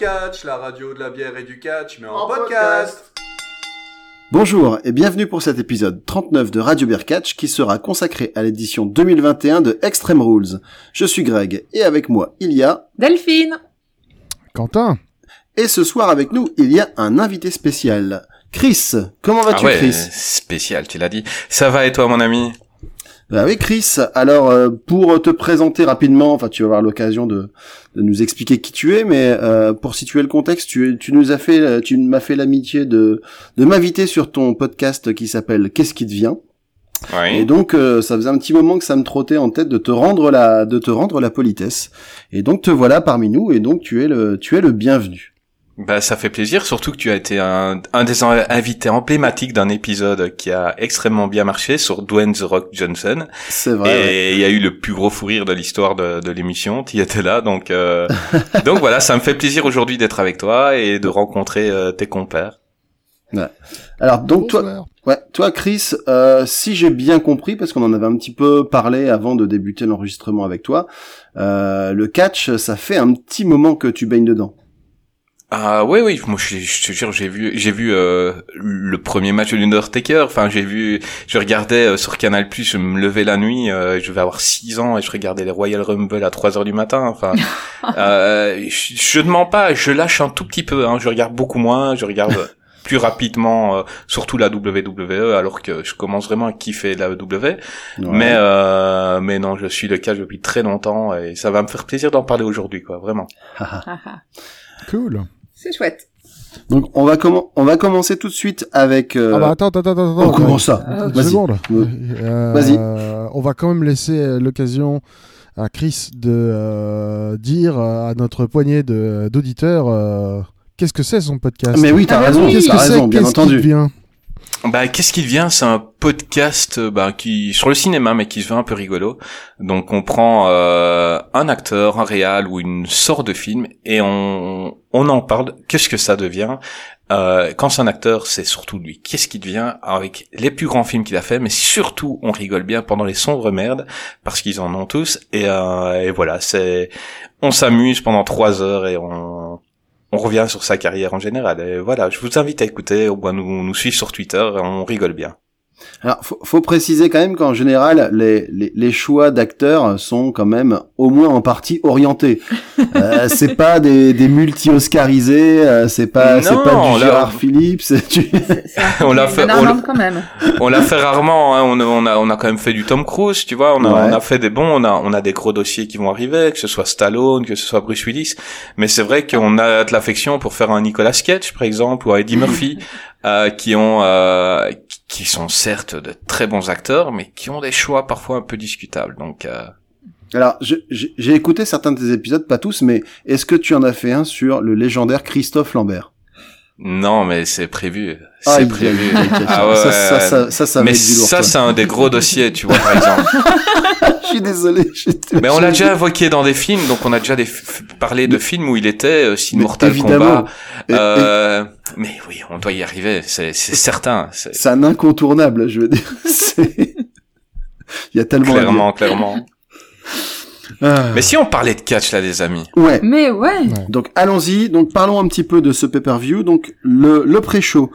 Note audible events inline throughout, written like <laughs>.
Catch, la radio de la bière et du catch, mais en, podcast. Bonjour et bienvenue pour cet épisode 39 de Radio Beer Catch qui sera consacré à l'édition 2021 de Extreme Rules. Je suis Greg et avec moi il y a Delphine. Quentin. Et ce soir avec nous il y a un invité spécial. Chris, comment vas-tu ah ouais, Chris? Spécial, tu l'as dit. Ça va et toi mon ami? Bah oui, Chris. Alors, euh, pour te présenter rapidement, enfin, tu vas avoir l'occasion de, de, nous expliquer qui tu es, mais euh, pour situer le contexte, tu, tu nous as fait, tu m'as fait l'amitié de, de m'inviter sur ton podcast qui s'appelle Qu'est-ce qui te vient? Oui. Et donc, euh, ça faisait un petit moment que ça me trottait en tête de te rendre la, de te rendre la politesse. Et donc, te voilà parmi nous, et donc tu es le, tu es le bienvenu. Bah, ça fait plaisir, surtout que tu as été un, un des invités emblématiques d'un épisode qui a extrêmement bien marché sur Dwayne The Rock Johnson. C'est vrai. Et il ouais. y a eu le plus gros fou rire de l'histoire de, de l'émission. Tu y étais là, donc euh... <laughs> donc voilà, ça me fait plaisir aujourd'hui d'être avec toi et de rencontrer euh, tes compères. Ouais. Alors donc toi, ouais, toi Chris, euh, si j'ai bien compris, parce qu'on en avait un petit peu parlé avant de débuter l'enregistrement avec toi, euh, le catch, ça fait un petit moment que tu baignes dedans. Ah oui oui moi je, je te jure j'ai vu j'ai vu euh, le premier match de l'Undertaker. Enfin j'ai vu je regardais euh, sur Canal Plus je me levais la nuit euh, je vais avoir 6 ans et je regardais les Royal Rumble à 3 heures du matin enfin. <laughs> Euh, je, je ne mens pas je lâche un tout petit peu hein, je regarde beaucoup moins je regarde <laughs> plus rapidement euh, surtout la WWE alors que je commence vraiment à kiffer la W ouais. mais euh, mais non je suis le cas depuis très longtemps et ça va me faire plaisir d'en parler aujourd'hui quoi vraiment. <laughs> Cool c'est chouette. Donc on va on va commencer tout de suite avec. Euh... Ah bah attends attends attends attends. Oh, comment ça ah, Vas-y. Euh, Vas-y. On va quand même laisser l'occasion à Chris de euh, dire à notre poignée de d'auditeurs euh, qu'est-ce que c'est son podcast? Mais oui, t'as Ah, raison, oui. t'as Qu'est-ce que raison, c'est? bien entendu. Bah, qu'est-ce qu'il devient? C'est un podcast bah, qui sur le cinéma, mais qui se veut un peu rigolo. Donc, on prend euh, un acteur, un réal ou une sorte de film, et on on en parle. Qu'est-ce que ça devient euh, Quand c'est un acteur, c'est surtout lui. Qu'est-ce qu'il devient avec les plus grands films qu'il a fait, mais surtout, on rigole bien pendant les sombres merdes parce qu'ils en ont tous. Et, euh, et voilà, c'est on s'amuse pendant trois heures et on on revient sur sa carrière en général. Et voilà, je vous invite à écouter, ou à nous, nous suivre sur Twitter, on rigole bien. Alors, faut, faut préciser quand même qu'en général, les, les, les choix d'acteurs sont quand même au moins en partie orientés. <laughs> euh, c'est pas des, des multi-oscarisés, euh, c'est pas, c'est pas du Gérard on- Philippe, du... On l'a <laughs> fait- on quand même. On l'a fait rarement, hein, on, a, on, a, on a quand même fait du Tom Cruise, tu vois, on a, Ouais. on a fait des bons, on a, on a des gros dossiers qui vont arriver, que ce soit Stallone, que ce soit Bruce Willis, mais c'est vrai qu'on a de l'affection pour faire un Nicolas Cage, par exemple, ou un Eddie Murphy, <laughs> euh, qui ont, euh, qui sont certes de très bons acteurs, mais qui ont des choix parfois un peu discutables, donc... Euh... Alors, j'ai écouté certains de tes épisodes, pas tous, mais est-ce que tu en as fait un sur le légendaire Christophe Lambert? Non, mais c'est prévu. Ah, C'est prévu. Ah ouais, ça, ouais, ça, ouais. ça, ça, ça mais du lourd, ça, c'est un des gros dossiers, tu vois, par exemple. <laughs> Je suis désolé. Mais on l'a déjà évoqué dans des films, donc on a déjà des f- parlé de films où il était, euh, si Mais Mortal évidemment. Kombat. Et- et- Euh, mais oui, on doit y arriver, c'est c'est certain. c'est- C'est un incontournable, je veux dire. <laughs> C'est- Il y a tellement à dire. Clairement, clairement. Ah. Mais si on parlait de catch là, les amis. Ouais. Mais ouais. Donc allons-y. Donc parlons un petit peu de ce pay-per-view. Donc le le pré-show.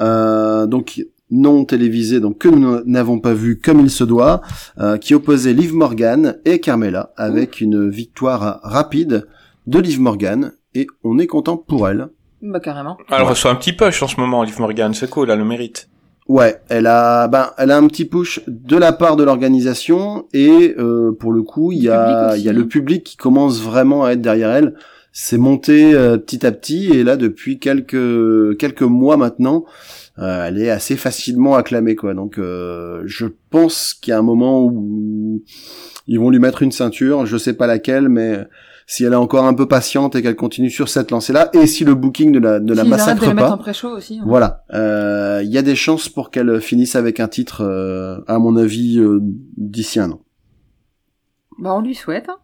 Euh, donc non télévisé, donc que nous n'avons pas vu comme il se doit, euh, qui opposait Liv Morgan et Carmella avec une victoire rapide de Liv Morgan et on est content pour elle. Bah carrément. Elle reçoit un petit push en ce moment, Liv Morgan, c'est cool, elle le mérite. Ouais, elle a, ben, elle a un petit push de la part de l'organisation et euh, pour le coup, il y a, il y a le public qui commence vraiment à être derrière elle. C'est monté euh, petit à petit et là depuis quelques quelques mois maintenant, euh, elle est assez facilement acclamée quoi. Donc euh, je pense qu'il y a un moment où ils vont lui mettre une ceinture, je sais pas laquelle, mais si elle est encore un peu patiente et qu'elle continue sur cette lancée-là, et si le booking ne la, ne la arrêtent de massacre mettre pas, en aussi. hein. voilà, Euh, il y a des chances pour qu'elle finisse avec un titre, euh, à mon avis, euh, d'ici un an. Bah on lui souhaite. hein.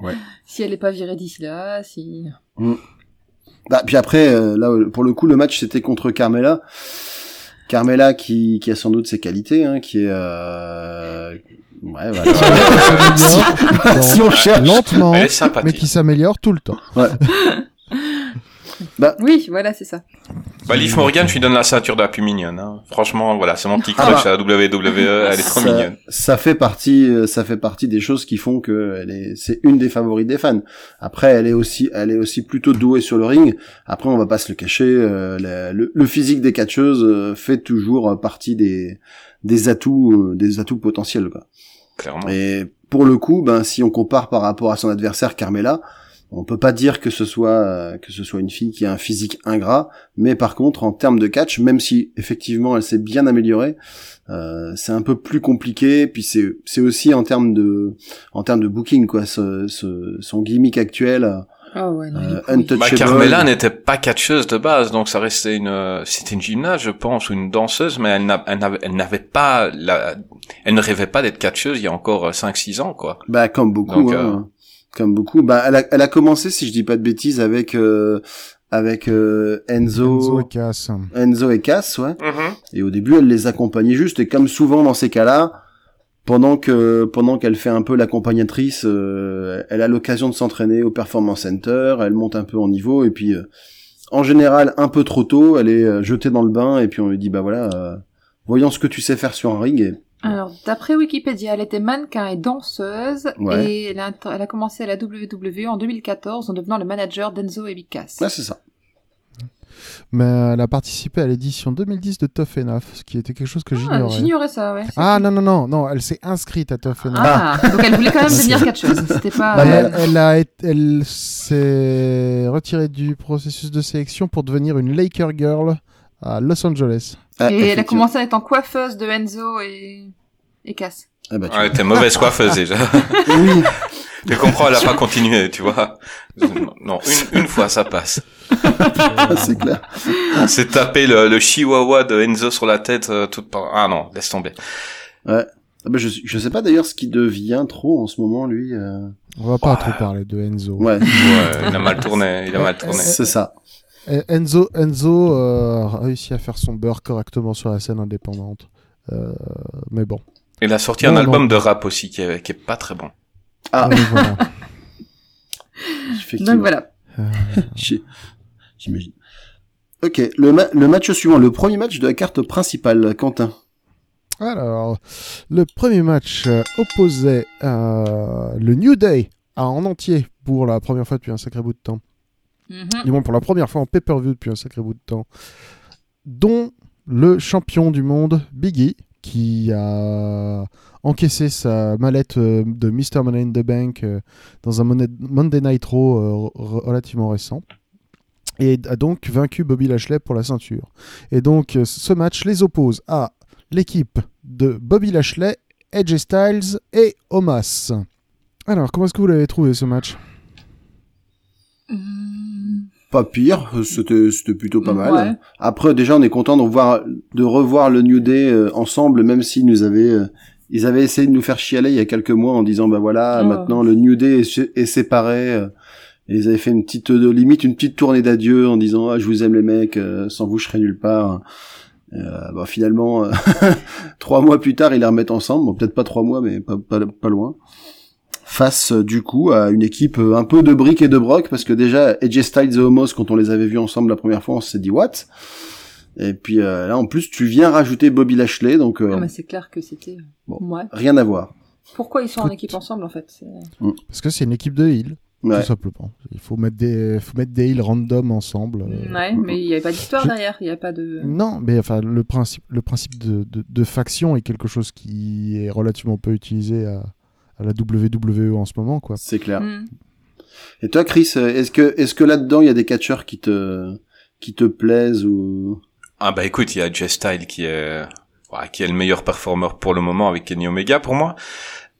Ouais. Si elle est pas virée d'ici là, si. Bah, puis après, euh, là, pour le coup, le match c'était contre Carmella. Carmela qui, qui a sans doute ses qualités, hein, qui est... Euh... Ouais, voilà. <laughs> si on cherche. lentement, Elle est mais qui s'améliore tout le temps. <laughs> Oui, voilà, c'est ça. Bah, Liv Morgan, je lui donne la ceinture de la plus mignonne. Hein. Franchement, voilà, c'est mon petit Ah crush bah. à la WWE. Elle est trop ça, mignonne. Ça fait partie, euh, ça fait partie des choses qui font que elle est, c'est une des favorites des fans. Après, elle est aussi, elle est aussi plutôt douée sur le ring. Après, on va pas se le cacher, euh, la- le, le physique des catcheuses euh, fait toujours partie des, des atouts, euh, des atouts potentiels. Quoi. Clairement. Et pour le coup, ben si on compare par rapport à son adversaire Carmela, on peut pas dire que ce soit euh, que ce soit une fille qui a un physique ingrat, mais par contre en termes de catch, même si effectivement elle s'est bien améliorée, euh, c'est un peu plus compliqué. Puis c'est c'est aussi en termes de en termes de booking quoi, ce, ce- son gimmick actuel, Ah ouais, non, euh. Bah, Carmela n'était pas catcheuse de base, donc ça restait une, euh, c'était une gymnaste, je pense, ou une danseuse, mais elle n'a- elle n'avait, elle n'avait pas la, elle ne rêvait pas d'être catcheuse il y a encore 5-6 ans, quoi. Bah comme beaucoup, Donc, hein. Comme beaucoup. Bah elle a, elle a commencé, si je dis pas de bêtises, avec euh, avec euh, Enzo, Enzo et Cass. Enzo et Cass, ouais. Et au début, elle les accompagnait juste. Et comme souvent dans ces cas-là, pendant que pendant qu'elle fait un peu l'accompagnatrice, euh, elle a l'occasion de s'entraîner au Performance Center. Elle monte un peu en niveau. Et puis, euh, en général, un peu trop tôt, elle est euh, jetée dans le bain. Et puis on lui dit, bah voilà, euh, voyons ce que tu sais faire sur un ring. Et Alors, d'après Wikipédia, elle était mannequin et danseuse, Ouais. et elle a, elle a commencé à la WWE en 2014 en devenant le manager d'Enzo et Vicas. ouais, c'est ça. Mais elle a participé à l'édition 2010 de Tough Enough, ce qui était quelque chose que Ah, j'ignorais. j'ignorais ça, ouais. Ah non, non, non, non, elle s'est inscrite à Tough Enough. Ah, donc elle voulait quand même devenir catcheuse. C'était pas. Bah, elle, euh, elle a elle s'est retirée du processus de sélection pour devenir une Laker Girl à Los Angeles. Ah, Et elle a commencé à être en coiffeuse de Enzo et, et Cass. Ah bah, tu Ouais, t'es mauvaise coiffeuse déjà. <laughs> Oui. Tu comprends, elle a pas continué, tu vois. Non, une, une fois ça passe. <laughs> c'est clair. C'est taper le, le chihuahua de Enzo sur la tête euh, toute par... Ah non, laisse tomber. Ah bah, je, je sais pas d'ailleurs ce qui devient trop en ce moment, lui. euh. On va pas Ouais. trop parler de Enzo. Ouais, Ouais, il a mal tourné, il a mal tourné. c'est ça. Eh, Enzo, Enzo euh, a réussi à faire son beurre correctement sur la scène indépendante. Euh, mais bon. Il a sorti Non, un album non. de rap aussi qui est, qui est pas très bon. Ah, Euh, voilà. <laughs> Donc voilà. <laughs> J'imagine. Ok, le, ma- le match suivant, le premier match de la carte principale, Quentin. Alors, le premier match euh, opposait euh, le New Day à en entier pour la première fois depuis un sacré bout de temps. Mhm. Du moins pour la première fois en pay-per-view depuis un sacré bout de temps. Dont le champion du monde, Biggie, qui a encaissé sa mallette euh, de Mr. Money in the Bank euh, dans un Monday, Night Raw euh, re- relativement récent. Et a donc vaincu Bobby Lashley pour la ceinture. Et donc ce match les oppose à l'équipe de Bobby Lashley, Edge Styles et Omas. Alors, comment est-ce que vous l'avez trouvé ce match? Mm, Pas pire, c'était c'était plutôt pas mal. Ouais. Après, déjà, on est content de revoir, de revoir le New Day euh, ensemble, même s'ils nous avaient, euh, ils avaient essayé de nous faire chialer il y a quelques mois en disant, bah voilà, Oh. maintenant le New Day est, sé- est séparé. euh, et ils avaient fait une petite, limite une petite tournée d'adieu en disant, ah, je vous aime les mecs, sans vous je serai nulle part. Euh, bah, finalement, <laughs> trois mois plus tard, ils les remettent ensemble. Bon, peut-être pas trois mois, mais pas, pas, pas loin. Face, euh, du coup, à une équipe euh, un peu de briques et de broc, parce que déjà, Edge Styles et Homos, quand on les avait vus ensemble la première fois, on s'est dit, what? Et puis euh, là, en plus, tu viens rajouter Bobby Lashley, donc euh, Ah, mais c'est clair que c'était. Bon. Ouais. rien à voir. Pourquoi ils sont en équipe ensemble en fait? C'est- Parce que c'est une équipe de heal, Ouais. tout simplement. Il faut mettre des, faut mettre des heals random ensemble. euh. Ouais, mais il n'y avait pas d'histoire Je- derrière, il n'y a pas de. Non, mais enfin, le principe, le principe de, de, de faction est quelque chose qui est relativement peu utilisé à, à la WWE en ce moment, quoi. C'est clair. Mm. Et toi, Chris, est-ce que, est-ce que là-dedans, il y a des catcheurs qui te, qui te plaisent ou? Ah bah écoute, il y a Jay Style qui est, qui est le meilleur performeur pour le moment avec Kenny Omega pour moi.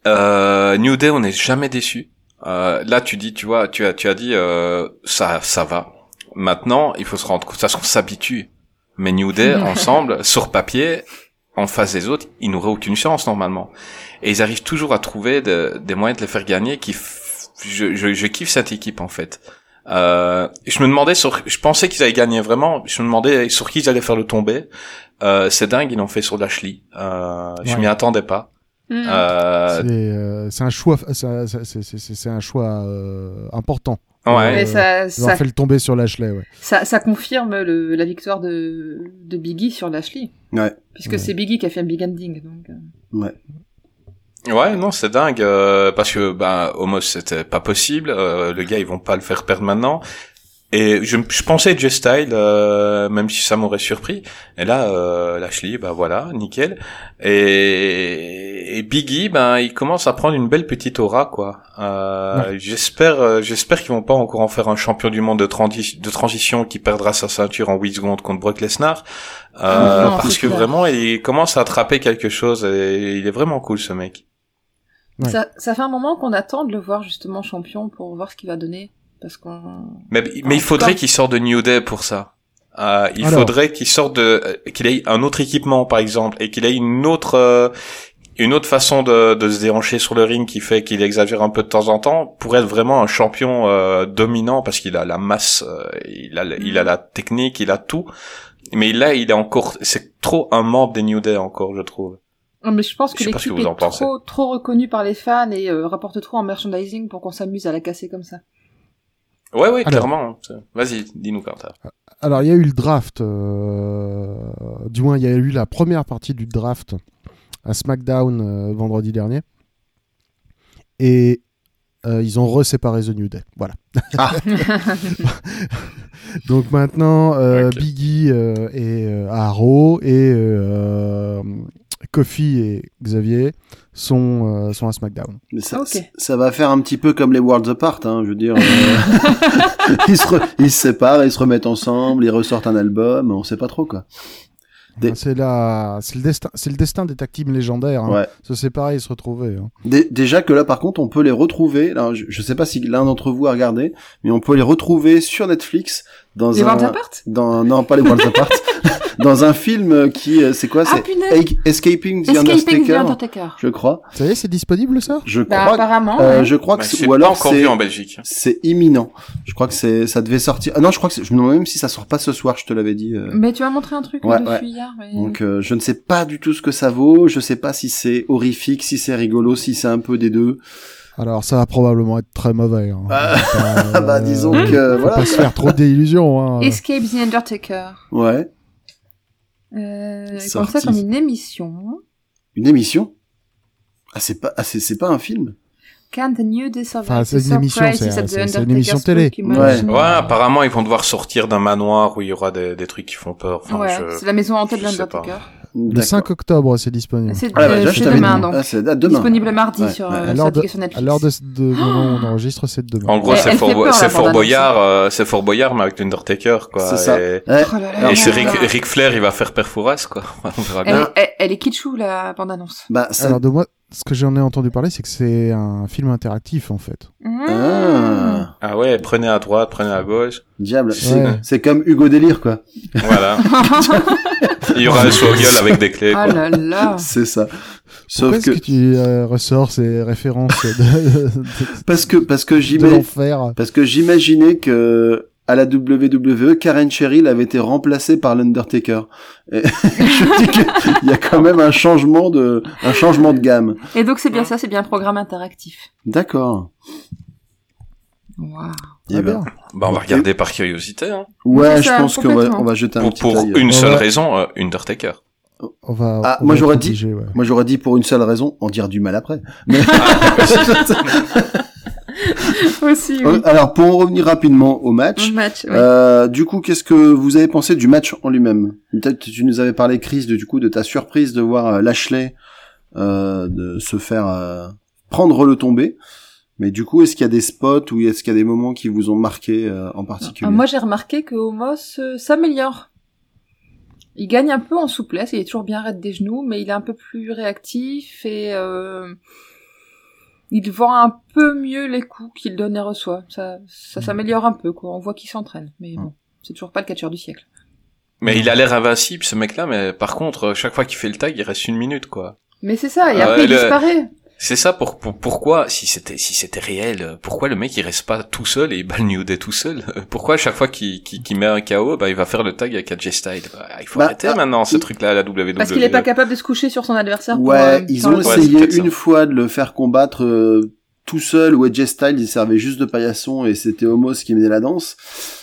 Euh, New Day, on n'est jamais déçu. Euh, là, tu dis, tu vois, tu as, tu as dit, euh, ça, ça va. Maintenant, il faut se rendre compte, ça qu'on s'habitue. Mais New Day, <laughs> ensemble, sur papier, en face des autres, ils n'auraient aucune chance normalement. Et ils arrivent toujours à trouver de- des moyens de les faire gagner. Qui, f- je, je, je kiffe cette équipe en fait. Euh, je me demandais sur, je pensais qu'ils allaient gagner vraiment. Je me demandais sur qui ils allaient faire le tomber. Euh, c'est dingue, ils l'ont fait sur Lashley. Euh, Je m'y attendais pas. Mm. Euh, C'est euh, c'est un choix, c'est- c'est- c'est c'est- c'est un choix euh, important. Ouais. Mais ça, Ils ça, ont fait le tomber sur Lashley, ouais. ça, ça confirme le, la victoire de, de Biggie sur Lashley. Ouais. Puisque Ouais. c'est Biggie qui a fait un big ending. Donc, euh. Ouais, non, c'est dingue euh, parce que bah Homos c'était pas possible. euh, le gars, ils vont pas le faire perdre maintenant. Et je, je pensais J Style, euh, même si ça m'aurait surpris. Et là, euh, Lashley, bah voilà, nickel. Et, et Biggie, ben il commence à prendre une belle petite aura, quoi. Euh, J'espère, euh, j'espère qu'ils vont pas encore en faire un champion du monde de, transi- de transition qui perdra sa ceinture en 8 secondes contre Brock Lesnar. Euh, Non, parce que clair. vraiment, il commence à attraper quelque chose et il est vraiment cool ce mec. Ouais. Ça, ça fait un moment qu'on attend de le voir justement champion pour voir ce qu'il va donner. Parce qu'on... Mais, mais il faudrait qu'il sorte de New Day pour ça. Euh, il Alors. faudrait qu'il sorte de, euh, qu'il ait un autre équipement par exemple et qu'il ait une autre, euh, une autre façon de, de se déhancher sur le ring qui fait qu'il exagère un peu de temps en temps pour être vraiment un champion euh, dominant parce qu'il a la masse, euh, il a, il a la technique, il a tout. Mais là, il est encore, c'est trop un membre des New Day encore, je trouve. Non, mais je pense que Je sais pas ce que l'équipe vous en est trop, trop reconnue par les fans et euh, rapporte trop en merchandising pour qu'on s'amuse à la casser comme ça. Ouais, ouais, Alors. clairement. Vas-y, dis-nous quand t'as. Alors, il y a eu le draft, euh, du moins, il y a eu la première partie du draft à SmackDown euh, vendredi dernier. Et euh, ils ont reséparé The New Day. Voilà. Ah. <laughs> Donc maintenant, euh. Biggie euh, euh, à Raw et euh, Kofi et Xavier sont, euh, sont à SmackDown. Mais ça, ça- va faire un petit peu comme les Worlds Apart, hein, je veux dire. euh, <laughs> ils, se re- ils se séparent, ils se remettent ensemble, ils ressortent un album, on sait pas trop quoi. Des- C'est la, c'est le destin, c'est le destin des tag teams légendaires. hein. Ouais. Se séparer et se retrouver. hein. Dé- déjà que là, par contre, on peut les retrouver. Alors, je, je sais pas si l'un d'entre vous a regardé, mais on peut les retrouver sur Netflix dans Les un, Worlds Apart? dans non pas les Worlds <laughs> Apart, dans un film qui euh, c'est quoi Ah, C'est Escaping the Escaping the Undertaker, je crois. Ça y est, c'est disponible ça? Je Bah, crois. apparemment, euh, ouais. je crois Bah, que l'ai ou alors c'est en Belgique. c'est imminent. Je crois que c'est ça devait sortir. Ah non, je crois que c'est- je me demande même si ça sort pas ce soir. Je te l'avais dit. euh. Mais tu m'as montré un truc Ouais, dessus ouais. hier. mais- Donc euh, je ne sais pas du tout ce que ça vaut, je sais pas si c'est horrifique, si c'est rigolo, si c'est un peu des deux. Alors ça va probablement être très mauvais. hein. Ah, Ah <laughs> bah euh, disons que faut voilà. pas se faire trop d'illusions. Hein. Escape the Undertaker. Ouais, Euh, comme ça, comme une émission. une émission? Ah c'est pas ah, c'est c'est pas un film? Can the new Enfin, c'est une émission, c'est- une émission télé. Ouais. Ouais, apparemment ils vont devoir sortir d'un manoir où il y aura des, des trucs qui font peur. Enfin, ouais, c'est la maison hantée de l'Undertaker. Le D'accord. 5 octobre, c'est disponible. C'est Ah bah, euh, demain, donc. Ah, c'est ah, demain. Disponible mardi Ouais, sur, euh, À sur l'heure de, l'application Netflix. à l'heure de, de moment où on enregistre, c'est demain. En gros, c'est Fort, peur, Fort. Boyard, euh, c'est Fort Boyard, mais avec l'Undertaker, quoi. C'est ça. Et, Ouais. Oh là là et. Ric Flair, il va faire Perforas, quoi. <laughs> On verra bien. Elle, elle, elle est kitschou, la bande-annonce. Bah ça. Alors de moi, ce que j'en ai entendu parler, c'est que c'est un film interactif en fait. Mmh. Ah, Ah ouais, prenez à droite, prenez à gauche. diable. C'est Ouais. c'est comme Hugo Délire quoi. Voilà. <laughs> il y aura un gueule avec des clés, Ah quoi. là là. C'est ça. Pourquoi Sauf est-ce que, que, tu euh, ressors ces références de, de, parce que parce que j'imagine parce que j'imaginais que à la WWE, Karen Cheryl avait été remplacée par l'Undertaker. Et <laughs> je dis qu'il y a quand même un changement de un changement de gamme. Et donc, c'est bien ça, c'est bien un programme interactif. D'accord. Waouh. Eh ben. Bah, on va regarder par curiosité, hein. Ouais, je ça, pense qu'on va on va jeter un Pour, petit pour une seule Ouais. raison, euh, Undertaker. On va. Ah, on moi, va j'aurais dit- ouais. Moi j'aurais dit pour une seule raison, en dire du mal après. Mais <laughs> <laughs> <laughs> Aussi, Euh, oui. alors pour en revenir rapidement au match, Un match, ouais. euh, du coup qu'est-ce que vous avez pensé du match en lui-même? Peut-être que tu nous avais parlé Chris de, du coup de ta surprise de voir euh, Lashley euh, de se faire euh, prendre le tombé. Mais du coup est-ce qu'il y a des spots ou est-ce qu'il y a des moments qui vous ont marqué euh, en particulier? Ah, moi, j'ai remarqué que Homos euh, s'améliore. Il gagne un peu en souplesse, il est toujours bien raide des genoux, mais il est un peu plus réactif et euh, il vend un peu mieux les coups qu'il donne et reçoit. Ça, ça s'améliore un peu, quoi. On voit qu'il s'entraîne, mais bon, c'est toujours pas le catcheur du siècle. Mais il a l'air invincible, ce mec-là, mais par contre, euh, chaque fois qu'il fait le tag, il reste une minute, quoi. Mais c'est ça, et Ah après il le- disparaît. C'est ça pour, pour- pourquoi si c'était si c'était réel, euh, pourquoi le mec il reste pas tout seul et il bat le New Day tout seul <laughs> Pourquoi à chaque fois qu'il qu'il qu'il met un KO, bah il va faire le tag avec AJ Styles Bah, Il faut Bah, arrêter ah, maintenant ce il- truc-là à la WWE. Parce qu'il est pas capable de se coucher sur son adversaire. pour, Ouais, euh, ils ont Ouais, essayé une ça. fois de le faire combattre euh, tout seul où AJ Styles il servait juste de paillasson et c'était Homos qui menait la danse.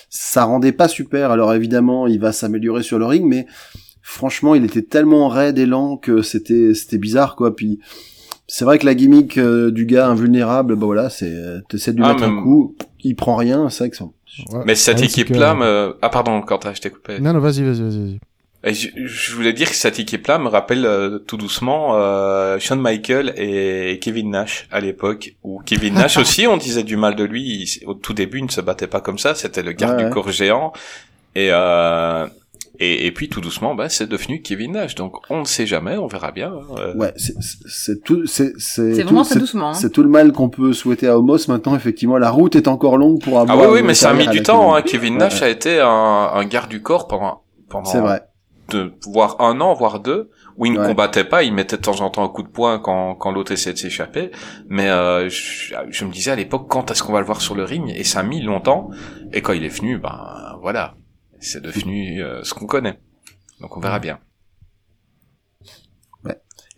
Ça rendait pas super. Alors évidemment, il va s'améliorer sur le ring, mais franchement, il était tellement raide et lent que c'était c'était bizarre quoi. Puis c'est vrai que la gimmick euh, du gars invulnérable, bah voilà, c'est euh, t'essaies de lui Ah, mettre un coup, il prend rien, c'est vrai que ça. Ouais. Mais cette Ouais, équipe c'est que- là, me... ah pardon, Quentin, je t'ai coupé. Non, non, vas-y, vas-y, vas-y. vas-y. Et je, je voulais dire que cette équipe-là me rappelle euh, tout doucement euh, Shawn Michael et Kevin Nash à l'époque, où Kevin Nash <laughs> aussi, on disait du mal de lui. il- au tout début, il ne se battait pas comme ça. C'était le garde Ouais, du ouais. corps géant. Et, euh, et et puis tout doucement, bah, c'est devenu Kevin Nash. Donc on ne sait jamais, on verra bien. euh. Ouais, c'est tout, c'est c'est C'est tout- doucement. hein. C'est tout le mal qu'on peut souhaiter à Homos. Maintenant, effectivement, la route est encore longue pour Ah avoir. oui, oui, une mais ça a mis du temps. Hein. Kevin. Kevin Ouais, Nash ouais. a été un, un garde du corps pendant pendant C'est vrai. de voire un an, voire deux, où il ne Ouais. combattait pas, il mettait de temps en temps un coup de poing quand, quand l'autre essayait de s'échapper. Mais euh, je, je me disais à l'époque, quand est-ce qu'on va le voir sur le ring? Et ça a mis longtemps. Et quand il est venu, ben voilà, c'est devenu euh, ce qu'on connaît. Donc on verra bien.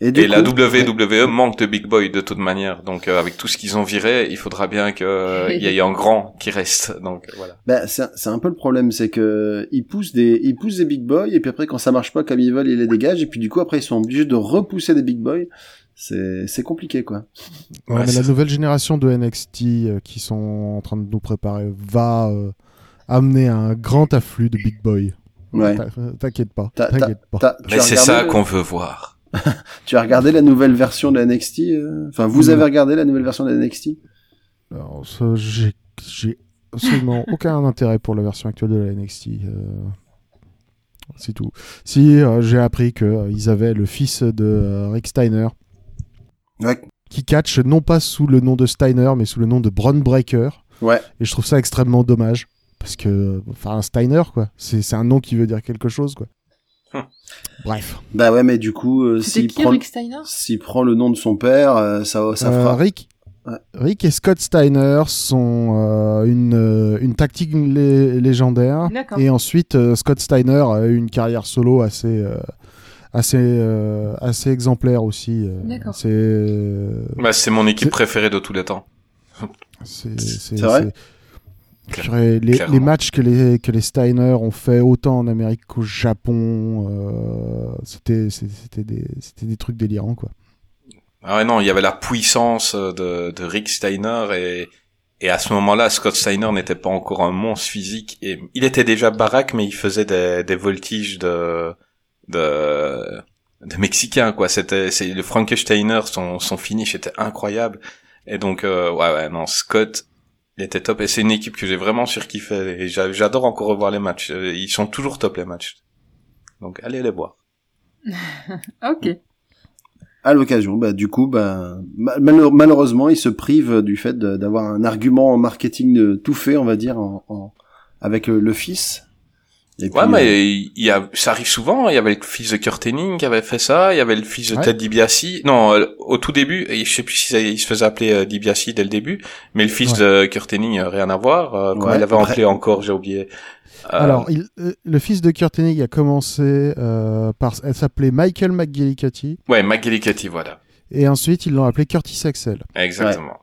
Et, du Et la WWE manque de big boy de toute manière. Donc euh, avec tout ce qu'ils ont viré, il faudra bien qu'il y ait un grand qui reste. Donc euh, voilà. Bah, c'est un- c'est un peu le problème, c'est que ils poussent des, ils poussent des big boys et puis après quand ça marche pas comme ils veulent, ils les dégagent et puis du coup après ils sont obligés de repousser des big boys. C'est, c'est compliqué quoi. Ouais, Ouais, mais la nouvelle génération de NXT euh, qui sont en train de nous préparer va euh, amener un grand afflux de big boy. Ouais. T'in- T'inquiète pas, t'inquiète Mais as c'est ça le- qu'on veut voir. <laughs> Tu as regardé la nouvelle version de NXT euh? Enfin, vous avez regardé la nouvelle version de NXT Alors, ça, j'ai absolument <laughs> aucun intérêt pour la version actuelle de la NXT. euh, C'est tout. Si euh, j'ai appris que euh, ils avaient le fils de euh, Rick Steiner Ouais. qui catch non pas sous le nom de Steiner mais sous le nom de Braun Breaker. Ouais. Et je trouve ça extrêmement dommage parce que enfin un Steiner quoi, c'est c'est un nom qui veut dire quelque chose quoi. Hum. Bref. Bah ouais, mais du coup, euh, s'il qui, prend, le nom de son père, euh, ça, ça Euh, fera. Rick, Ouais. Rick et Scott Steiner sont euh, une, une tactique lé- légendaire. D'accord. Et ensuite, euh, Scott Steiner a eu une carrière solo assez, euh, assez, euh, assez exemplaire aussi. D'accord. C'est, Bah, c'est mon équipe préférée de tous les temps. c'est, vrai? Les, matchs que les, que les Steiner ont fait autant en Amérique qu'au Japon, euh, c'était, c'était, des, c'était des trucs délirants quoi. Ah ouais, non, il y avait la puissance de, de Rick Steiner et, et à ce moment-là, Scott Steiner n'était pas encore un monstre physique et il était déjà baraque, mais il faisait des, des voltiges de, de, de Mexicain, quoi. C'était, c'est le Frankensteiner, son, son finish était incroyable. Et donc, euh, ouais, ouais, non, Scott, il était top et c'est une équipe que j'ai vraiment surkiffé et j'a- j'adore encore revoir les matchs. Euh, Ils sont toujours top, les matchs. Donc, allez les voir. <laughs> Ok. à l'occasion, bah du coup, bah ma- malheur- malheureusement, il se prive du fait d'avoir un argument en marketing de tout fait, on va dire, en, en- avec le, le fils. Et Ouais, puis, euh, mais il y a, ça arrive souvent. Il y avait le fils de Kurt Hennig qui avait fait ça. Il y avait le fils de Ouais. Ted DiBiase. Non, euh, au tout début, je sais plus si ça- il se faisait appeler euh, DiBiase dès le début, mais le fils de Kurt Hennig, euh, rien à voir. Euh, Ouais, il avait après- appelé encore, j'ai oublié. Alors, il- le fils de Kurt Hennig a commencé euh, par. Elle s'appelait Michael McGillicuddy. ouais, McGillicuddy, voilà. Et ensuite, ils l'ont appelé Curtis Axel. Exactement.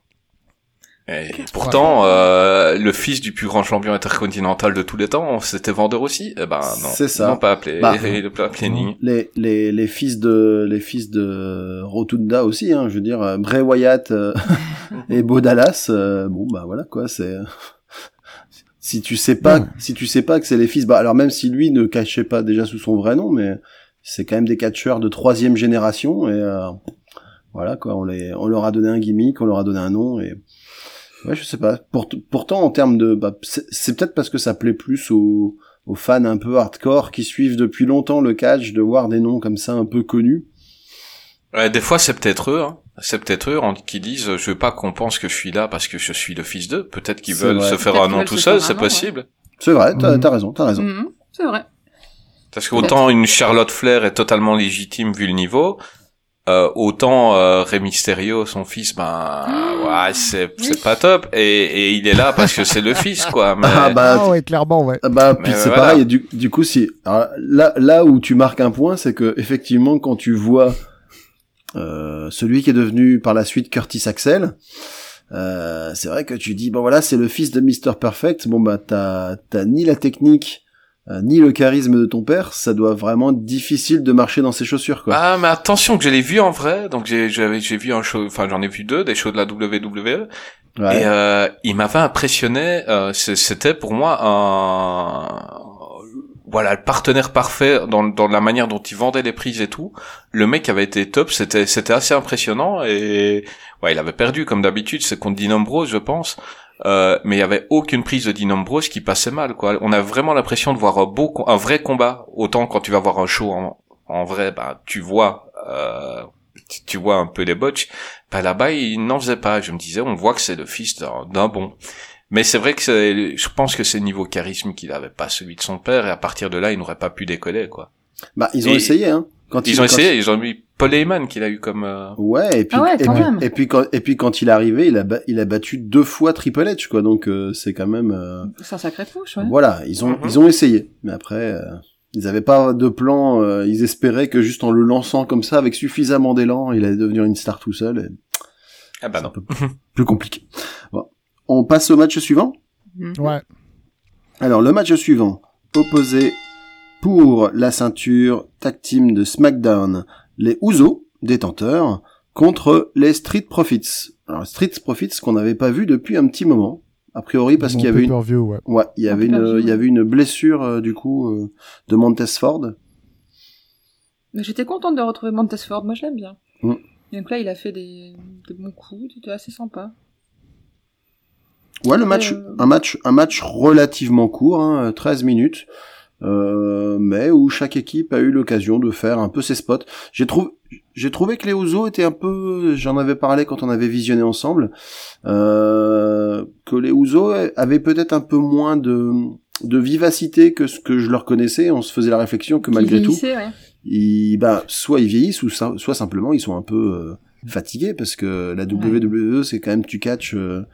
Et pourtant, euh, le fils du plus grand champion intercontinental de tous les temps, c'était vendeur aussi. Eh ben non, C'est ça. ils l'ont pas appelé. Bah, ils pas appelé Hennig. les, les, les fils de les fils de Rotunda aussi, hein, je veux dire euh, Bray Wyatt euh, <laughs> et Bo Dallas, euh, bon bah voilà quoi, c'est <laughs> si tu sais pas si tu sais pas que c'est les fils, bah alors même si lui ne cachait pas déjà sous son vrai nom, mais c'est quand même des catcheurs de troisième génération et euh, voilà quoi, on les on leur a donné un gimmick, on leur a donné un nom et ouais je sais pas. Pour- pourtant en termes de bah, c'est c'est peut-être parce que ça plaît plus aux aux fans un peu hardcore qui suivent depuis longtemps le catch de voir des noms comme ça un peu connus. Ouais, des fois, c'est peut-être eux, hein. C'est peut-être eux qui disent, je veux pas qu'on pense que je suis là parce que je suis le fils d'eux. Peut-être qu'ils C'est veulent vrai. se faire Peut-être un nom tout se seul, c'est possible. C'est vrai, t'as t'as raison, t'as raison. Mhm, c'est vrai. Parce qu'autant une Charlotte Flair est totalement légitime vu le niveau, Euh, autant euh, Rey Mysterio, son fils, ben ouais, c'est c'est pas top et, et il est là parce que c'est le <laughs> fils quoi. Mais... Ah bah, Ah ouais, clairement, ouais. Ah bah, Mais puis c'est voilà. pareil. et Du, du coup, si alors, là, là où tu marques un point, c'est que effectivement, quand tu vois euh, celui qui est devenu par la suite Curtis Axel, euh, c'est vrai que tu dis bon voilà, c'est le fils de Mr Perfect. Bon bah t'as t'as ni la technique euh, ni le charisme de ton père. Ça doit vraiment être difficile de marcher dans ses chaussures quoi. Ah mais attention que je l'ai vu en vrai, donc j'ai j'ai vu un show, enfin j'en ai vu deux des shows de la WWE Ouais. et euh, il m'avait impressionné. euh, C'était pour moi un voilà le partenaire parfait dans dans la manière dont il vendait les prises et tout. Le mec avait été top, c'était c'était assez impressionnant et ouais il avait perdu comme d'habitude, c'est contre Dean Ambrose je pense. Euh, mais il y avait aucune prise de Dean Ambrose qui passait mal quoi. On a vraiment l'impression de voir un beau un vrai combat. Autant quand tu vas voir un show en, en vrai, bah tu vois euh, tu- vois un peu les botches. Bah là-bas il n'en faisait pas. Je me disais on voit que c'est le fils d'un bon. Mais c'est vrai que c'est, je pense que c'est niveau charisme qu'il avait pas celui de son père et à partir de là il n'aurait pas pu décoller quoi. Bah ils ont Et- essayé hein. Quand Ils ont quand- essayé, ils ont mis Paul Heyman qu'il a eu comme euh, Ouais, et puis, Ah ouais, et, quand puis même. et puis quand et puis quand il est arrivé, il a ba- il a battu deux fois Triple H quoi. Donc euh, c'est quand même euh, C'est un sacré push, ouais. voilà, ils ont Mhm. ils ont essayé, mais après euh, ils avaient pas de plan. euh, ils espéraient que juste en le lançant comme ça, avec suffisamment d'élan, il allait devenir une star tout seul. et ah bah c'est non. un peu plus compliqué. Bon. On passe au match suivant? Mhm. Ouais. Alors le match suivant, opposé pour la ceinture tag team de SmackDown, les Usos, détenteurs, contre les Street Profits. Alors Street Profits qu'on n'avait pas vu depuis un petit moment, a priori parce qu'il y avait une, pay-per-view, ouais. ouais, il y avait une, il y avait une blessure euh, du coup euh, de Montez Ford. Mais j'étais contente de retrouver Montesford, moi je l'aime bien. Mm. Donc là, il a fait des, des bons coups, c'était assez sympa. Ouais, le match, Euh, un match, un match relativement court, hein, 13 minutes, euh, mais où chaque équipe a eu l'occasion de faire un peu ses spots. J'ai trouvé, j'ai trouvé que les Usos étaient un peu, j'en avais parlé quand on avait visionné ensemble, euh, que les Usos avaient peut-être un peu moins de, de vivacité que ce que je leur connaissais. On se faisait la réflexion que malgré tout, ouais. ils, bah, soit ils vieillissent ou soit simplement ils sont un peu euh, fatigués parce que la WWE c'est quand même tu catches euh,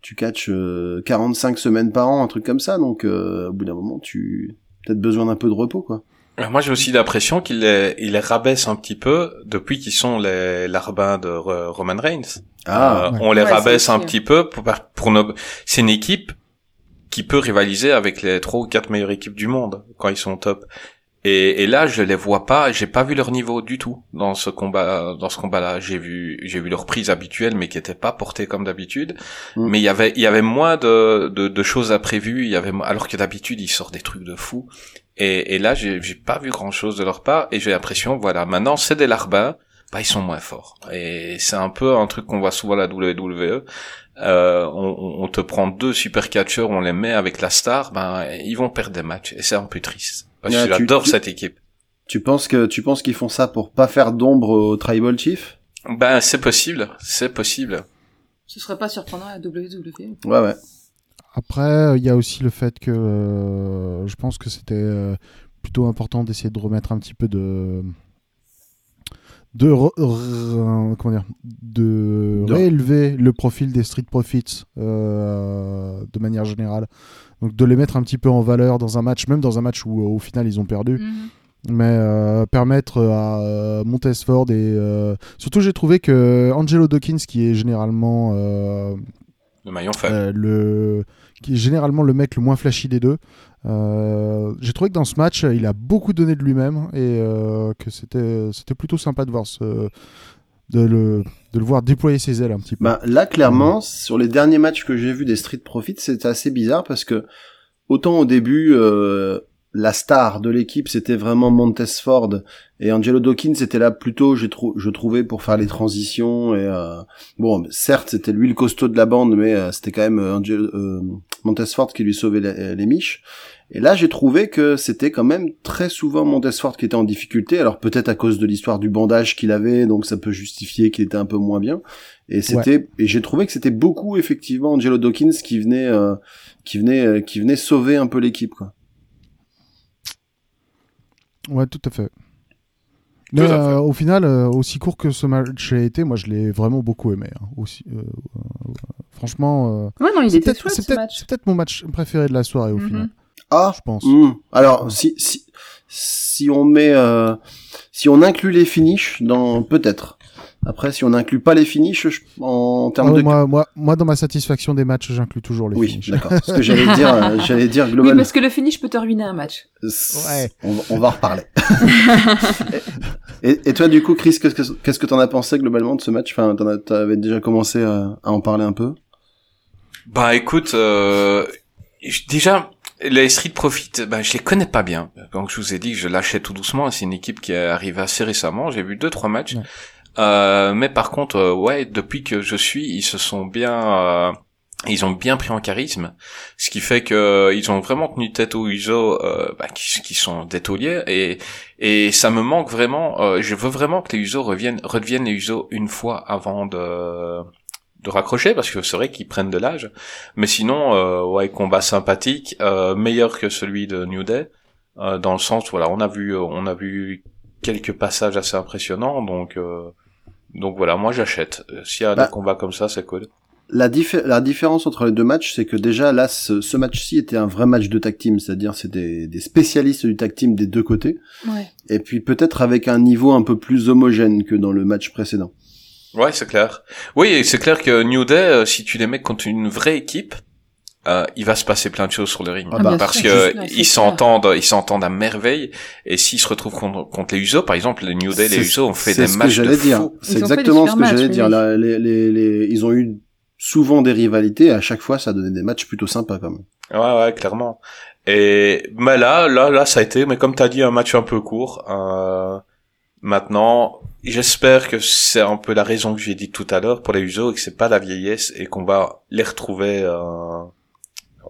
tu catches euh, 45 semaines par an un truc comme ça donc euh, au bout d'un moment tu peut-être besoin d'un peu de repos quoi. Moi, j'ai aussi l'impression qu'il les, il les rabaisse un petit peu depuis qu'ils sont les larbins de Ro- Roman Reigns. Ah, Euh, ouais. On les Ouais, rabaisse un petit peu pour, pour nos... C'est une équipe qui peut rivaliser avec les trois ou quatre meilleures équipes du monde quand ils sont au top. Et, et là, je les vois pas. J'ai pas vu leur niveau du tout dans ce combat. Dans ce combat-là, j'ai vu, j'ai vu leur prise habituelle, mais qui était pas portée comme d'habitude. Mm. Mais il y avait, il y avait moins de, de, de choses à prévu. Il y avait, alors que d'habitude, ils sortent des trucs de fou. Et, et là, j'ai j'ai pas vu grand chose de leur part. Et j'ai l'impression, voilà, maintenant c'est des larbins. Bah, ils sont moins forts. Et c'est un peu un truc qu'on voit souvent à la WWE. Euh, on, on te prend deux super catcheurs, on les met avec la star, ben ils vont perdre des matchs et c'est un peu triste. Parce que Ah, tu- j'adore cette équipe. tu penses que tu penses qu'ils font ça pour pas faire d'ombre au Tribal Chief? Ben c'est possible, c'est possible. Ce serait pas surprenant à WWE. Ouais ouais. Après, euh, il y a aussi le fait que euh, je pense que c'était euh, plutôt important d'essayer de remettre un petit peu de de re- re- comment dire de De- réélever le profil des Street Profits euh, de manière générale. Donc de les mettre un petit peu en valeur dans un match, même dans un match où au final ils ont perdu, Mhm. mais euh, permettre à euh, Montesford et euh, surtout j'ai trouvé que Angelo Dawkins qui est généralement euh, Le maillon faible. euh, le qui est généralement le mec le moins flashy des deux. Euh, J'ai trouvé que dans ce match, il a beaucoup donné de lui-même et euh, que c'était c'était plutôt sympa de voir ce de le de le voir déployer ses ailes un petit peu. Bah, là, clairement, sur les derniers matchs que j'ai vus des Street Profits, c'était assez bizarre parce que autant au début, euh, la star de l'équipe, c'était vraiment Montesford et Angelo Dawkins était là plutôt, j'ai trou- je trouvais, pour faire les transitions et euh, bon, certes, c'était lui le costaud de la bande, mais euh, c'était quand même euh, Angelo, euh, Montesford qui lui sauvait les, les miches. Et là, j'ai trouvé que c'était quand même très souvent Montesford qui était en difficulté. Alors peut-être à cause de l'histoire du bandage qu'il avait, donc ça peut justifier qu'il était un peu moins bien. Et c'était, et j'ai trouvé que c'était beaucoup effectivement Angelo Dawkins qui venait, euh, qui venait, euh, qui venait sauver un peu l'équipe, quoi. Ouais, tout à fait. Mais Tout à fait. euh, au final, euh, aussi court que ce match a été, moi je l'ai vraiment beaucoup aimé. hein, aussi, euh, euh, franchement, euh, Ouais, non, il c'est était peut-être c'est ce peut-être- match. c'est peut-être mon match préféré de la soirée au Mhm. final, Ah, je pense. hmm. alors si si si on met euh, si on inclut les finishes dans peut-être. Après, si on n'inclut pas les finishes je- en termes ouais, de moi, moi, moi, dans ma satisfaction des matchs, j'inclus toujours les oui, finishes. d'accord. Ce que <laughs> j'allais dire, euh, j'allais dire Oui, globalement. parce que le finish peut te ruiner un match. Ouais. On, va- on va en reparler. <laughs> et, et toi, du coup, Chris, qu'est-ce que qu'est-ce que t'en as pensé globalement de ce match? Enfin, t'en as- t'avais déjà commencé à, à en parler un peu? Bah écoute, euh, je- déjà les Street Profit, bah je les connais pas bien. Donc je vous ai dit que je lâchais tout doucement. C'est une équipe qui est arrivée assez récemment. J'ai vu deux trois matchs. Ouais. Euh, mais par contre, euh, ouais, depuis que je suis, ils se sont bien, euh, ils ont bien pris en charisme, ce qui fait que euh, ils ont vraiment tenu tête aux Uso, euh, bah, qui, qui sont des tauliers, et et ça me manque vraiment. euh, je veux vraiment que les Uso reviennent, redeviennent les Uso une fois avant de de raccrocher parce que c'est vrai qu'ils prennent de l'âge mais sinon euh, ouais combat sympathique euh, meilleur que celui de New Day euh, dans le sens voilà on a vu on a vu quelques passages assez impressionnants donc euh, donc voilà moi j'achète Euh, s'il y a Bah. des combats comme ça c'est cool La, diffé- la différence entre les deux matchs, c'est que déjà là, ce, ce match-ci était un vrai match de tag team, c'est-à-dire c'est des, des spécialistes du tag team des deux côtés, Ouais. et puis peut-être avec un niveau un peu plus homogène que dans le match précédent. Ouais c'est clair oui et c'est clair que New Day euh, si tu les mets contre une vraie équipe euh, il va se passer plein de choses sur le ring Ah bah, parce sûr, que ils s'entendent ils s'entendent à merveille et s'ils se retrouvent contre, contre les Usos par exemple les New Day les Usos ont fait c'est des ce que matchs de j'allais dire. fou C'est exactement ce que j'allais dire. Là, les, les, les- ils ont eu souvent des rivalités. Et à chaque fois, ça donnait des matchs plutôt sympas quand même. Ouais, ouais, clairement. Et mais là, là, là, ça a été, mais comme t'as dit, un match un peu court. Euh, maintenant, j'espère que c'est un peu la raison que j'ai dit tout à l'heure pour les Usos et que c'est pas la vieillesse et qu'on va les retrouver, euh,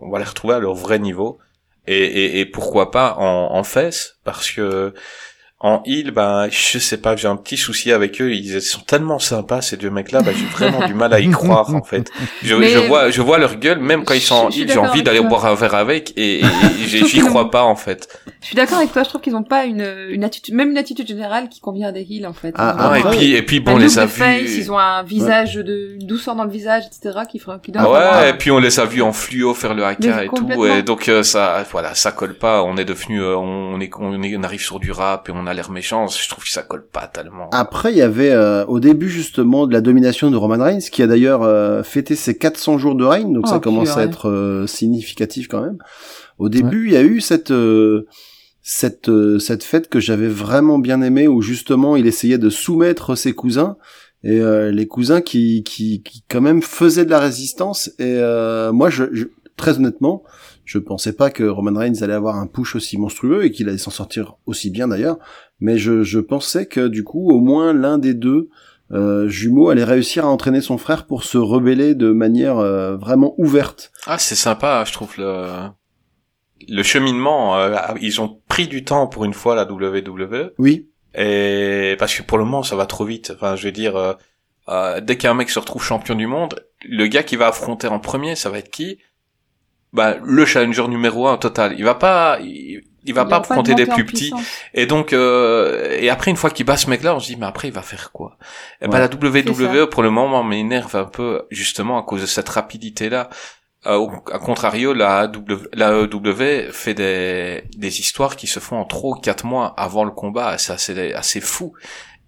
on va les retrouver à leur vrai niveau. Et, et, et pourquoi pas en, en fesses, parce que en heal, ben, je sais pas, j'ai un petit souci avec eux. Ils sont tellement sympas ces deux mecs-là. Ben, j'ai vraiment du mal à y <laughs> croire en fait. Je, je vois, je vois leur gueule, même quand ils sont en heal, j'ai envie d'aller boire un verre avec, et, et, <laughs> j'y crois pas en fait. Je suis d'accord avec toi, je trouve qu'ils ont pas une, une attitude, même une attitude générale qui convient à des heals, en fait. Ah, Ils ont Ah, et un- puis, et puis bon, on les a vus. ils ont un visage de, une douceur dans le visage, etc., qui fera, qui donne Ah ouais, et puis on les a vus en fluo faire le haka et tout, et donc euh, ça, voilà, ça colle pas. On est devenu, euh, on est, on est, on arrive sur du rap et on a l'air méchant. Je trouve que ça colle pas tellement. Après, il y avait euh, au début justement de la domination de Roman Reigns, qui a d'ailleurs euh, fêté ses 400 jours de règne, donc Oh, ça commence à être euh, significatif quand même. Au début, il y a eu cette euh, cette euh, cette fête que j'avais vraiment bien aimée, où justement il essayait de soumettre ses cousins et euh, les cousins qui, qui qui quand même faisaient de la résistance. Et euh, moi, je, je très honnêtement, je pensais pas que Roman Reigns allait avoir un push aussi monstrueux et qu'il allait s'en sortir aussi bien d'ailleurs. Mais je, je pensais que du coup, au moins l'un des deux euh, jumeaux allait réussir à entraîner son frère pour se rebeller de manière euh, vraiment ouverte. Ah, c'est sympa, je trouve le le cheminement. euh, ils ont pris du temps pour une fois la WWE. Oui, Et parce que pour le moment, ça va trop vite. Enfin, je veux dire, euh, euh, dès qu'un mec se retrouve champion du monde, le gars qui va affronter en premier, ça va être qui? Bah, le challenger numéro un total. Il va pas, il, il va Il pas affronter des plus petits. Et donc, euh, et après, une fois qu'il bat ce mec-là, on se dit, mais après, il va faire quoi? Et ben, Ouais. la WWE, pour le moment, m'énerve un peu, justement, à cause de cette rapidité-là. Euh, au à contrario, la W, la EW fait des, des histoires qui se font en trois ou quatre mois avant le combat. C'est assez, assez fou.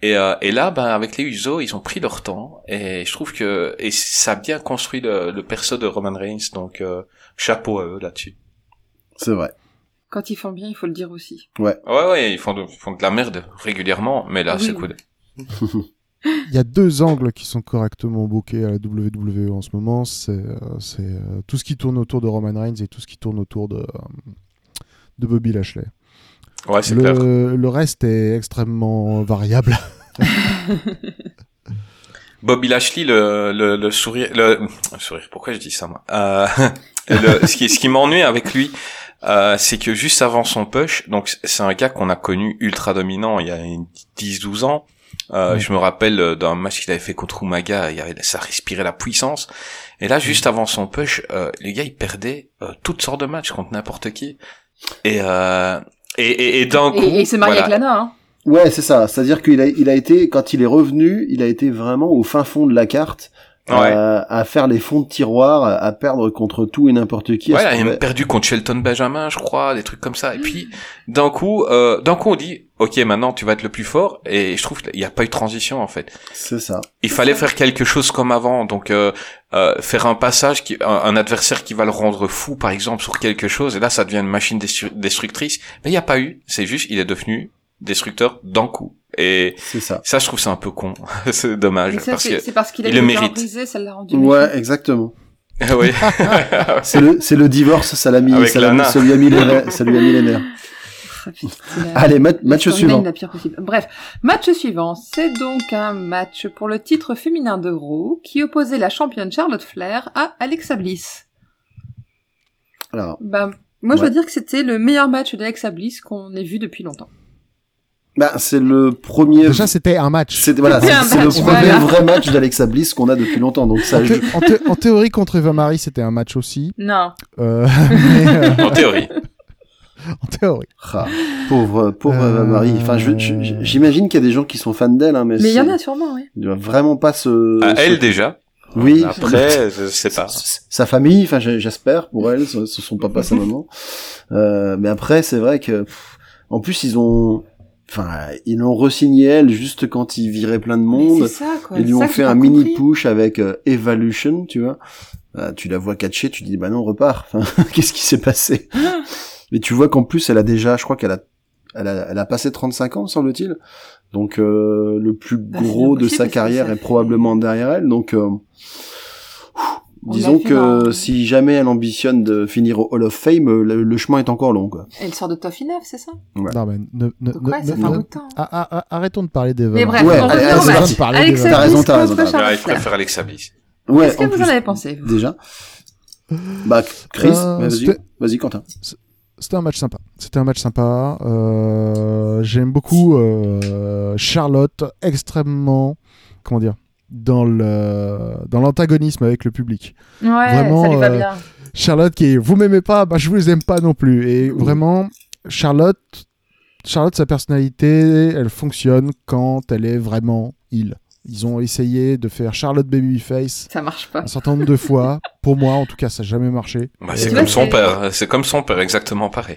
Et, euh, et là, ben, avec les Usos, ils ont pris leur temps. Et je trouve que, et ça a bien construit le, le perso de Roman Reigns. Donc, euh, chapeau à eux là-dessus. c'est vrai. Quand ils font bien, il faut le dire aussi. Ouais, ouais, ils font de, ils font de la merde régulièrement, mais là, Oui. c'est cool. <laughs> Il y a deux angles qui sont correctement bookés à la WWE en ce moment. C'est euh, euh, tout ce qui tourne autour de Roman Reigns et tout ce qui tourne autour de, euh, de Bobby Lashley. Ouais, c'est clair. Le, le reste est extrêmement variable. <laughs> Bobby Lashley, le, le, le sourire, le, le sourire, pourquoi je dis ça, moi? Euh, <laughs> le, ce qui, ce qui m'ennuie avec lui, euh, c'est que juste avant son push, donc c'est un gars qu'on a connu ultra dominant il y a 10-12 ans. Euh. Je me rappelle euh, d'un match qu'il avait fait contre Umaga, il y avait, ça respirait la puissance. Et là, juste avant son push, euh, les gars, ils perdaient euh, toutes sortes de matchs contre n'importe qui. Et, euh, et, et, et d'un coup, Et, et il s'est marié voilà. avec Lana, hein. Ouais, c'est ça. C'est-à-dire qu'il a, il a été, quand il est revenu, il a été vraiment au fin fond de la carte, Ouais. à, à faire les fonds de tiroir, à perdre contre tout et n'importe qui. Ouais, il a même perdu contre Shelton Benjamin, je crois, des trucs comme ça. Et puis, d'un coup, euh, d'un coup, on dit, ok, maintenant tu vas être le plus fort. Et je trouve qu'il n'y a pas eu de transition en fait. C'est ça. Il fallait faire quelque chose comme avant, donc euh, euh, faire un passage, qui, un, un adversaire qui va le rendre fou, par exemple, sur quelque chose, et là ça devient une machine destru- destructrice. Mais il n'y a pas eu, c'est juste, il est devenu destructeur d'un coup. Et C'est ça. ça, je trouve c'est un peu con, <laughs> c'est dommage, ça, parce c'est que c'est parce qu'il a il été le mérite. brisé, ça l'a rendu Ouais, méchant. exactement. oui, <laughs> C'est le, c'est le divorce, ça l'a mis, ça, l'a mis- Lana. ça lui a mis les, nerfs- ça lui a mis les nerfs. Ah, la- Allez, ma- la match suivant. la pire possible. Bref, match suivant, c'est donc un match pour le titre féminin de Raw qui opposait la championne Charlotte Flair à Alexa Bliss. Alors, Bah, moi je veux dire que c'était le meilleur match d'Alexa Bliss qu'on ait vu depuis longtemps. Bah, c'est le premier, Déjà, c'était un match. c'est, voilà, C'était c'est le premier voilà. vrai match d'Alexa Bliss qu'on a depuis longtemps, donc ça, En, je- thé- en thé- en théorie, contre Eva Marie, c'était un match aussi. Non. Euh, <laughs> mais, euh, en théorie. <laughs> en théorie. Ah, pauvre, pauvre Euh, Eva Marie. Enfin, je- je- j'imagine qu'il y a des gens qui sont fans d'elle, hein, mais, Mais il y en a sûrement, oui. il doit vraiment pas se. À se- elle déjà. Oui. Après, je sais pas. Sa famille, enfin, j'espère pour elle, ce sont papa, sa maman. Euh, mais après, c'est vrai que, pff, en plus, ils ont, enfin, ils l'ont re-signé elle juste quand ils viraient plein de monde. c'est ça, quoi. Ils lui ont ça fait un mini compris. push avec euh, Evolution, tu vois. Euh, tu la vois catcher, tu dis bah non, repars. Enfin, <laughs> qu'est-ce qui s'est passé? <laughs> Mais tu vois qu'en plus, elle a déjà, je crois qu'elle a, elle a, elle a passé 35 ans, semble-t-il. Donc euh, le plus Bah, gros de sa carrière est probablement derrière elle. Donc euh, disons que un- si jamais elle ambitionne de finir au Hall of Fame, euh, le, le chemin est encore long, quoi. Elle sort de Toffee 9, c'est ça? Ouais. Non, mais ne, ne, Donc ouais, ne- ça ne- fait un bout de temps. Ah, ah, ah, arrêtons de parler d'Eva Mais bref, Ouais, on allez, revient au match. Alexa T'as raison, t'as raison, je préfère Alexa Bliss. Ouais. Qu'est-ce que vous en avez pensé vous? Déjà. Bah, Chris, Euh, vas-y, vas-y, Quentin. C'était un match sympa. C'était un match sympa. Euh, J'aime beaucoup euh, Charlotte, extrêmement, comment dire, dans le dans l'antagonisme avec le public. Ouais, Vraiment, ça lui va euh, bien. Charlotte qui est, vous m'aimez pas, bah je vous aime pas non plus. Et vraiment, Charlotte, Charlotte, sa personnalité, elle fonctionne quand elle est vraiment il. Ils ont essayé de faire Charlotte Babyface Ça marche pas. un certain nombre de fois. Pour moi, en tout cas, ça n'a jamais marché. Bah, c'est comme son père. C'est comme son père, exactement pareil.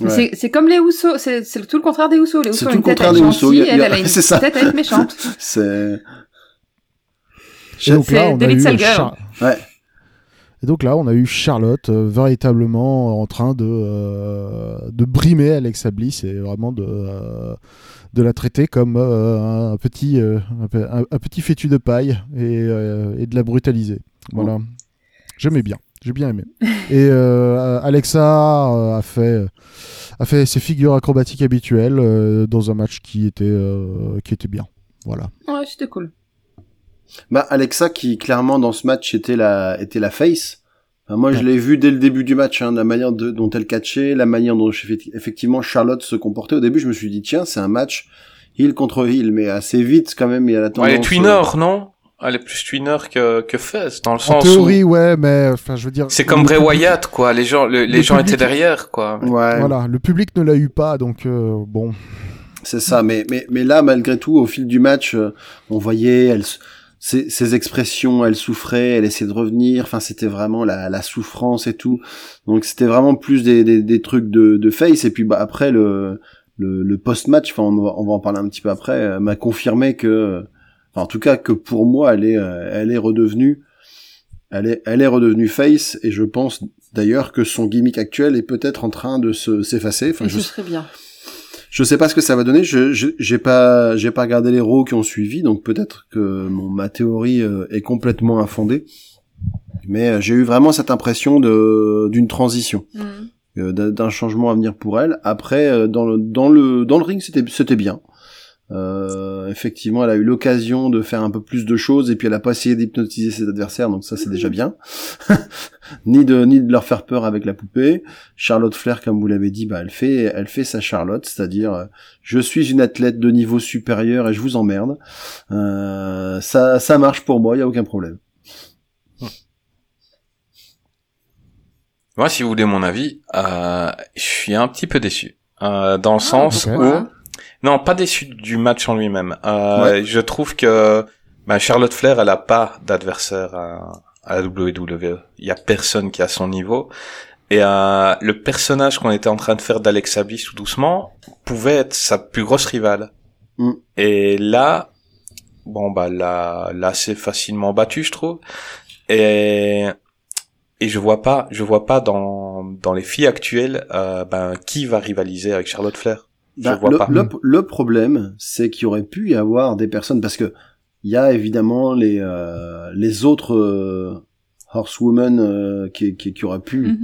Ouais. C'est c'est comme les Housseaux, c'est c'est tout le contraire des Housseaux. Les C'est Housseaux ont tout une le tête à être gentille, elle, elle a une <laughs> tête à être méchante. <laughs> C'est. Et donc là, C'est on a The eu Little Girl. Char- Ouais. Et donc là, on a eu Charlotte euh, véritablement en train de, euh, de brimer Alexa Bliss et vraiment de, euh, de la traiter comme euh, un, petit, euh, un, pe- un- un petit fétu de paille et, euh, et de la brutaliser. Voilà. J'aimais bien. J'ai bien aimé. <laughs> Et euh, Alexa euh, a fait a fait ses figures acrobatiques habituelles euh, dans un match qui était euh, qui était bien. Voilà. Ouais, c'était cool. Bah, Alexa, qui clairement dans ce match était la, était la face. Enfin, moi, je l'ai vu dès le début du match, hein, la manière de, dont elle catchait, la manière dont effectivement Charlotte se comportait. Au début, je me suis dit, tiens, c'est un match heel contre heel, mais assez vite quand même, il y a la tendance. Ouais, elle est twinner, non? Elle est plus twinner que, que Fez, dans le En sens théorie, où... ouais, mais enfin, je veux dire. C'est comme Bray public- Wyatt, quoi. Les gens, le- les le gens public- étaient derrière, quoi. euh, Ouais, Voilà, le public ne l'a eu pas, donc euh, bon. c'est ça. Mais, mais, mais là, malgré tout, au fil du match, euh, on voyait elle, ses, ses expressions, elle souffrait, elle essayait de revenir. Enfin, c'était vraiment la, la souffrance et tout. Donc, c'était vraiment plus des, des, des trucs de, de face. Et puis, bah, après, le, le, le post-match, enfin, on va, on va en parler un petit peu après, euh, m'a confirmé que, enfin, en tout cas, que pour moi, elle est, euh, elle est redevenue, elle est, elle est redevenue face. Et je pense d'ailleurs que son gimmick actuel est peut-être en train de se s'effacer. Enfin, Et je ce serait bien. Je sais pas ce que ça va donner. Je je- j'ai pas j'ai pas regardé les rows qui ont suivi, donc peut-être que mon ma théorie euh, est complètement infondée. Mais euh, j'ai eu vraiment cette impression de d'une transition, Mhm. euh, d'un changement à venir pour elle. Après dans le dans le dans le ring c'était c'était bien. Euh, effectivement, elle a eu l'occasion de faire un peu plus de choses et puis elle a pas essayé d'hypnotiser ses adversaires, donc ça c'est déjà bien. <laughs> ni de ni de leur faire peur avec la poupée. Charlotte Flair, comme vous l'avez dit, bah elle fait elle fait sa Charlotte, c'est-à-dire euh, je suis une athlète de niveau supérieur et je vous emmerde. Euh, ça ça marche pour moi, il y a aucun problème. Moi, si vous voulez mon avis, euh, je suis un petit peu déçu. Euh, dans le sens ok. où... Non, pas déçu du match en lui-même. Euh, Je trouve que bah, Charlotte Flair, elle a pas d'adversaire à, à la WWE. Il y a personne qui a son niveau. Et euh, le personnage qu'on était en train de faire d'Alexa Bliss tout doucement pouvait être sa plus grosse rivale. Mm. Et là, bon bah là, là c'est facilement battu, je trouve. Et et je vois pas, je vois pas dans dans les filles actuelles, euh, ben qui va rivaliser avec Charlotte Flair. Je Bah, vois le, pas. le, le problème, c'est qu'il y aurait pu y avoir des personnes parce que il y a évidemment les euh, les autres euh, horsewomen euh, qui, qui qui auraient pu Mhm.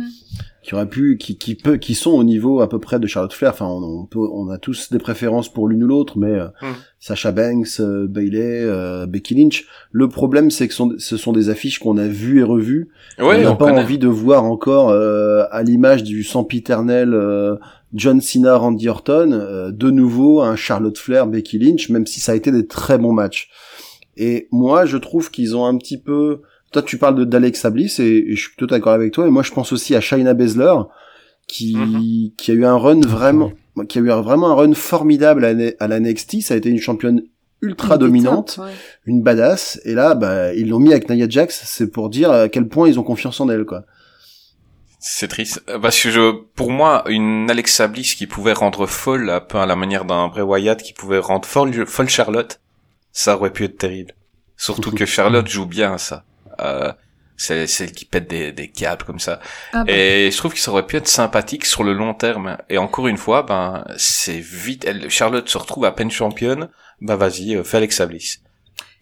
qui auraient pu qui qui peut qui sont au niveau à peu près de Charlotte Flair. Enfin, on, on peut on a tous des préférences pour l'une ou l'autre, mais euh, Hmm. Sasha Banks, euh, Bailey, euh, Becky Lynch. Le problème, c'est que sont- ce sont des affiches qu'on a vues et revues Ouais, on n'a pas connaît. envie de voir encore euh, à l'image du sempiternel euh, John Cena, Randy Orton, euh, de nouveau un Charlotte Flair, Becky Lynch, même si ça a été des très bons matchs. Et moi, je trouve qu'ils ont un petit peu. Toi, tu parles de d'Alexa Bliss et, et je suis tout d'accord avec toi. Et moi, je pense aussi à Shayna Baszler, qui Mhm. qui a eu un run vraiment, qui a eu un- vraiment un run formidable à, la- à la NXT. Ça a été une championne ultra dominante top, ouais. une badass et là bah ils l'ont mis avec Nia Jax c'est pour dire à quel point ils ont confiance en elle quoi C'est triste. Euh, Parce que je, pour moi, une Alexa Bliss qui pouvait rendre folle, un peu à la manière d'un Bray Wyatt qui pouvait rendre folle, folle Charlotte, ça aurait pu être terrible. Surtout que <laughs> Charlotte joue bien à ça. Euh, c'est celle qui pète des, des câbles comme ça. Ah bah. Et je trouve que ça aurait pu être sympathique sur le long terme. Et encore une fois, ben, c'est vite, elle, Charlotte se retrouve à peine championne, ben vas-y, euh, fais Alexa Bliss.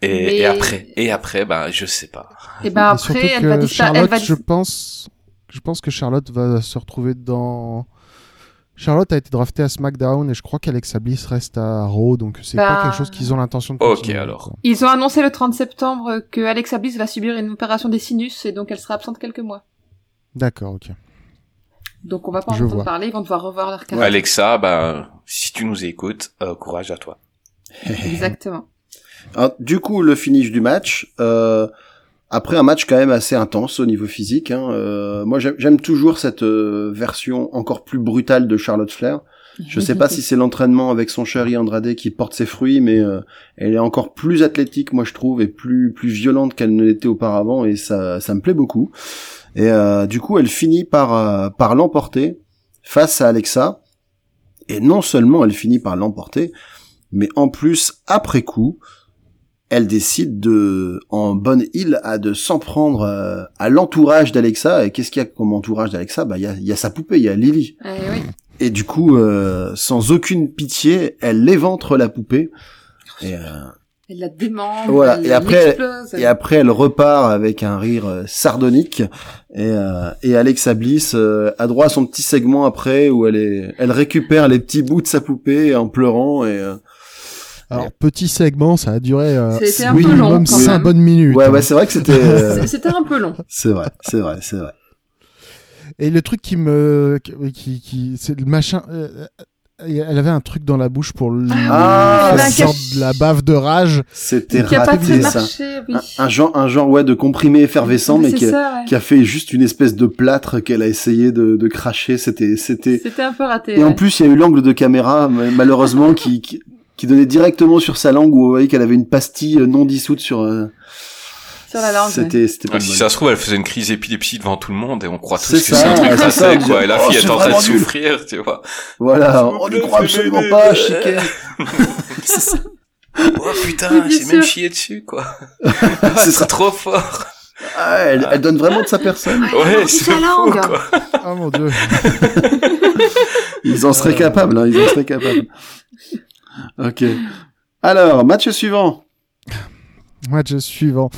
Et, Mais- et après, et après, ben, je sais pas. Et ben Et surtout après, elle que va, Charlotte, elle va je pense, je pense que Charlotte va se retrouver dans. Charlotte a été draftée à SmackDown et je crois qu'Alexa Bliss reste à Raw, donc c'est pas Bah. quelque chose qu'ils ont l'intention de Ok, continuer, alors. quoi. Ils ont annoncé le 30 septembre que Alexa Bliss va subir une opération des sinus et donc elle sera absente quelques mois. D'accord, ok. Donc on va pas en Je entendre parler, ils vont devoir revoir leur carrière. Alexa, ben, si tu nous écoutes, euh, courage à toi. Exactement. <laughs> Alors, du coup le finish du match euh, après un match quand même assez intense au niveau physique hein, euh, moi j'aime- toujours cette euh, version encore plus brutale de Charlotte Flair. Je sais pas si c'est l'entraînement avec son chéri Andrade qui porte ses fruits mais euh, elle est encore plus athlétique moi je trouve et plus plus violente qu'elle ne l'était auparavant et ça ça me plaît beaucoup. Et euh, du coup elle finit par euh, par l'emporter face à Alexa. Et non seulement elle finit par l'emporter mais en plus après coup elle décide de, en bonne île, à de s'en prendre euh, à l'entourage d'Alexa. Et qu'est-ce qu'il y a comme entourage d'Alexa? Bah, il y a, y a sa poupée, il y a Lily. Eh oui. Et du coup, euh, sans aucune pitié, elle éventre la poupée. Et, euh, Elle la démembre, Voilà, elle et après, l'explose. et après, elle repart avec un rire euh, sardonique. Et, euh, et Alexa Bliss euh, a droit à son petit segment après où elle est, elle récupère les petits bouts de sa poupée en pleurant. Et euh, Alors, petit segment, ça a duré euh, un peu long, minimum quand 5 même. bonnes minutes. ouais, hein. ouais, c'est vrai que c'était, euh, <laughs> C'était un peu long. c'est vrai, c'est vrai, c'est vrai. Et le truc qui me, qui, qui, c'est le machin. euh, elle avait un truc dans la bouche pour lui Ah, sorte de la bave de rage. C'était Qui a pas très raté ça. marché, oui. Un, un genre, un genre ouais de comprimé effervescent, mais qui a, ça, ouais. qui a fait juste une espèce de plâtre qu'elle a essayé de, de cracher. C'était, c'était. C'était un peu raté. Et en plus, il y a eu l'angle de caméra, ma- malheureusement, qui, qui, qui donnait directement sur sa langue où vous voyez qu'elle avait une pastille non dissoute sur. euh, Sur la langue. ouais. C'était, c'était pas Ouais, de si ça se trouve, elle faisait une crise d'épilepsie devant tout le monde et on croit tous C'est que c'est ça, un truc ça, quoi. Et la oh, fille c'est est en train de souffrir, tu vois. Voilà, on plaît, croit absolument pas, chiquet. <laughs> Oh putain, c'est même chié dessus, quoi. <laughs> C'est c'est trop fort. Ah, elle, elle donne vraiment de sa personne. Ouais, c'est langue. quoi. Oh mon dieu. Ils en seraient capables, hein, ils en seraient capables. <laughs> Ok. Alors, match suivant. Match suivant.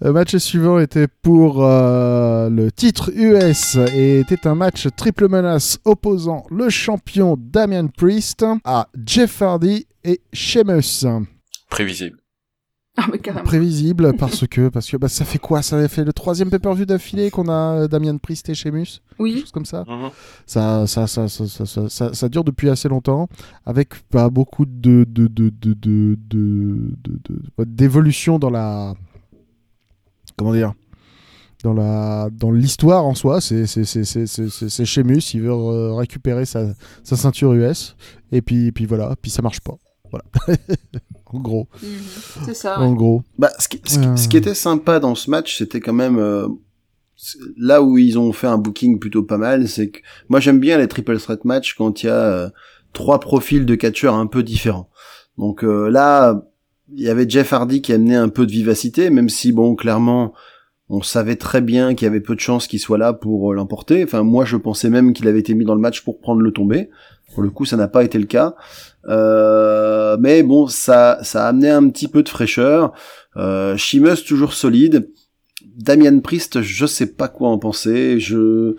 Le match suivant était pour euh, le titre US et était un match triple menace opposant le champion Damian Priest à Jeff Hardy et Sheamus. Prévisible. Ah, mais carrément. Prévisible <laughs> parce que parce que bah, ça fait quoi? Ça fait le troisième pay-per-view d'affilée qu'on a euh, Damian Priest et Sheamus, Oui. chose comme ça. Mhm. Ça ça ça ça, ça, ça, ça- ça dure depuis assez longtemps avec pas beaucoup de de de de de de- de- de- d'évolution dans la comment dire? Dans la dans l'histoire en soi. C'est c'est c'est c'est c'est c'est Sheamus, il veut re- récupérer sa sa ceinture US et puis puis voilà, puis ça marche pas. Voilà. <laughs> en gros, Mhm. C'est ça. en ouais. gros. Bah, ce, qui, ce, qui- Euh. ce qui était sympa dans ce match, c'était quand même euh, là où ils ont fait un booking plutôt pas mal, c'est que moi j'aime bien les triple threat match quand il y a euh, trois profils de catcheurs un peu différents. Donc euh, là, il y avait Jeff Hardy qui amenait un peu de vivacité, même si bon, clairement, on savait très bien qu'il y avait peu de chances qu'il soit là pour euh, l'emporter. Enfin, moi, je pensais même qu'il avait été mis dans le match pour prendre le tombé. Pour le coup, ça n'a pas été le cas. Euh, mais bon, ça, ça a amené un petit peu de fraîcheur. Euh, toujours solide. Damian Priest, je sais pas quoi en penser. Je,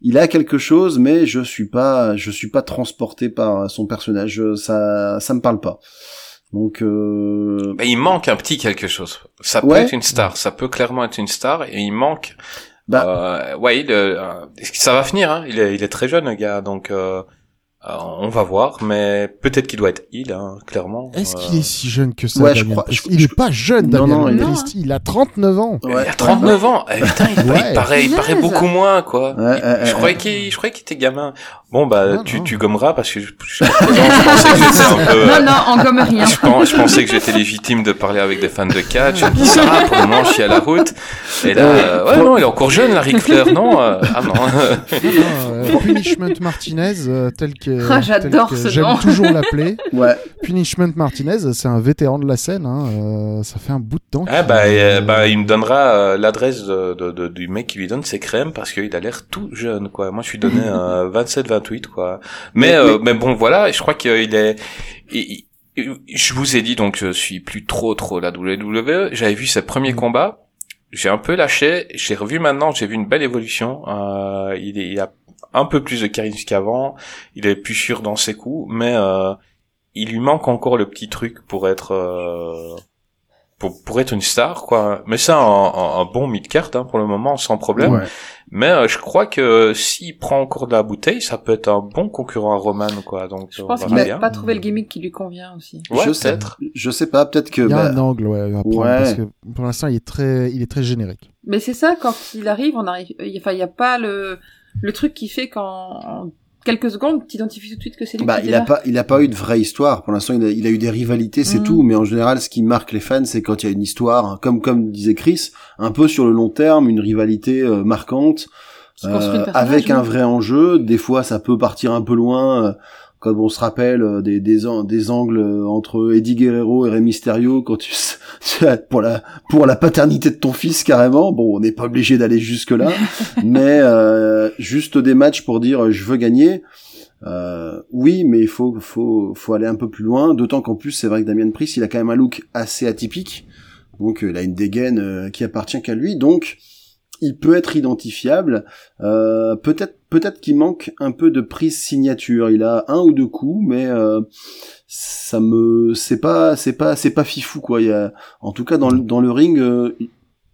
il a quelque chose, mais je suis pas, je suis pas transporté par son personnage. Ça, ça me parle pas. Donc, euh, Mais il manque un petit quelque chose. Ça peut Ouais. être une star, ça peut clairement être une star, et il manque. Bah. euh, ouais, il, euh, ça va finir. Hein. Il est, il est très jeune, le gars, donc euh, on va voir. Mais peut-être qu'il doit être il, hein, clairement. Est-ce Euh, qu'il est si jeune que ça Ouais, je Damian crois- je- Il je- est pas jeune, Non, Damian non, il est-. Il a 39 ans. Il ouais. a 39 ans. Eh, putain, il, Ouais. il paraît, il paraît, il paraît beaucoup moins, quoi. Ouais, ouais, je ouais, croyais ouais. qu'il, je croyais qu'il était gamin. Bon, bah, Non, tu, non. tu gommeras parce que je, je, je <laughs> pensais que j'étais un peu. Non, non, on gomme rien. Je, pense- je pensais que j'étais légitime de parler avec des fans de catch. Je me dis ça, pour le moment, je suis à la route. Et là, euh, ouais, non, il est encore jeune, Larry Flair, non euh, Ah non. Euh, <laughs> Punishment Martinez, euh, tel que, <laughs> Ah, j'adore ce j'aime toujours l'appeler. <laughs> Ouais. Punishment Martinez, c'est un vétéran de la scène. Hein, euh, ça fait un bout de temps. Ah qu'il- bah, euh, bah, il me donnera euh, l'adresse de, de, de- du mec qui lui donne ses crèmes parce qu'il a l'air tout jeune, quoi. Moi, je suis donné euh, 27-28, quoi. Mais, Mais- euh, mais bon, voilà, je crois qu'il est... il- il- je vous ai dit, donc, je suis plus trop, trop la WWE. J'avais vu ses premiers Mm. combats. J'ai un peu lâché. J'ai revu maintenant, j'ai vu une belle évolution. Euh, il, est, il a un peu plus de charisme qu'avant. Il est plus sûr dans ses coups, mais euh, il lui manque encore le petit truc pour être... euh, pour, pour être une star, quoi. Mais ça, un, un, un bon mid-card, hein, pour le moment, sans problème. Ouais. Mais euh, je crois que s'il prend encore de la bouteille, ça peut être un bon concurrent à Roman, quoi. Donc, Je pense verra qu'il a bien. pas trouvé le gimmick qui lui convient aussi. Ouais, je sais, je sais pas, peut-être que Il y a bah, un angle, ouais, à prendre, Ouais. parce que pour l'instant, il est très, il est très générique. Mais c'est ça, quand il arrive, on arrive, il- enfin, il n'y a pas le, le truc qui fait qu'en en quelques secondes, tu identifies tout de suite que c'est lui Bah, qui il a pas, il a pas eu de vraie histoire. Pour l'instant, il a, il a eu des rivalités, c'est Mhm. tout. Mais en général, ce qui marque les fans, c'est quand il y a une histoire, comme comme disait Chris, un peu sur le long terme, une rivalité euh, marquante, euh, avec un vrai enjeu. Des fois, ça peut partir un peu loin. Comme on se rappelle euh, des, des, des angles euh, entre Eddie Guerrero et Rey Mysterio quand tu, <laughs> pour la pour la paternité de ton fils carrément. Bon, on n'est pas obligé d'aller jusque là, <laughs> mais euh, juste des matchs pour dire euh, je veux gagner. Euh, oui, mais il faut faut faut aller un peu plus loin. D'autant qu'en plus, c'est vrai que Damien Priest, il a quand même un look assez atypique. Donc, il a une dégaine qui appartient qu'à lui. Donc, il peut être identifiable. Euh, peut-être peut-être qu'il manque un peu de prise signature. Il a un ou deux coups, mais euh, ça me c'est pas c'est pas c'est pas fifou quoi. En tout cas dans le, dans le ring, euh,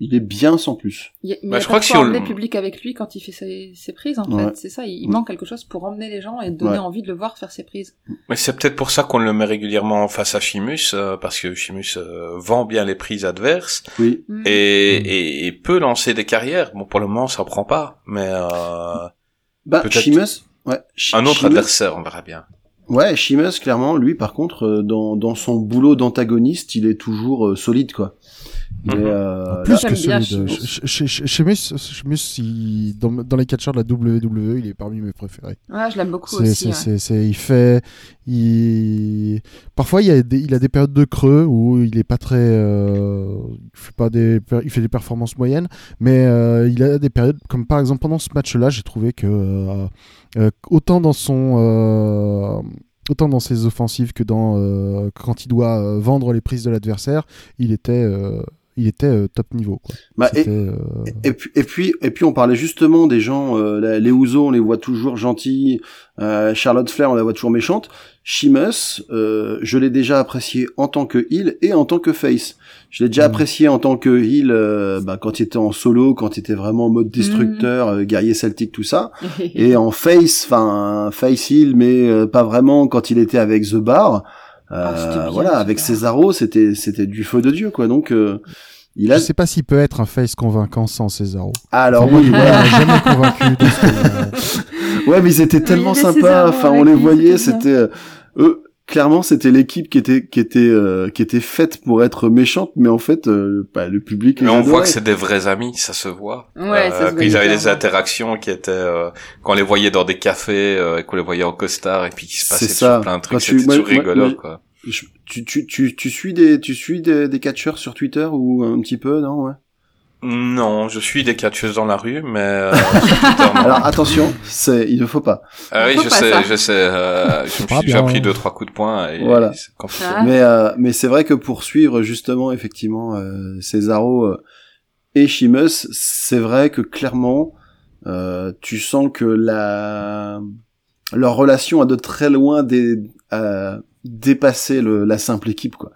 il- est bien sans plus. Il y a, mais Bah, il y a je crois que de si on le- public avec lui quand il fait ses, ses prises, en Ouais. fait. C'est ça, il, il manque quelque chose pour emmener les gens et donner Ouais. envie de le voir faire ses prises. Mais c'est peut-être pour ça qu'on le met régulièrement face à Chimus, euh, parce que Chimus euh, vend bien les prises adverses Oui. Mm. et, et, et peut lancer des carrières. Bon, pour le moment, ça prend pas, mais euh, Bah, Peut-être Sheamus, ouais. Un autre adversaire, on verra bien. Ouais, Sheamus, clairement, lui, par contre, euh, dans, dans son boulot d'antagoniste, il est toujours euh, solide, quoi. Mhm. euh, Plus là- que celui de Sheamus. Sh- Sh- Sh- Sheamus, Sheamus, il- dans, dans les catcheurs de la WWE, il est parmi mes préférés. Ouais, je l'aime beaucoup aussi. c'est, ouais. c'est, il fait, il, parfois il a des, il a des périodes de creux où il est pas très, euh, il fait pas des, il fait des performances moyennes, mais euh, il a des périodes comme par exemple pendant ce match-là, j'ai trouvé que euh, euh, autant dans son, euh, autant dans ses offensives que dans euh, quand il doit euh, vendre les prises de l'adversaire, il était, euh, il était euh, top niveau. Quoi. bah, et, euh, et puis, et puis, et puis, on parlait justement des gens, euh, les Ouzo, on les voit toujours gentils, euh, Charlotte Flair, on la voit toujours méchante. Sheamus, euh, je l'ai déjà apprécié en tant que heel et en tant que face. Je l'ai déjà Mhm. apprécié en tant que heel euh, bah, quand il était en solo, quand il était vraiment en mode destructeur, euh, guerrier celtique, tout ça. <laughs> et en face, enfin face heel, mais euh, pas vraiment quand il était avec The Bar. Euh, Ah, bien, voilà, avec. Cesaro, c'était c'était du feu de dieu quoi. Donc euh, Il Je a. sais pas s'il peut être un face convaincant sans Cesaro. Ah, alors Enfin, il voilà. m'a jamais convaincu. de ce que- <laughs> Ouais, mais ils étaient tellement sympas. César Enfin, on les voyait. c'était euh, eux. Clairement, c'était l'équipe qui était qui était euh, qui était faite pour être méchante, mais en fait, euh, bah, le public. Mais on voit adorait. que c'est des vrais amis, ça se voit. Ouais, ça se Euh, voit Ils avaient des interactions qui étaient, euh, qu'on les voyait dans des cafés, euh, et qu'on les voyait en costard, et puis qu'il se passait ça. plein de trucs, c'était toujours moi- rigolo, moi- quoi. Je- tu, tu, tu, tu suis des tu suis des, des catcheurs sur Twitter ou un petit peu non ouais. Non, je suis des catcheuses dans la rue, mais euh. <laughs> Alors attention, c'est il ne faut pas. Ah oui, Faut je pas sais, je sais. Euh, je me Pas suis déjà bien. pris deux trois coups de poing. Et Voilà. Ah. Mais euh, mais c'est vrai que pour suivre justement effectivement euh, Cesaro euh, et Sheamus, c'est vrai que clairement euh, tu sens que la leur relation a de très loin euh, dépassé le, la simple équipe quoi.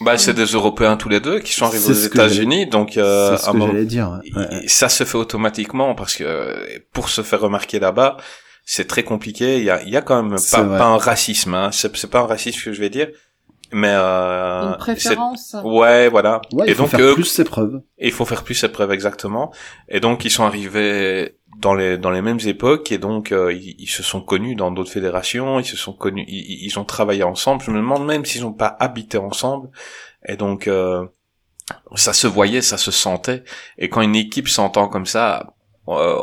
Bah, c'est des Européens tous les deux qui sont arrivés aux États-Unis, donc euh, ce que moment- dire. ouais. Ça se fait automatiquement parce que pour se faire remarquer là-bas, c'est très compliqué. Il y a, il y a quand même pas, pas un racisme. Hein. C'est, pas un racisme que je vais dire, mais euh, Une c'est- préférence. Ouais, voilà. Ouais, il et faut donc faire plus ses preuves. il faut faire plus ses preuves exactement. Et donc ils sont arrivés dans les dans les mêmes époques et donc euh, ils, se sont connus dans d'autres fédérations. Ils se sont connus, ils, ils ont travaillé ensemble. Je me demande même s'ils n'ont pas habité ensemble. Et donc euh, ça se voyait, ça se sentait. Et quand une équipe s'entend comme ça, euh,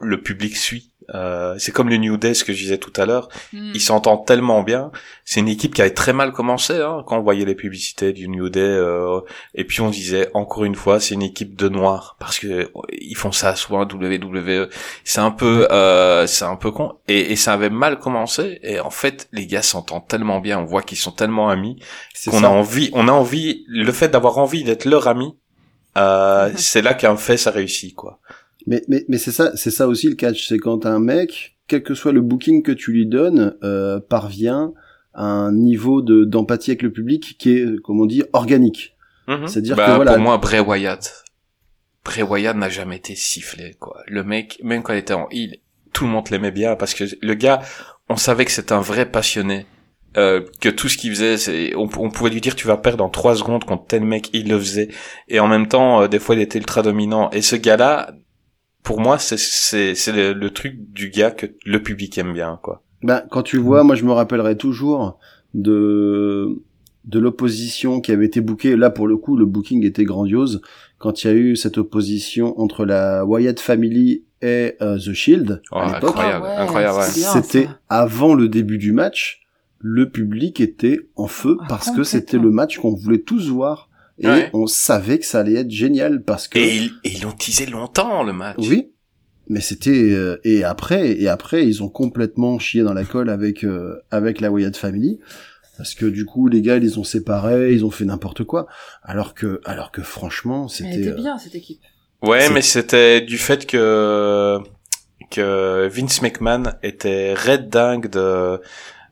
le public suit. Euh, c'est comme le New Day, ce que je disais tout à l'heure. Hmm. Ils s'entendent tellement bien. C'est une équipe qui avait très mal commencé hein, quand on voyait les publicités du New Day. euh, et puis on disait encore une fois, c'est une équipe de noirs parce que euh, ils font ça souvent WWE. C'est un peu, euh, c'est un peu con. Et, et ça avait mal commencé. Et en fait, les gars s'entendent tellement bien. On voit qu'ils sont tellement amis C'est qu'on a envie. On a envie. Le fait d'avoir envie d'être leur ami, euh, <laughs> c'est là qu'un fait ça réussit quoi. Mais, mais, mais c'est ça, c'est ça aussi le catch, c'est quand un mec, quel que soit le booking que tu lui donnes, euh, parvient à un niveau de d'empathie avec le public qui est, comme on dit, organique. Mhm. C'est-à-dire Bah, que voilà. Pour moi, Bray Wyatt, Bray Wyatt n'a jamais été sifflé, quoi. Le mec, même quand il était en heel, tout le monde l'aimait bien parce que le gars, on savait que c'était un vrai passionné. Euh, que tout ce qu'il faisait, c'est, on, on pouvait lui dire tu vas perdre en trois secondes contre tel mec, il le faisait. Et en même temps, euh, des fois, il était ultra dominant. Et ce gars-là, pour moi, c'est, c'est, c'est le, le truc du gars que le public aime bien, quoi. Ben, quand tu vois, moi je me rappellerai toujours de de l'opposition qui avait été bookée. Là, pour le coup, le booking était grandiose. Quand il y a eu cette opposition entre la Wyatt Family et euh, The Shield Oh, à l'époque, incroyable, Ah ouais, incroyable, c'était avant le début du match. Le public était en feu Ah, parce que c'était le match qu'on voulait tous voir. Et Ouais. on savait que ça allait être génial parce que Et ils, et ils l'ont teasé longtemps, le match. oui, mais c'était euh, et après et après ils ont complètement chié dans la colle avec euh, avec la Wyatt Family parce que du coup les gars ils les ont séparés, ils ont fait n'importe quoi alors que alors que franchement Elle c'était était euh, bien, cette équipe. Ouais, mais c'était du fait que que Vince McMahon était red dingue de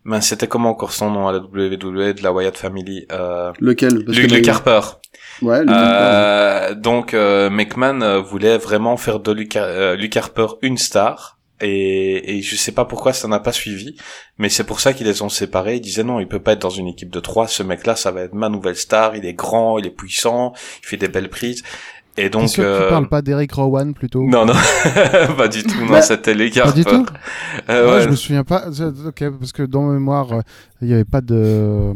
ben c'était comment encore son nom à la WWE de la Wyatt Family euh... lequel? Parce Luke, que Luke Harper. Ouais, Euh, donc euh, McMahon euh, voulait vraiment faire de Luke, euh, Luke Harper une star. Et, et je sais pas pourquoi ça n'a pas suivi mais c'est pour ça qu'ils les ont séparés. Ils disaient non il peut pas être dans une équipe de trois. Ce mec là ça va être ma nouvelle star. Il est grand il est puissant il fait des belles prises. Et donc sûr que euh, tu parles pas d'Eric Rowan plutôt? Non, non, <laughs> pas du tout, non, Bah, c'était Luke Pas du Harper. tout. Euh, Ouais, ouais. je me souviens pas. Ok, parce que dans ma mémoire, euh, il y avait pas de.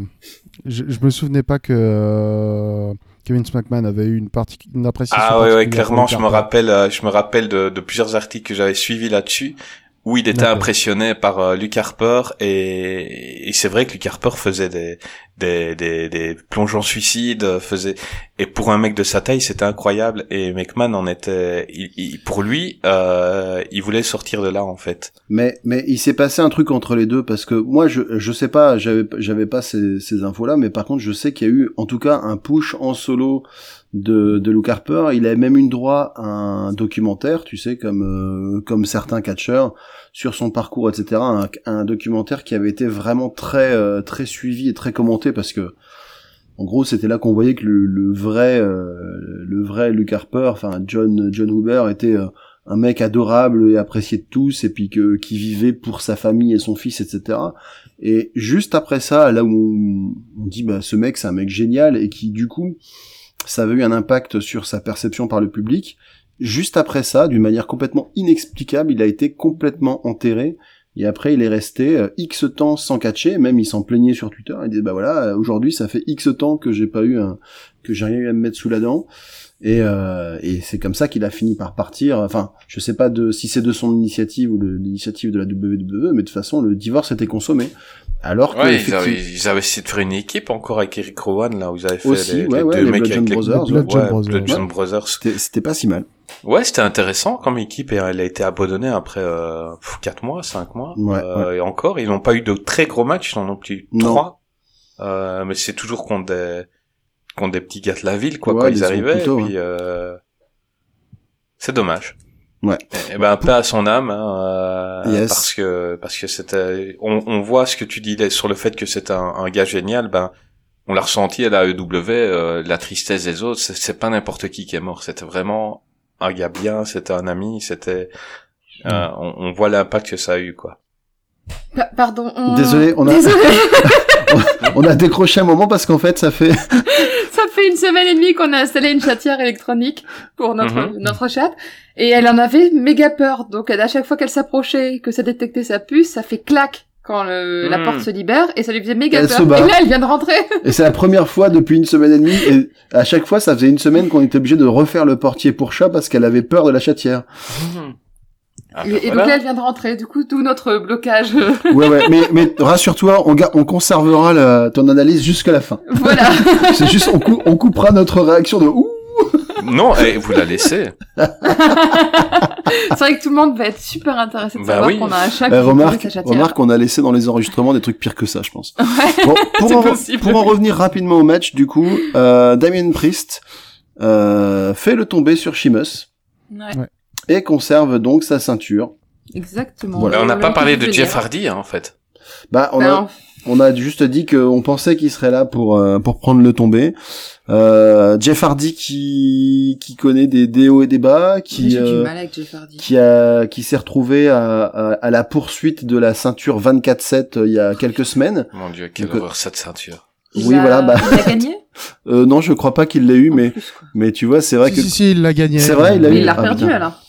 Je, je me souvenais pas que euh, Kevin McMahon avait eu une, partie, une appréciation. Ah ouais, ouais, clairement, je me rappelle, euh, je me rappelle de, de plusieurs articles que j'avais suivis là-dessus, où il était impressionné par euh, Luke Harper, et, et c'est vrai que Luke Harper faisait des, des, des, des plongeons suicides, faisait, et pour un mec de sa taille, c'était incroyable, et McMahon en était, il, il- pour lui, euh, il voulait sortir de là, en fait. Mais mais il s'est passé un truc entre les deux parce que moi je je sais pas, j'avais j'avais pas ces ces infos là, mais par contre je sais qu'il y a eu en tout cas un push en solo de de Luke Harper. Il avait même eu droit à un documentaire, tu sais, comme euh, comme certains catcheurs sur son parcours, etc. Un, un documentaire qui avait été vraiment très euh, très suivi et très commenté parce que en gros, c'était là qu'on voyait que le, le vrai, euh, le vrai Luke Harper, enfin John John Huber, était euh, un mec adorable et apprécié de tous, et puis que qui vivait pour sa famille et son fils, etc. Et juste après ça, là où on, on dit bah ce mec c'est un mec génial et qui du coup ça avait eu un impact sur sa perception par le public. Juste après ça, d'une manière complètement inexplicable, il a été complètement enterré. Et après, il est resté euh, X temps sans catcher. Même il s'en plaignait sur Twitter. Il disait bah voilà, euh, aujourd'hui ça fait X temps que j'ai pas eu un, que j'ai rien eu à me mettre sous la dent. Et, euh, et c'est comme ça qu'il a fini par partir. Enfin, je sais pas de si c'est de son initiative ou de l'initiative de la WWE, mais de toute façon, le divorce était consommé. Alors que Ouais, ils avaient, ils avaient essayé de faire une équipe encore avec Eric Rowan, là, où ils avaient fait Aussi, les, ouais, les ouais, deux les mecs avec les Brothers, Les Bludgeon ouais, Brothers, ouais. Brothers. c'était c'était pas si mal. Ouais, c'était intéressant comme équipe et elle a été abandonnée après euh, 4 mois, 5 mois. Ouais, Euh, Et encore, ils n'ont pas eu de très gros matchs, ils en ont eu Non. 3. Euh, mais c'est toujours contre des, contre des petits gars de la ville, quoi, Ouais, quand ils arrivaient. et puis, euh, c'est dommage. Ouais. Et ben, paix à son âme, hein, euh, Yes. parce que, parce que c'était, on, on voit ce que tu dis là, sur le fait que c'est un, un gars génial, ben, on l'a ressenti à la EW, euh, la tristesse des autres, c'est, c'est pas n'importe qui qui est mort, c'était vraiment un gars bien, c'était un ami, c'était, euh, on, on voit l'impact que ça a eu, quoi. Pa- Pardon. On... Désolé, on a- <laughs> Désolé. <laughs> On a décroché un moment parce qu'en fait, ça fait Ça fait une semaine et demie qu'on a installé une chatière électronique pour notre Mhm. notre chat et elle en avait méga peur. Donc à chaque fois qu'elle s'approchait, que ça détectait sa puce, ça fait clac quand le, la Mhm. porte se libère et ça lui faisait méga Elle peur. se bat. Et là, elle vient de rentrer. <laughs> Et c'est la première fois depuis une semaine et demie, et à chaque fois, ça faisait une semaine qu'on était obligé de refaire le portier pour chat parce qu'elle avait peur de la chatière. Ah, et et donc voilà. là, elle vient de rentrer. Du coup, tout notre blocage. <laughs> Ouais, ouais, mais, mais rassure-toi, on, on conservera la- ton analyse jusqu'à la fin. voilà. <laughs> C'est juste, on, cou- on coupera notre réaction de ouh. Non, et vous la laissez. C'est vrai que tout le monde va être super intéressé de Bah savoir oui. qu'on a un chat Eh, qui pourrit remarque, remarque qu'on a laissé dans les enregistrements des trucs pires que ça, je pense. <laughs> Ouais. Bon, pour, C'est en, possible. pour en revenir rapidement au match, du coup, euh, Damien Priest euh, fait le tomber sur Sheamus Ouais. Et conserve donc sa ceinture. Exactement. Voilà. On n'a pas parlé de Jeff. Hardy, hein, en fait. Bah, on Ben, a, on a juste dit qu'on pensait qu'il serait là pour euh, pour prendre le tombé. Euh, Jeff Hardy qui qui connaît des, des hauts et des bas, qui euh, mal avec Jeff Hardy. qui a qui s'est retrouvé à, à, à la poursuite de la ceinture 24/7 euh, il y a quelques semaines. Mon dieu, quelle Donc, horreur cette ceinture. Il oui, a- voilà, bah. Il a gagné? Euh, non, je crois pas qu'il l'ait eu, En mais plus, mais tu vois, c'est vrai si, que si, si, il l'a gagné. C'est vrai, il a Mais eu- il l'a Ah, perdu alors.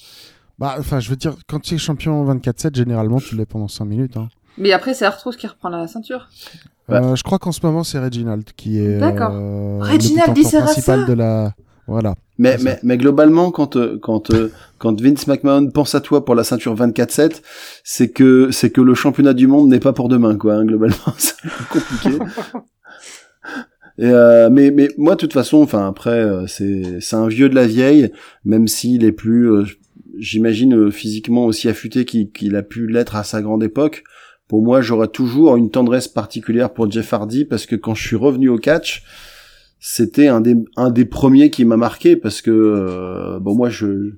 Bah, enfin, je veux dire, quand tu es champion 24-7, généralement, tu l'es pendant 5 minutes. Hein. Mais après, c'est Arthros qui reprend la ceinture. Ouais. Euh, je crois qu'en ce moment, c'est Reginald qui est D'accord. euh, Reginald le dit principal de la. Voilà. mais mais mais globalement quand euh, quand euh, quand Vince McMahon pense à toi pour la ceinture 24/7, c'est que c'est que le championnat du monde n'est pas pour demain quoi. Hein, globalement, <laughs> c'est un peu compliqué. Et euh, mais mais moi de toute façon, enfin après euh, c'est c'est un vieux de la vieille, même s'il est plus, euh, j'imagine euh, physiquement aussi affûté qu'il qu'il a pu l'être à sa grande époque. Pour moi, j'aurais toujours une tendresse particulière pour Jeff Hardy parce que quand je suis revenu au catch, c'était un des un des premiers qui m'a marqué parce que euh, bon moi je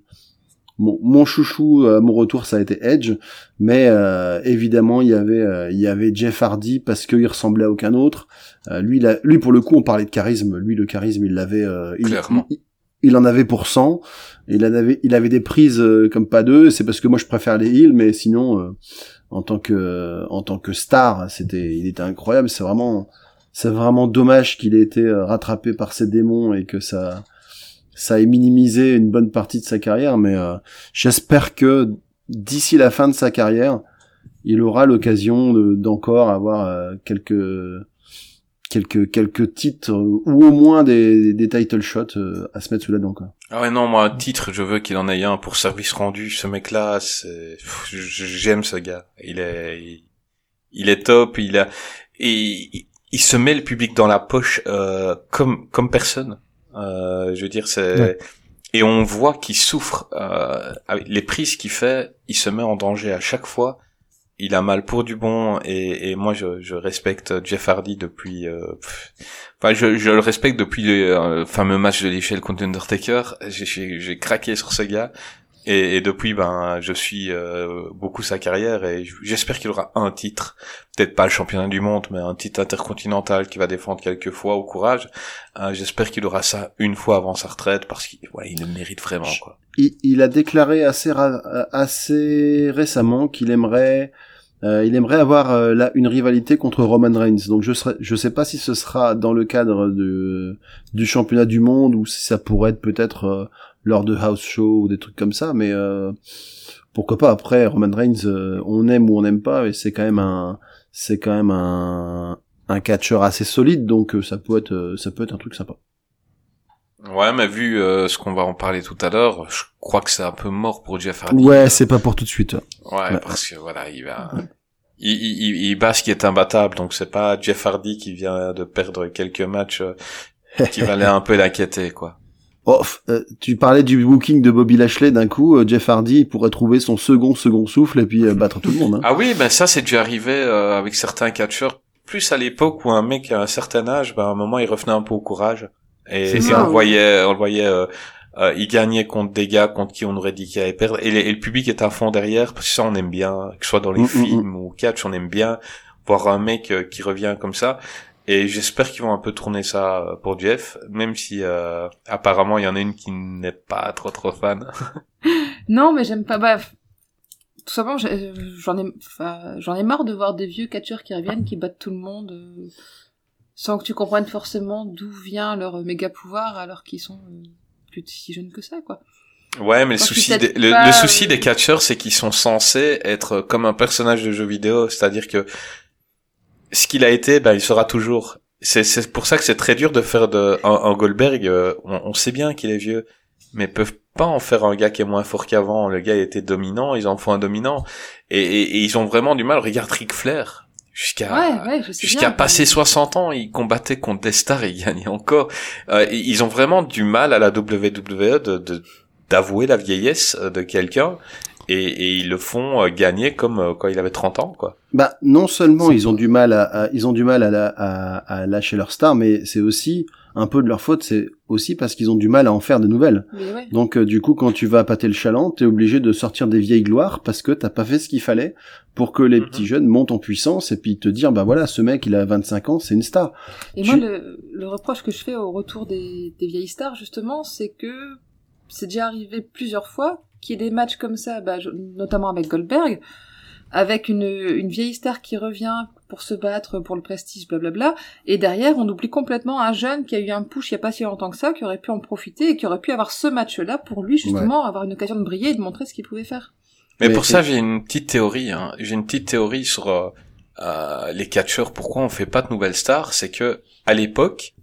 mon, mon chouchou à mon retour ça a été Edge mais euh, évidemment il y avait euh, il y avait Jeff Hardy parce qu'il ressemblait à aucun autre Euh, lui il a- lui pour le coup on parlait de charisme lui le charisme il l'avait euh, Clairement. il, il en avait pour 100 il en avait il avait des prises euh, comme pas deux c'est parce que moi je préfère les heels mais sinon euh, en tant que en tant que star c'était il était incroyable. C'est vraiment c'est vraiment dommage qu'il ait été euh, rattrapé par ces démons et que ça ça ait minimisé une bonne partie de sa carrière. Mais euh, j'espère que d'ici la fin de sa carrière il aura l'occasion de- d'encore avoir euh, quelques quelques quelques titres euh, ou au moins des, des title shots euh, à se mettre sous la dent quoi. Ah ouais, non, moi, un titre, je veux qu'il en ait un pour service rendu. Ce mec-là, c'est, pff, je- j'aime ce gars. Il est, il, est top, il a, et il, il se met le public dans la poche, euh, comme, comme personne. Euh, je veux dire, c'est, Ouais. et on voit qu'il souffre, euh, avec les prises qu'il fait, il se met en danger à chaque fois. Il a mal pour du bon, et, et moi, je, je respecte Jeff Hardy depuis, euh, pff, Enfin, je, je le respecte depuis le euh, fameux match de l'échelle contre Undertaker. J'ai- craqué sur ce gars. Et, et depuis, ben, je suis euh, beaucoup sa carrière et j'espère qu'il aura un titre, peut-être pas le championnat du monde, mais un titre intercontinental qu'il va défendre quelques fois au courage. Euh, j'espère qu'il aura ça une fois avant sa retraite parce qu'il ouais, il le mérite vraiment. Quoi. Il, il a déclaré assez assez récemment qu'il aimerait Euh, il aimerait avoir euh, là une rivalité contre Roman Reigns. Donc je serais, je sais pas si ce sera dans le cadre de, du championnat du monde ou si ça pourrait être peut-être euh, lors de house show ou des trucs comme ça. Mais euh, pourquoi pas Après Roman Reigns, on aime ou on n'aime pas, et c'est quand même un, c'est quand même un, un catcheur assez solide. Donc ça peut être, ça peut être un truc sympa. Ouais, mais vu euh, ce qu'on va en parler tout à l'heure, je crois que c'est un peu mort pour Jeff Hardy. Ouais, c'est pas pour tout de suite. Ouais, Ouais. parce que voilà, il va, il, il, il, il bat ce qui est imbattable, donc c'est pas Jeff Hardy qui vient de perdre quelques matchs euh, qui <laughs> valait un peu l'inquiéter, quoi. Oh, euh, tu parlais du booking de Bobby Lashley d'un coup. euh, Jeff Hardy pourrait trouver son second second souffle et puis euh, battre tout le monde. Hein. Ah oui, ben ça c'est déjà arrivé euh, avec certains catcheurs. Plus à l'époque où un mec à un certain âge, ben à un moment il revenait un peu au courage. Et, C'est et ça, on oui. voyait, on le voyait, euh, euh, il gagnait contre des gars contre qui on aurait dit qu'il allait perdre. Et, le public est à fond derrière parce que ça on aime bien, que ce soit dans les Mm, mm, films ou catch, on aime bien voir un mec euh, qui revient comme ça. Et j'espère qu'ils vont un peu tourner ça euh, pour Jeff, même si euh, apparemment il y en a une qui n'est pas trop trop fan. <laughs> Non, mais j'aime pas. Bah, tout simplement, j'en ai, j'en ai marre de voir des vieux catcheurs qui reviennent, qui battent tout le monde, sans que tu comprennes forcément d'où vient leur méga pouvoir, alors qu'ils sont euh, plus si jeunes que ça, quoi. Ouais, mais le souci, des, le, pas, le souci euh, des catcheurs, c'est qu'ils sont censés être comme un personnage de jeu vidéo, c'est-à-dire que ce qu'il a été, ben il sera toujours. C'est c'est pour ça que c'est très dur de faire de un, un Goldberg. euh, on, on sait bien qu'il est vieux, mais peuvent pas en faire un gars qui est moins fort qu'avant. Le gars était dominant, ils en font un dominant, et, et, et ils ont vraiment du mal. Regarde Ric Flair, jusqu'à ouais, ouais, Jusqu'à passer 60 ans, ils combattaient contre des stars et ils gagnaient encore. Euh, ils ont vraiment du mal à la WWE de de- d'avouer la vieillesse euh, de quelqu'un et, et ils le font euh, gagner comme euh, quand il avait 30 ans, quoi. Bah non seulement ils ont du mal à, à- ils ont du mal à, à, à lâcher leur star, mais c'est aussi un peu de leur faute. C'est aussi parce qu'ils ont du mal à en faire de nouvelles. Ouais. Donc euh, du coup, quand tu vas pâter le chaland, t'es obligé de sortir des vieilles gloires parce que t'as pas fait ce qu'il fallait pour que les Mhm. petits jeunes montent en puissance et puis te dire bah voilà, ce mec il a 25 ans, c'est une star. Et Tu- moi, le, le reproche que je fais au retour des, des vieilles stars, justement, c'est que c'est déjà arrivé plusieurs fois qu'il y ait des matchs comme ça, bah, je- notamment avec Goldberg, avec une, une vieille star qui revient pour se battre pour le prestige, blablabla, et derrière, on oublie complètement un jeune qui a eu un push il y a pas si longtemps que ça, qui aurait pu en profiter et qui aurait pu avoir ce match-là pour lui, justement, avoir une occasion de briller et de montrer ce qu'il pouvait faire. Mais Mais pour ça, j'ai une petite théorie. Hein. J'ai une petite théorie sur euh, euh, les catcheurs. Pourquoi on fait pas de nouvelles stars? C'est que à l'époque,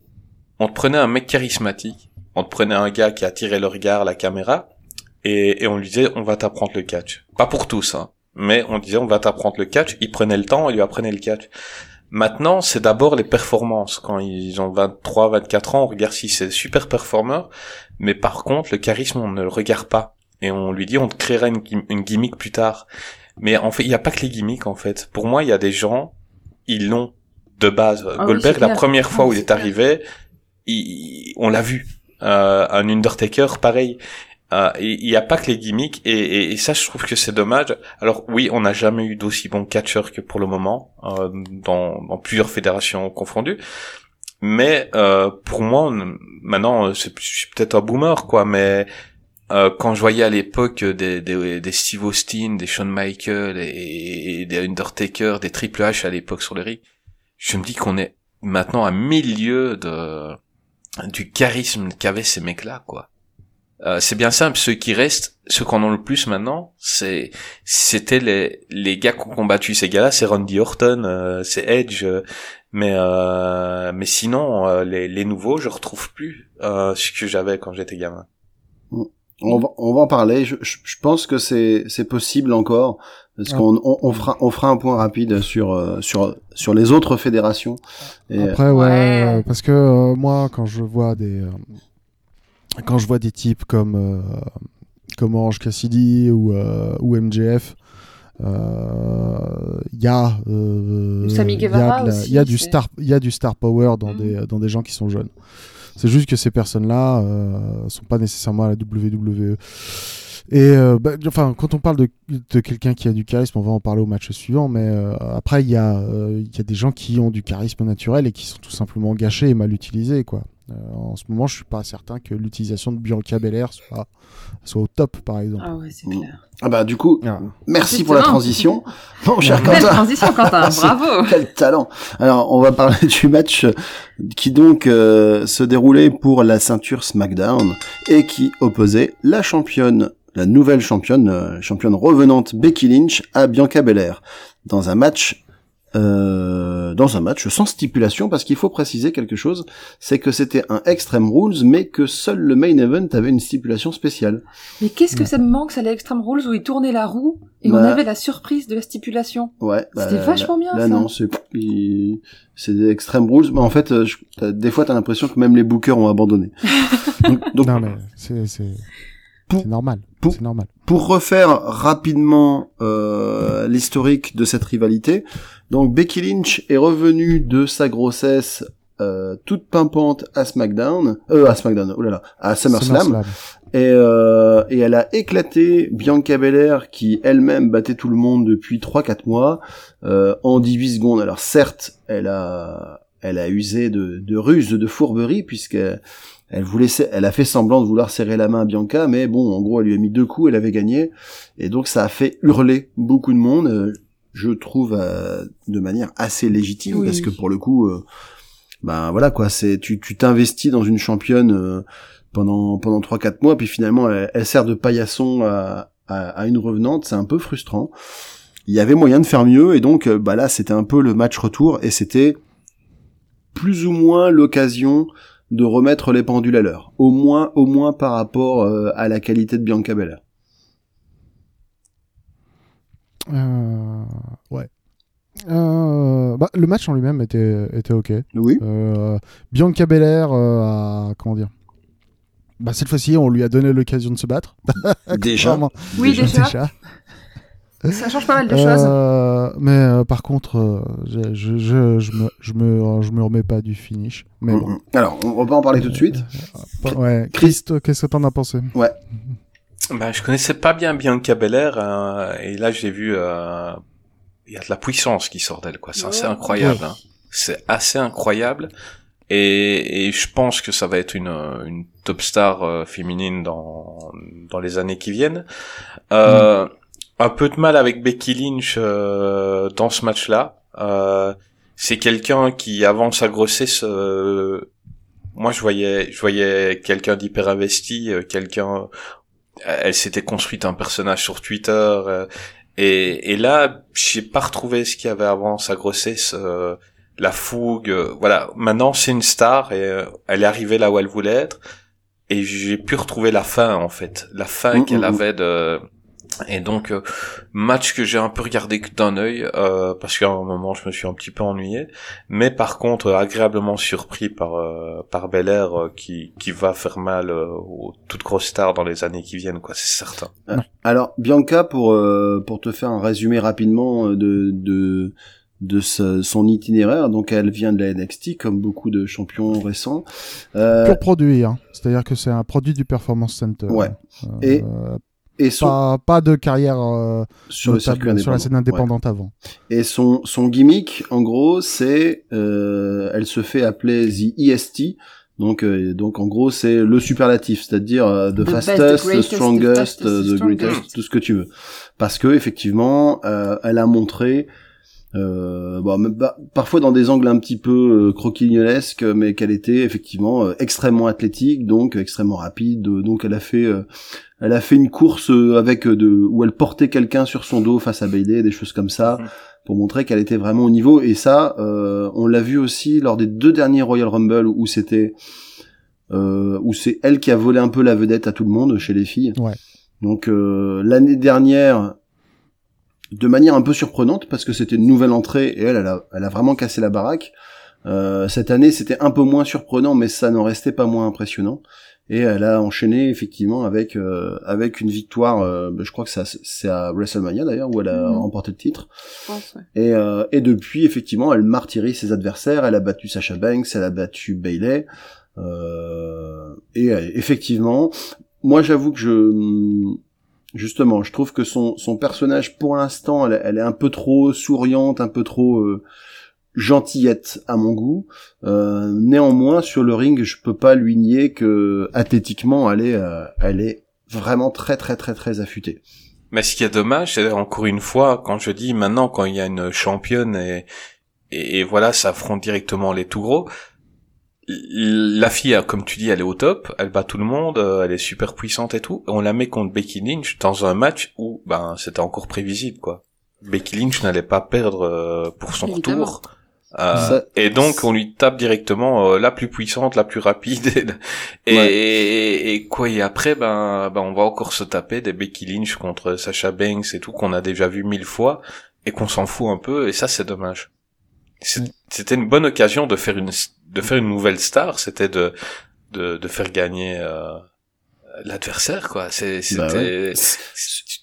on te prenait un mec charismatique, on te prenait un gars qui attirait le regard, la caméra, et, et on lui disait on va t'apprendre le catch. Pas pour tous, hein, mais on disait on va t'apprendre le catch. Il prenait le temps et lui apprenait le catch. Maintenant, c'est d'abord les performances. Quand ils ont 23, 24 ans, on regarde si c'est super performeur, mais par contre, le charisme, on ne le regarde pas et on lui dit on te créera une, gim- une gimmick plus tard. Mais en fait, il n'y a pas que les gimmicks en fait. Pour moi, il y a des gens, ils l'ont de base. Ah Goldberg, la première fois Ah, où il est arrivé, il- on l'a vu. Euh, un Undertaker, pareil. Euh, Il n'y a pas que les gimmicks et, et- et ça, je trouve que c'est dommage. Alors oui, on n'a jamais eu d'aussi bons catcheurs que pour le moment euh, dans, dans plusieurs fédérations confondues. Mais euh, pour moi, maintenant, euh, je suis peut-être un boomer, quoi, mais euh, quand je voyais à l'époque des, des, des Steve Austin, des Shawn Michaels et, et des Undertaker, des Triple H à l'époque sur le ring, je me dis qu'on est maintenant à milieu de du charisme qu'avaient ces mecs-là, quoi. Euh, c'est bien simple, ceux qui restent, ceux qui en ont le plus maintenant, c'est c'était les les gars qui ont combattu ces gars-là, c'est Randy Orton, euh, c'est Edge, euh, mais euh, mais sinon euh, les les nouveaux, je retrouve plus euh, ce que j'avais quand j'étais gamin. On va, on va en parler. Je, je, je pense que c'est c'est possible encore parce qu'on on, on fera on fera un point rapide sur euh, sur sur les autres fédérations. Et, Après, ouais, Ouais. parce que euh, moi, quand je vois des, euh, quand je vois des types comme euh, comme Orange Cassidy ou euh, ou MJF, euh, il y a euh, il y a y a du star, il y a du star power dans Mhm. des dans des gens qui sont jeunes. C'est juste que ces personnes-là euh, sont pas nécessairement à la WWE. Et bah, enfin, quand on parle de, de quelqu'un qui a du charisme, on va en parler au match suivant. Mais après, il y, a, il y a des gens qui ont du charisme naturel et qui sont tout simplement gâchés et mal utilisés. Quoi. Euh, en ce moment, je suis pas certain que l'utilisation de Bianca Belair soit, soit au top, par exemple. Ah ouais, c'est clair. Ah bah du coup, Ah. merci pour la transition. <laughs> Mon cher Quentin. transition, Quentin. <laughs> C'est- Bravo. Quel talent Alors, on va parler du match qui donc euh, se déroulait pour la ceinture SmackDown et qui opposait la championne, la nouvelle championne, euh, championne revenante Becky Lynch à Bianca Belair dans un match euh, dans un match sans stipulation parce qu'il faut préciser quelque chose, c'est que c'était un Extreme Rules mais que seul le main event avait une stipulation spéciale. Mais qu'est-ce que ça me manque, ça, les Extreme Rules où ils tournaient la roue et on Bah. avait la surprise de la stipulation. Ouais. C'était bah, vachement bien, Là ça. non, c'est il- c'est des Extreme Rules, mais en fait, euh, je- des fois t'as l'impression que même les bookers ont abandonné. <laughs> donc, donc, Non, mais c'est c'est normal. pour- C'est normal. pour refaire rapidement euh, l'historique de cette rivalité, donc Becky Lynch est revenue de sa grossesse euh, toute pimpante à SmackDown, euh, à SmackDown, oh là là, à SummerSlam, et, euh, et elle a éclaté Bianca Belair qui elle-même battait tout le monde depuis 3-4 mois euh, en 18 secondes. Alors certes, elle a elle a usé de, de ruse, de fourberie puisque elle voulait elle a fait semblant de vouloir serrer la main à Bianca, mais bon, en gros, elle lui a mis deux coups, elle avait gagné, et donc ça a fait hurler beaucoup de monde. Je trouve euh, de manière assez légitime Oui. parce que pour le coup, euh, ben voilà quoi, c'est tu tu t'investis dans une championne euh, pendant pendant trois quatre mois puis finalement elle, elle sert de paillasson à, à, à une revenante c'est un peu frustrant. Il y avait moyen de faire mieux et donc bah là c'était un peu le match retour et c'était plus ou moins l'occasion de remettre les pendules à l'heure. Au moins au moins par rapport euh, à la qualité de Bianca Belair ouais. Euh, bah, le match en lui-même était, était ok. oui Euh, Bianca Belair euh, a comment dire bah, cette fois-ci, on lui a donné l'occasion de se battre. <laughs> déjà Oui, déjà. déjà. <laughs> Ça change pas mal de choses. Euh, mais euh, par contre, euh, je, je, je, je me, je, me, je me remets pas du finish. Mais bon. Mm, mm. alors on va pas en parler tout de suite Ouais. Chris, toi, qu'est-ce que t'en as pensé? Bah, je connaissais pas bien Bianca Belair euh, et là j'ai vu euh, il y a de la puissance qui sort d'elle quoi. C'est assez incroyable. Hein. C'est assez incroyable et, et je pense que ça va être une, une top star euh, féminine dans dans les années qui viennent. Euh, Un peu de mal avec Becky Lynch euh, dans ce match-là. Euh, c'est quelqu'un qui avant sa grossesse euh, moi je voyais je voyais quelqu'un d'hyper investi, euh, quelqu'un elle s'était construite un personnage sur Twitter euh, et, et là j'ai pas retrouvé ce qu'il y avait avant sa grossesse euh, la fougue euh, voilà maintenant c'est une star et euh, elle est arrivée là où elle voulait être et j'ai pu retrouver la fin en fait la fin Mm, qu'elle mm, mm. avait de et donc euh, match que j'ai un peu regardé que d'un œil euh, parce qu'à un moment je me suis un petit peu ennuyé mais par contre euh, agréablement surpris par euh, par Belair euh, qui qui va faire mal euh, aux toutes grosses stars dans les années qui viennent quoi c'est certain Alors Bianca, pour euh, pour te faire un résumé rapidement de de de ce- son itinéraire, donc elle vient de la NXT comme beaucoup de champions récents. Euh, Pur produit, hein. c'est-à-dire que c'est un produit du Performance Center. Ouais. Euh, Et et son pas, pas de carrière euh, sur le notable circuit sur la scène indépendant. indépendante avant. Et son son gimmick, en gros, c'est euh, elle se fait appeler the EST. Donc, euh, donc en gros, c'est le superlatif, c'est-à-dire euh, the, The best, the fastest, the strongest, fastest, the the greatest, strongest. tout ce que tu veux. Parce que effectivement, euh, elle a montré, euh, bon, pas- parfois dans des angles un petit peu euh, croquignolesques, mais qu'elle était effectivement euh, extrêmement athlétique, donc extrêmement rapide. donc elle a fait, euh, elle a fait une course euh, avec euh, de où elle portait quelqu'un sur son dos face à Bailey, des choses comme ça Mhm. pour montrer qu'elle était vraiment au niveau. Et ça, euh, on l'a vu aussi lors des deux derniers Royal Rumble où c'était euh, où c'est elle qui a volé un peu la vedette à tout le monde chez les filles. Ouais. Donc euh, l'année dernière, de manière un peu surprenante parce que c'était une nouvelle entrée et elle, elle a, elle a vraiment cassé la baraque. Euh, cette année, c'était un peu moins surprenant, mais ça n'en restait pas moins impressionnant. Et elle a enchaîné effectivement avec euh, avec une victoire. euh, je crois que c'est à- WrestleMania d'ailleurs où elle a Mhm. remporté le titre. Je pense, ouais. Et, euh, et depuis, effectivement, elle martyrise ses adversaires. Elle a battu Sasha Banks, elle a battu Bailey. Euh, et euh, effectivement, moi, j'avoue que je, justement, je trouve que son son personnage, pour l'instant, elle, elle est un peu trop souriante, un peu trop, euh, gentillette à mon goût. Euh, néanmoins, sur le ring, je peux pas lui nier que athlétiquement, elle est, euh, elle est vraiment très très très très affûtée. Mais ce qui est dommage, c'est encore une fois, quand je dis maintenant, quand il y a une championne et, et, et voilà, ça affronte directement les tout gros, la fille, comme tu dis, elle est au top, elle bat tout le monde, euh, elle est super puissante et tout. On la met contre Becky Lynch dans un match où, ben, c'était encore prévisible, quoi. Becky Lynch n'allait pas perdre euh, pour son Évidemment. retour. Euh, Ça- et donc on lui tape directement euh, la plus puissante, la plus rapide. <laughs> Et, Ouais. et- et quoi et après ben, ben on va encore se taper des Becky Lynch contre Sasha Banks et tout qu'on a déjà vu mille fois et qu'on s'en fout un peu et ça c'est dommage. C'était une bonne occasion de faire une de faire une nouvelle star, c'était de, de de faire gagner euh, l'adversaire quoi. Bah c'était ouais.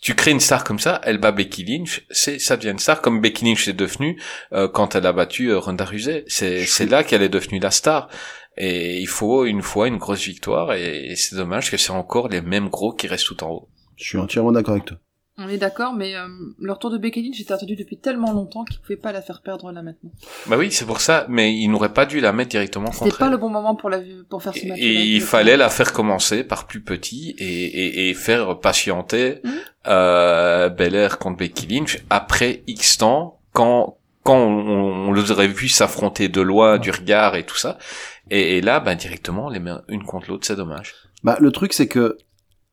Tu crées une star comme ça, elle bat Becky Lynch, c'est ça devient une star comme Becky Lynch est devenue euh, quand elle a battu euh, Ronda Rousey. C'est c'est là qu'elle est devenue la star. Et il faut une fois une grosse victoire et, et c'est dommage que c'est encore les mêmes gros qui restent tout en haut. Je suis entièrement d'accord avec toi. On est d'accord, mais euh, le retour de Becky Lynch était attendu depuis tellement longtemps qu'il pouvait pas la faire perdre là maintenant. Bah oui, c'est pour ça, mais il n'aurait pas dû la mettre directement C'était contre pas elle. le bon moment pour la pour faire ce match. et il fallait la faire commencer par plus petit et, et, et faire patienter Mhm. euh, Belair contre Becky Lynch après X temps quand quand on, on les aurait vu s'affronter de loin du regard et tout ça et, et là bah directement les mains une contre l'autre c'est dommage Bah, le truc, c'est que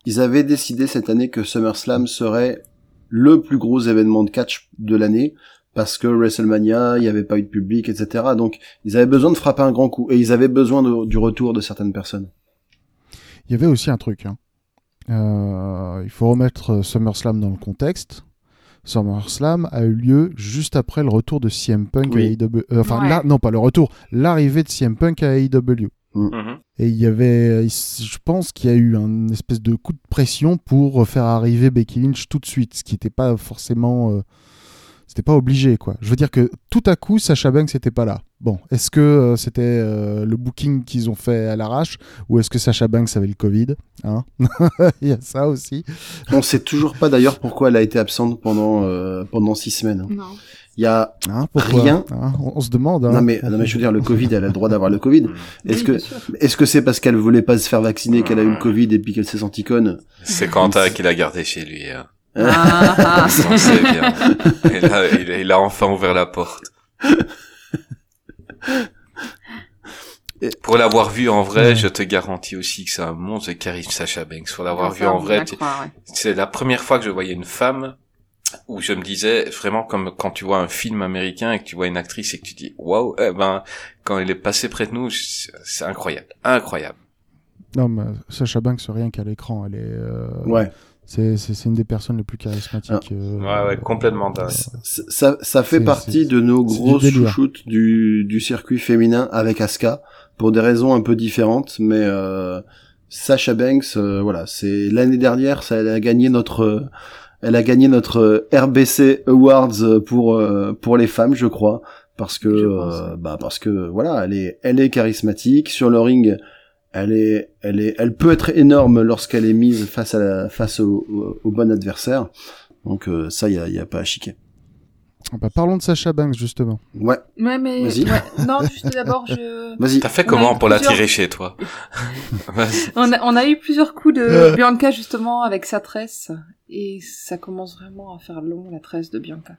ils avaient décidé cette année que SummerSlam serait le plus gros événement de catch de l'année parce que WrestleMania, il n'y avait pas eu de public, etc. Donc, ils avaient besoin de frapper un grand coup et ils avaient besoin de- du retour de certaines personnes. Il y avait aussi un truc. hein. Euh, il faut remettre SummerSlam dans le contexte. SummerSlam a eu lieu juste après le retour de CM Punk Oui. à AEW. euh, enfin, Ouais. là, non, pas le retour, l'arrivée de CM Punk à AEW. Mhm. Et il y avait, je pense qu'il y a eu un espèce de coup de pression pour faire arriver Becky Lynch tout de suite, ce qui n'était pas forcément, euh, c'était pas obligé quoi. Je veux dire que tout à coup Sacha Banks n'était pas là. Bon, est-ce que euh, c'était euh, le booking qu'ils ont fait à l'arrache ou est-ce que Sacha Banks avait le Covid hein? <laughs> Il y a ça aussi. On sait toujours pas d'ailleurs pourquoi elle a été absente pendant euh, pendant six semaines. hein. Non. Il y a Hein, pourquoi Rien. Hein, on, on se demande. hein. non mais non mais je veux dire le Covid, elle a le droit d'avoir le Covid. Est-ce Oui, que est-ce que c'est parce qu'elle voulait pas se faire vacciner qu'elle a eu le Covid et puis qu'elle s'est sentie conne? C'est Quentin qui l'a gardé chez lui hein. Ah, ah. <laughs> on sait bien et là il, a- il a enfin ouvert la porte pour l'avoir vu en vrai, je te garantis aussi que c'est un monstre de charisme Sacha Banks. Pour l'avoir vu en vrai, c'est la première fois que je voyais une femme où je me disais vraiment comme quand tu vois un film américain et que tu vois une actrice et que tu dis waouh eh ben quand elle est passée près de nous c'est incroyable incroyable Non, mais Sacha Banks rien qu'à l'écran, elle est. euh, Ouais. C'est c'est c'est une des personnes les plus charismatiques. euh, ouais ouais complètement dingue Ça, ça, ça fait partie de nos grosses chouchoutes du, du circuit féminin avec Asuka pour des raisons un peu différentes, mais euh, Sasha Banks, euh, voilà, c'est l'année dernière, ça, elle a gagné notre, euh, elle a gagné notre euh, RBC Awards euh, pour euh, pour les femmes, je crois, parce que bah parce que voilà, elle est elle est charismatique sur le ring. Elle est, elle est, elle peut être énorme lorsqu'elle est mise face à la, face au, au, au bon adversaire. Donc euh, ça, y a, y a pas à chiquer. Ah bah, parlons de Sacha Banks justement. Ouais, Ouais, mais Vas-y. ouais. <laughs> non, juste d'abord, je. vas-y. t'as fait On comment pour plusieurs- l'attirer chez toi <laughs> Vas-y. On a, on a eu plusieurs coups de Bianca justement avec sa tresse et ça commence vraiment à faire long la tresse de Bianca.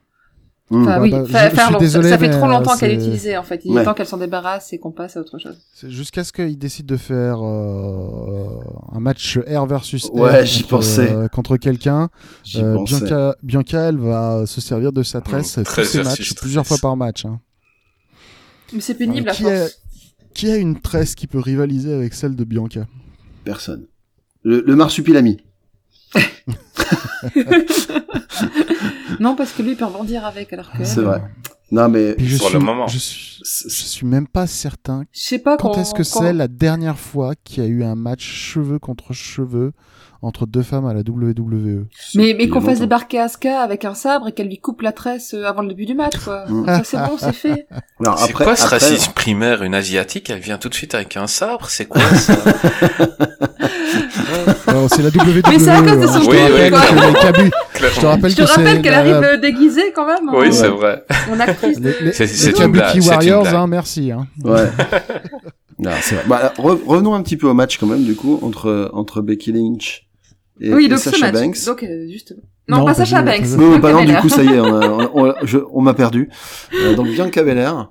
Mmh. Enfin Bah, oui, bah, je- je faire suis long. désolé, ça fait trop longtemps euh, qu'elle est utilisée en fait. Il Ouais. est temps qu'elle s'en débarrasse et qu'on passe à autre chose. Jusqu'à ce qu'il décide de faire euh, un match R versus R Ouais, j'y contre, pensais. euh, contre quelqu'un. Euh. Bianca, Bianca, elle va se servir de sa tresse Mmh, tous ses matchs, plusieurs fois par match. hein. Mais c'est pénible à qui, a, force. qui a une tresse qui peut rivaliser avec celle de Bianca? Personne. Le, le marsupilami. <laughs> <laughs> <laughs> non, parce que lui il peut rebondir avec alors que. C'est vrai. Non mais Puis je Pour suis, le moment. Je suis, c'est- je suis même pas certain. Je sais pas Quand quand est-ce que quand- c'est la dernière fois qu'il y a eu un match cheveux contre cheveux entre deux femmes à la WWE Mais, mais a qu'on fasse débarquer Asuka avec un sabre et qu'elle lui coupe la tresse euh, avant le début du match, quoi. Mm. Ça, c'est bon, c'est fait. <laughs> C'est après- quoi ce après- racisme primaire une asiatique elle vient tout de suite avec un sabre c'est quoi ça? <laughs> Alors, c'est la WWE. Mais c'est à cause de hein. son Oui, oui, cabus- <laughs> Je te rappelle Je te que c'est rappelle qu'elle la- arrive euh, déguisée quand même. Oui, en- c'est vrai. En actrice. Les, les, C'est- les c'est une Kabuki blague, c'est une Warriors, blague. hein, merci. Hein. Ouais. Non, c'est vrai. Bah, re- revenons un petit peu au match quand même, du coup, entre, entre Becky Lynch et, oui, et donc match. Banks. Donc, euh, justement. Non, Non, pas pas Sacha du- Banks. Non, non, du Belair. coup, ça y est, on a- <laughs> on, on- je- on m'a perdu. Euh, donc, Bianca Belair.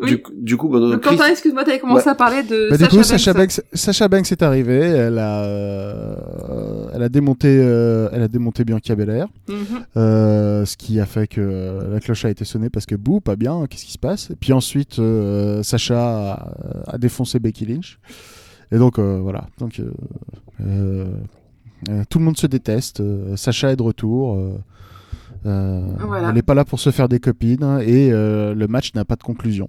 Oui. Du, coup- du coup, bah, Donc, Quentin, excuse-moi, t'avais commencé Ouais. à parler de Bah, du Sacha coup, Sacha Banks. Sacha Banks est arrivée. Elle a, euh, elle a démonté, euh, elle a démonté Bianca Belair, Mhm. euh, ce qui a fait que euh, la cloche a été sonnée parce que bouh, pas bien, qu'est-ce qui se passe? Et puis ensuite, euh, Sacha a, a défoncé Becky Lynch. Et donc euh, voilà, donc tout le monde se déteste. euh, Sacha est de retour. euh, euh, Voilà. Elle n'est pas là pour se faire des copines hein, et euh, le match n'a pas de conclusion.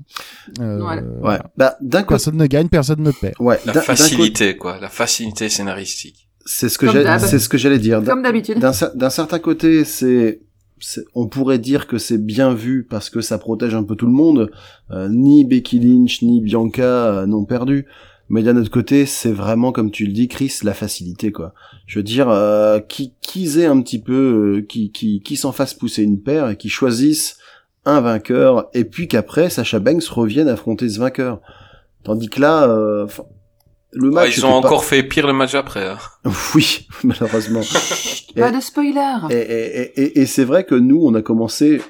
Euh, Voilà. Ouais. Bah, Personne ne gagne, personne ne perd. ouais. La facilité, quoi. La facilité scénaristique. C'est ce que c'est ce que j'allais dire. D'un- Comme d'habitude. D'un cer- d'un certain côté, c'est, c'est- on pourrait dire que c'est bien vu parce que ça protège un peu tout le monde. Euh, ni Becky Lynch ni Bianca euh, n'ont perdu. Mais d'un autre côté, c'est vraiment comme tu le dis, Chris, la facilité quoi. Je veux dire, euh, qui qu'ils aient un petit peu, euh, qui qui qui s'en fassent pousser une paire et qui choisissent un vainqueur et puis qu'après Sacha Banks revienne affronter ce vainqueur. Tandis que là, euh, le Ah, match. ils ont pas- encore fait pire le match après. hein. <laughs> Oui, malheureusement. Pas de spoiler. Et, et, et, et c'est vrai que nous, on a commencé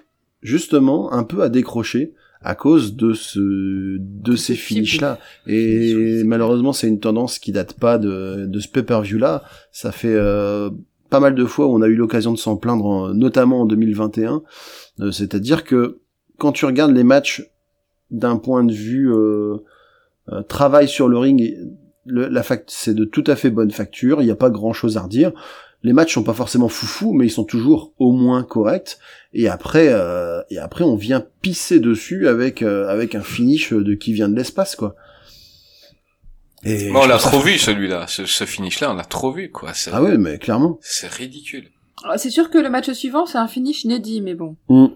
justement un peu à décrocher à cause de ce de ces finishes là et malheureusement c'est une tendance qui date pas de de ce pay-per-view là ça fait euh, pas mal de fois où on a eu l'occasion de s'en plaindre en- notamment en 2021 Euh, c'est-à-dire que quand tu regardes les matchs d'un point de vue euh, euh, travail sur le ring le- la fac c'est de tout à fait bonne facture. Il n'y a pas grand chose à redire les matchs sont pas forcément foufou, mais ils sont toujours au moins corrects. Et après, euh, et après, on vient pisser dessus avec euh, avec un finish de qui vient de l'espace, quoi. Et Bon, on l'a trop vu, celui-là. Ce, ce finish-là, on l'a trop vu, quoi. C'est, Ah ouais, mais clairement. c'est ridicule. Ah, C'est sûr que le match suivant, c'est un finish inédit, mais bon. Mm.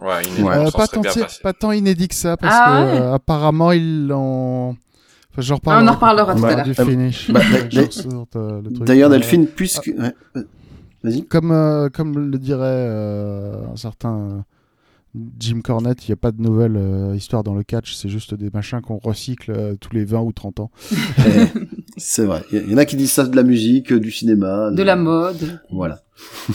Ouais, <laughs> est Euh, pas, tant, bien c'est- passé. pas tant inédit que ça, parce Ah que ouais. euh, apparemment ils l'ont. Ah, on en reparlera tout à l'heure. Du finish. Bah, euh. D'ailleurs, Delphine, puisque ouais, euh, vas-y. Comme, euh, comme le dirait euh, un certain Jim Cornette, il n'y a pas de nouvelle euh, histoire dans le catch, c'est juste des machins qu'on recycle euh, tous les 20 ou 30 ans. <laughs> <laughs> C'est vrai. Il y en a qui disent ça de la musique, du cinéma, De la mode. Voilà.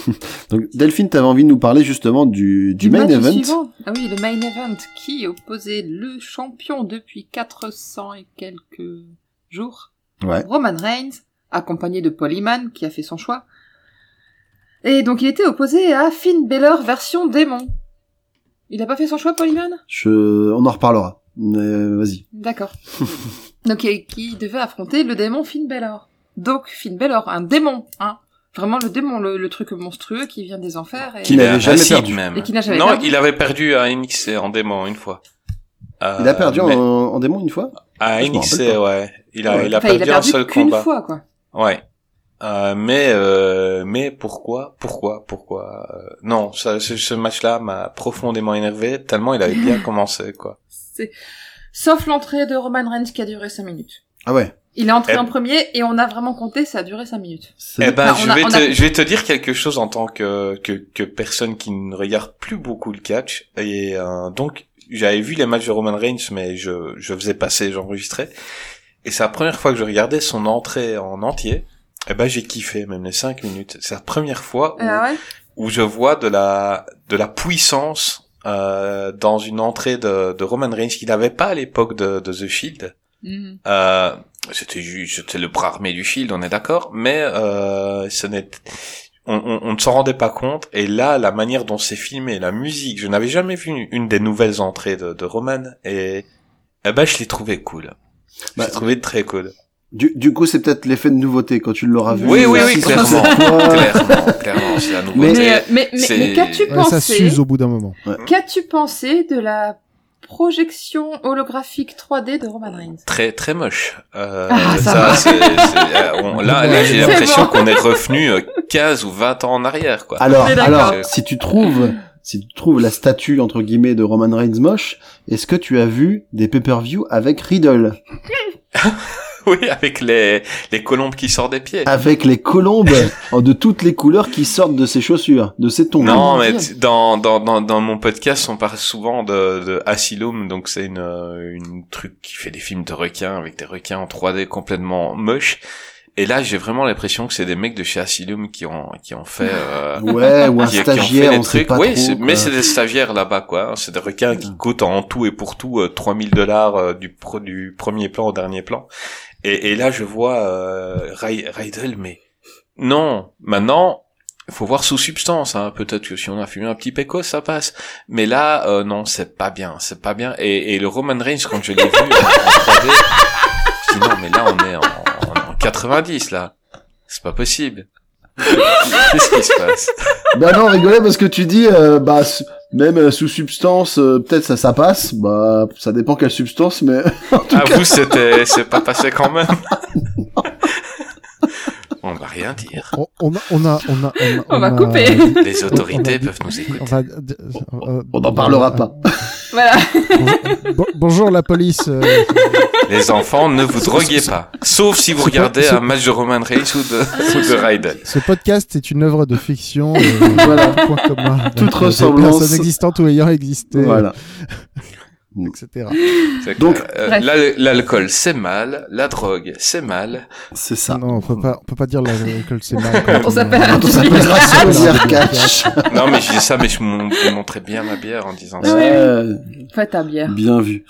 <laughs> Donc Delphine, t'avais envie de nous parler justement du, du, main event. suivant. Ah oui, le main event qui opposait le champion depuis 400 et quelques jours, Ouais. Roman Reigns, accompagné de Paul Heyman qui a fait son choix. Et donc il était opposé à Finn Balor version démon. Il a pas fait son choix, Paul Heyman? Je, on en reparlera. Mais vas-y. D'accord. <laughs> donc et qui devait affronter le démon Finn Balor. Donc Finn Balor, un démon, hein. Vraiment le démon, le, le truc monstrueux qui vient des enfers et Qui n'avait jamais perdu. même. Et qui n'a jamais non, perdu. il avait perdu à NXT en démon une fois. Euh, Il a perdu mais- en, en démon une fois? À pas. ouais. Il a, Ouais. il a Enfin, il a perdu un seul qu'une combat. fois, quoi. Ouais. Euh, mais euh, mais pourquoi pourquoi pourquoi euh, non ça, ce, ce match-là m'a profondément énervé tellement il avait bien <laughs> commencé quoi C'est... Sauf l'entrée de Roman Reigns qui a duré 5 minutes. Ah ouais. Il est entré Eh- en premier et on a vraiment compté, ça a duré 5 minutes. C'est- Eh ben, Enfin, je a- vais on te, a- je vais te dire quelque chose en tant que que, que personne qui ne regarde plus beaucoup le catch et euh, donc j'avais vu les matchs de Roman Reigns mais je je faisais passer, j'enregistrais et c'est la première fois que je regardais son entrée en entier. Eh ben j'ai kiffé même les cinq minutes. C'est la première fois où, Ah ouais? où je vois de la de la puissance euh, dans une entrée de, de Roman Reigns qu'il n'avait pas à l'époque de, de The Shield. Mhm. Euh, c'était juste c'était le bras armé du Shield, on est d'accord, mais euh, ce n'est on, on, on ne s'en rendait pas compte. Et là, la manière dont c'est filmé, la musique, je n'avais jamais vu une, une des nouvelles entrées de, de Roman et eh ben je l'ai trouvé cool. Je Bah, l'ai trouvé très cool. Du, du coup, c'est peut-être l'effet de nouveauté quand tu l'auras vu. Oui, oui, euh, oui, clairement. <laughs> clairement, clairement, c'est la nouveauté. Mais- Mais, euh, mais, mais, qu'as-tu Ouais, ça pensé s'use au bout d'un moment. Qu'as-tu pensé de la projection holographique 3D de Roman Reigns? Très très moche. Euh, Ah, ça ça, c'est, c'est- euh, on- <laughs> là, là, j'ai l'impression bon. qu'on est revenu euh, 15 ou 20 ans en arrière, quoi. Alors, alors, si tu trouves, si tu trouves la statue entre guillemets de Roman Reigns moche, est-ce que tu as vu des pay-per-view avec Riddle? <laughs> <laughs> Oui, avec les, les colombes qui sortent des pieds. Avec les colombes <laughs> de toutes les couleurs qui sortent de ses chaussures, de ses tongs. Non, mais dans, dans, dans, dans mon podcast, on parle souvent de, de Asylum, donc c'est une, euh, une truc qui fait des films de requins avec des requins en 3D complètement moches. Et là, j'ai vraiment l'impression que c'est des mecs de chez Asylum qui ont, qui ont fait, euh, Ouais, ou un qui, <laughs> qui ont fait stagiaire, des on sait trucs. pas oui, trop, mais c'est des stagiaires là-bas, quoi. C'est des requins qui coûtent en tout et pour tout euh, 3000 dollars euh, du, pro, du premier plan au dernier plan. Et, là, je vois euh, Rydell, mais non, maintenant, faut voir sous substance. Hein. Peut-être que si on a fumé un petit péco, ça passe. Mais là, euh, non, c'est pas bien, c'est pas bien. Et, le Roman Reigns, quand je l'ai vu en, en 3D, je dis non, mais là, on est en, en, en 90, là. C'est pas possible. <laughs> Qu'est-ce qui se passe? Bah non, rigolez parce que tu dis, euh, bah même euh, sous substance, euh, peut-être ça ça passe. Bah ça dépend quelle substance, mais <laughs> À vous, c'était, c'est pas passé quand même. <laughs> On va rien dire. On, on a, on a, on a, on a- <laughs> On va a- couper. Les autorités peuvent nous On écouter. va, euh, on n'en parlera pas. <laughs> Voilà. Bon- bonjour la police. euh, <laughs> Les enfants, ne vous droguez pas. Sauf si vous regardez un match de Roman Reigns ou de, ou de Raiden. ce podcast est une œuvre de fiction. euh, Voilà. point commun. Toute euh, ressemblance. Des personnes existantes ou ayant existé. Voilà. Etc. Que, Donc- euh, l'alcool, c'est mal. La drogue, c'est mal. C'est ça. Non, on peut pas, on peut pas dire la- l'alcool c'est mal. <laughs> On s'appelle <laughs> on s'appellera <laughs> Catch. Non, mais je dis ça, mais je mon- je montrais bien ma bière en disant ça. Euh, Fais ta bière. Bien vu.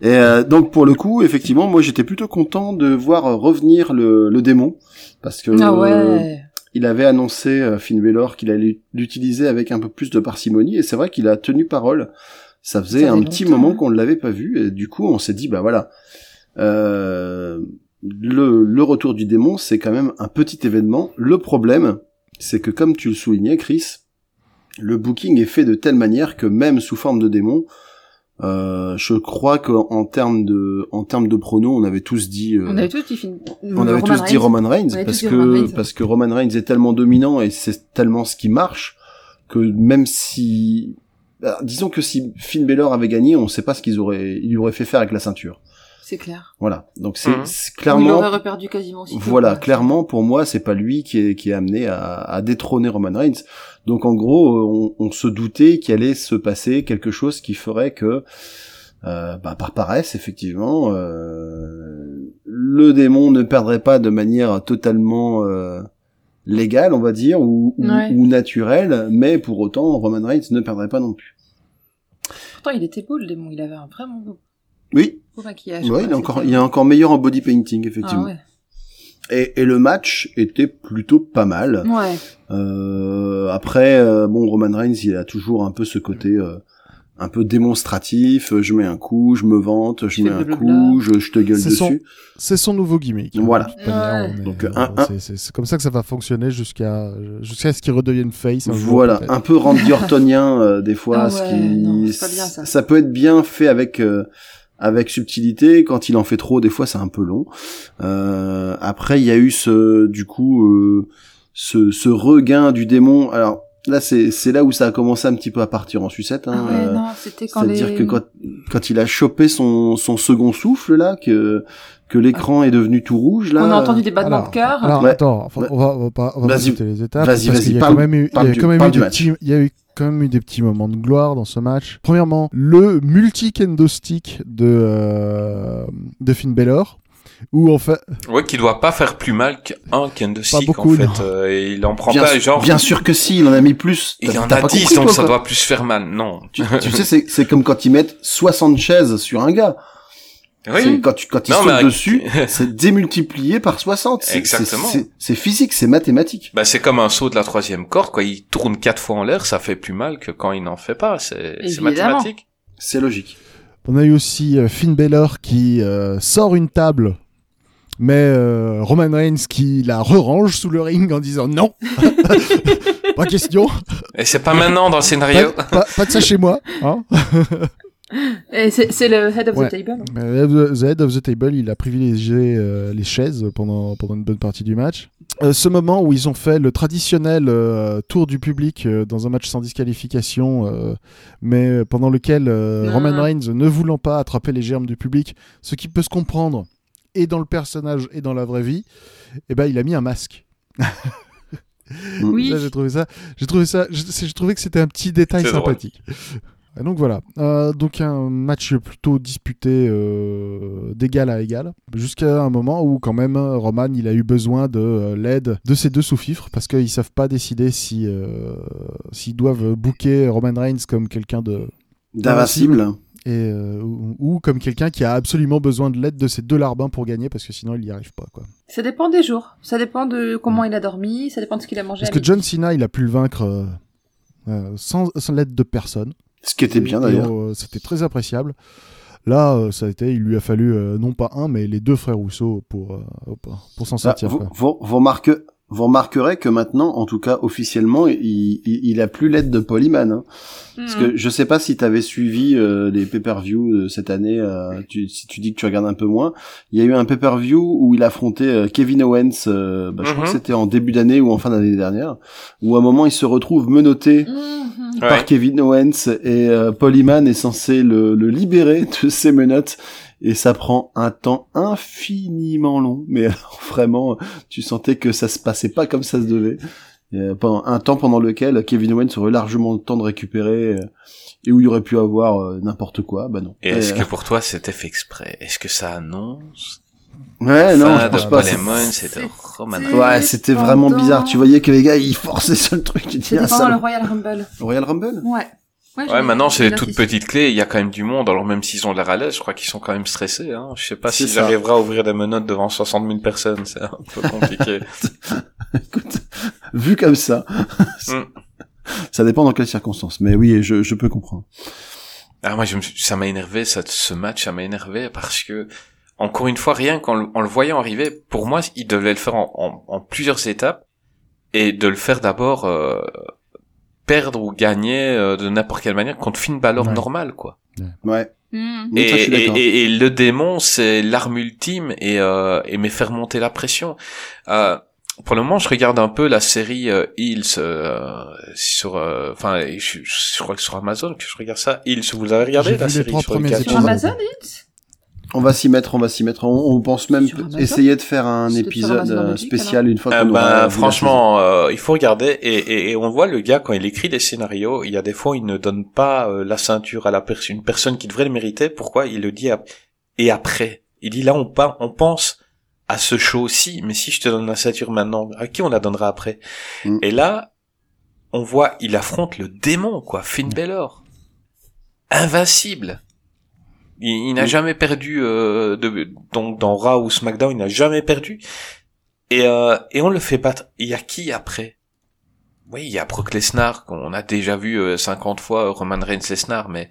Et euh, donc pour le coup, effectivement, moi j'étais plutôt content de voir revenir le, le démon parce que Ah euh, ouais. il avait annoncé euh, Finn Balor qu'il allait l'utiliser avec un peu plus de parcimonie et c'est vrai qu'il a tenu parole. Ça faisait Ça un petit longtemps, moment qu'on ne l'avait pas vu et du coup on s'est dit bah voilà. Euh, le, le retour du démon, c'est quand même un petit événement. Le problème, c'est que comme tu le soulignais, Chris, le booking est fait de telle manière que même sous forme de démon, euh, je crois qu'en termes de, en termes de pronos, on avait tous dit, euh, On avait tous dit on avait tous dit Roman Reigns parce que Roman Reigns. parce que Roman Reigns est tellement dominant et c'est tellement ce qui marche que même si bah, disons que si Finn Balor avait gagné, on sait pas ce qu'ils auraient il aurait fait faire avec la ceinture. C'est clair. Voilà. Donc c'est Mhm. c'est Il clairement aurait reperdu quasiment aussi. voilà, clairement pour moi, c'est pas lui qui est qui est amené à, à détrôner Roman Reigns. Donc en gros, on, on se doutait qu'il allait se passer quelque chose qui ferait que euh, bah, par paresse, effectivement, euh, le démon ne perdrait pas de manière totalement euh, légale, on va dire, ou, ou, Ouais. ou naturelle, mais pour autant, Roman Reigns ne perdrait pas non plus. Pourtant, il était beau, le démon. Il avait un vraiment beau, Oui, beau maquillage. ouais, il est encore, il est encore meilleur en body painting, Ah effectivement. ouais. et, et le match était plutôt pas mal. Ouais. Euh, après, euh, bon, Roman Reigns, il a toujours un peu ce côté euh, un peu démonstratif. euh, Je mets un coup, je me vante, je Je mets un blablabla. coup, je, je te gueule C'est son- dessus. C'est son nouveau gimmick. Voilà. Est- Donc, euh, un- un- c'est- c'est c'est comme ça que ça va fonctionner jusqu'à jusqu'à ce qu'il redevienne face. un Voilà, un peu Randy <laughs> Ortonien euh, des fois, Ah ce qui non, bien, ça. peut être bien fait avec euh, avec subtilité. Quand il en fait trop, des fois, c'est un peu long. Euh, après, il y a eu ce du coup euh, ce, ce regain du démon. Alors là, c'est c'est là où ça a commencé un petit peu à partir en sucette. Hein, Ah ouais, euh, non, c'était quand C'est-à-dire les... que quand, quand il a chopé son, son second souffle, là, que, que l'écran est devenu tout rouge, là. On a entendu des battements Alors, de cœur. Alors Ouais. attends, enfin, on va, on va pas, on va les étapes. Vas-y, vas-y, qu'il y a parle- quand même eu, il y a du- quand même eu des petits, il y a eu quand même eu des petits moments de gloire dans ce match. Premièrement, le multi kendo stick de euh, de Finn Balor, où en fait, Ouais, qui doit pas faire plus mal qu'un kendo stick, beaucoup, en fait. non. euh, et il en prend bien, pas, sûr- genre... bien sûr que si, il en a mis plus. Il en a pas 10, compris, donc toi, ça doit plus faire mal. Non. <laughs> Tu, tu sais, c'est, c'est comme quand ils mettent 60 chaises sur un gars. Oui. Quand tu, quand ils Non, sautent mais- dessus, <laughs> c'est démultiplié par 60. C'est, Exactement. C'est, physique, c'est mathématique. Bah, c'est comme un saut de la troisième corde, quoi. Il tourne quatre fois en l'air, ça fait plus mal que quand il n'en fait pas. C'est, mathématique. C'est logique. on a eu aussi euh, Finn Balor qui euh, sort une table. Mais euh, Roman Reigns qui la re-range sous le ring en disant non, <laughs> pas question, Et c'est pas maintenant dans le scénario. pas, pas- pas de ça chez moi. Hein <laughs> c'est le head of Ouais. the table. The Head of the Table, il a privilégié euh, les chaises pendant, pendant une bonne partie du match. Euh, ce moment où ils ont fait le traditionnel euh, tour du public euh, dans un match sans disqualification, euh, mais pendant lequel euh, Non. Roman Reigns, ne voulant pas attraper les germes du public, ce qui peut se comprendre, et dans le personnage et dans la vraie vie, eh ben il a mis un masque. Oui. J'ai trouvé ça, j'ai trouvé ça, j'ai trouvé que c'était un petit détail drôle. sympathique. Et donc voilà, Euh, donc un match plutôt disputé euh, d'égal à égal, jusqu'à un moment où quand même Roman il a eu besoin de euh, l'aide de ses deux sous-fifres parce qu'ils savent pas décider si euh, s'ils doivent booker Roman Reigns comme quelqu'un de D'invincible. Et euh, ou, ou comme quelqu'un qui a absolument besoin de l'aide de ses deux larbins pour gagner parce que sinon il n'y arrive pas quoi. Ça dépend des jours. Ça dépend de comment il a dormi. Ça dépend de ce qu'il a mangé. Parce que. John Cena il a pu le vaincre euh, euh, sans, sans l'aide de personne. Ce qui était bien d'ailleurs. euh, C'était très appréciable. Là, euh, ça a été, il lui a fallu euh, non pas un, mais les deux frères Rousseau pour euh, pour s'en sortir. vous, vous, vous remarque- vous remarquerez que maintenant, en tout cas officiellement, il, il, il a plus l'aide de Polyman. Hein. Parce Mhm. que je sais pas si tu avais suivi euh, les pay-per-view euh, cette année, euh, tu, si tu dis que tu regardes un peu moins. Il y a eu un pay-per-view où il affrontait euh, Kevin Owens, euh, bah, je crois Mhm. que c'était en début d'année ou en fin d'année dernière, où à un moment il se retrouve menotté Mhm. Ouais. par Kevin Owens et euh, Polyman est censé le, le libérer de ses menottes et ça prend un temps infiniment long. Mais alors, <laughs> vraiment tu sentais que ça se passait pas comme ça se devait. Et, euh, pendant un temps pendant lequel Kevin Owens aurait largement le temps de récupérer euh, et où il aurait pu avoir euh, n'importe quoi. Bah non. Et est-ce euh, que pour toi c'était fait exprès? Est-ce que ça annonce ouais non je pense pas. c'était Roman c'est- Reigns. ouais c'était vraiment bizarre. Tu voyais que les gars ils forçaient sur le truc. C'était ah, pendant ça le Royal Rumble. Royal Rumble? Ouais. Ouais, maintenant c'est noté toute ici. petite clé, il y a quand même du monde, alors même s'ils ont l'air à l'aise, je crois qu'ils sont quand même stressés, hein. Je sais pas si j'arriverai à ouvrir des menottes devant 60 000 personnes, c'est un peu compliqué. <laughs> Écoute, vu comme ça, Mm. <laughs> ça dépend dans quelles circonstances. Mais oui, je, je peux comprendre. Ah, moi, je me suis- ça m'a énervé, ça, ce match, ça m'a énervé parce que, encore une fois, rien qu'en le, en le voyant arriver, pour moi, il devait le faire en, en- en plusieurs étapes et de le faire d'abord euh, perdre ou gagner euh, de n'importe quelle manière contre Finn Balor Ouais. normal, quoi. Ouais. Suis et, et- et le démon, c'est l'arme ultime et, euh, et me faire monter la pression. Euh, pour le moment, je regarde un peu la série euh, Heels euh, sur, euh, enfin, je, je crois que sur Amazon que je regarde ça. Heels, vous avez regardé la série sur Sur. Amazon, On va s'y mettre, on va s'y mettre. On, on pense même essayer de faire un épisode euh, spécial une fois Ah qu'on ben, la franchement, euh, il faut regarder et, et, et on voit le gars quand il écrit des scénarios, il y a des fois il ne donne pas euh, la ceinture à la personne, une personne qui devrait le mériter. Pourquoi Il le dit et après? Il dit là on on pense à ce show-ci, mais si je te donne la ceinture maintenant, à qui on la donnera après? Mm. Et là, on voit, il affronte le démon quoi, Finn Balor, invincible. Il, il n'a jamais perdu euh, de, donc dans Raw ou SmackDown, il n'a jamais perdu. Et, euh, et on le fait battre. Il y a qui après? Oui, il y a Brock Lesnar, qu'on a déjà vu euh, 50 fois, euh, Roman Reigns Lesnar, mais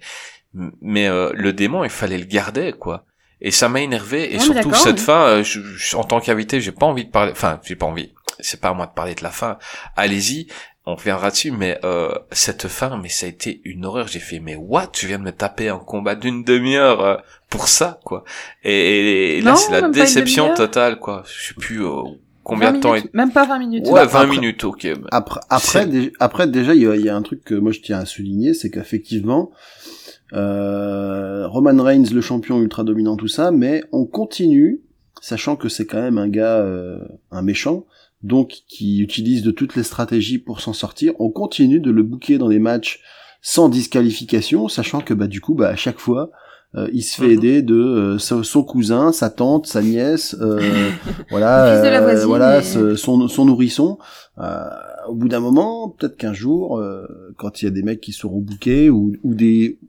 mais euh, le démon, il fallait le garder, quoi. Et ça m'a énervé, et surtout cette oui. fin, euh, je- je- en tant qu'invité, j'ai pas envie de parler, enfin, j'ai pas envie, c'est pas à moi de parler de la fin, allez-y, on reviendra dessus, mais euh, cette fin, mais ça a été une horreur, j'ai fait, mais what, je viens de me taper un combat d'une demi-heure euh, pour ça, quoi. Et, et là, c'est la déception totale, quoi. Je sais plus euh, combien 20 de temps... minutes, Même pas 20 minutes. Ouais, Bah, 20 après- minutes, ok. Après, après, dé- après déjà, il y, a- il y a un truc que moi je tiens à souligner, c'est qu'effectivement, euh, Roman Reigns, le champion ultra dominant, tout ça, mais on continue, sachant que c'est quand même un gars, euh, un méchant, donc qui utilise de toutes les stratégies pour s'en sortir. On continue de le booker dans des matchs sans disqualification, sachant que bah du coup, bah à chaque fois. euh, il se fait Mhm. aider de euh, son cousin, sa tante, sa nièce, euh, <laughs> voilà, de la euh, voisine voilà, ce- son, son nourrisson. Euh, au bout d'un moment, peut-être qu'un jour, euh, quand il y a des mecs qui seront bookés ou, ou des,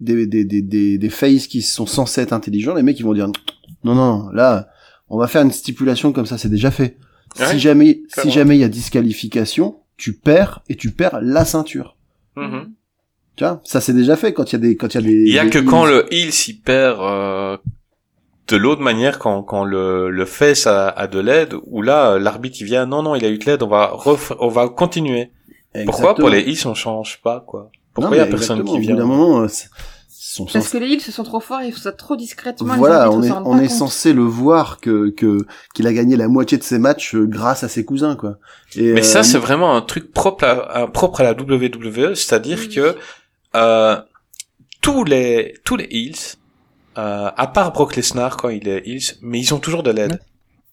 des, des, des, des, des faces qui sont censés être intelligents, les mecs ils vont dire non, non, là, on va faire une stipulation comme ça, c'est déjà fait. Ouais, si jamais, si jamais il y a disqualification, tu perds et tu perds la ceinture. Mhm. Tu vois, ça c'est déjà fait quand il y a des, quand il y a des. Il y a des que heels. quand le heel s'y perd euh, de l'autre manière, quand, quand le, le face a, a de l'aide, ou là, euh, l'arbitre il vient, non, non, il a eu de l'aide, on va ref- on va continuer. Pourquoi pour les heels on change pas, quoi? Pourquoi il y a personne qui Au bout d'un vient moment, euh, sont Parce que les heels se sont trop forts et ils font ça trop discrètement. les Voilà, on est, on est censé le voir que que qu'il a gagné la moitié de ses matchs euh, grâce à ses cousins, quoi. Et, Mais ça, euh, c'est vraiment un truc propre à, à- propre à la WWE, c'est-à-dire Oui. que euh, tous les tous les heels euh, à part Brock Lesnar quand il est heels, mais ils ont toujours de l'aide.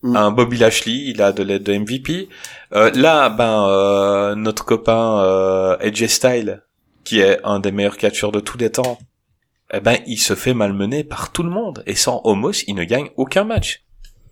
Mm. Un Bobby Lashley, il a de l'aide de MVP. Euh, là, ben euh, notre copain euh, AJ Styles, qui est un des meilleurs catcheurs de tous les temps, eh ben il se fait malmener par tout le monde et sans Homos, il ne gagne aucun match.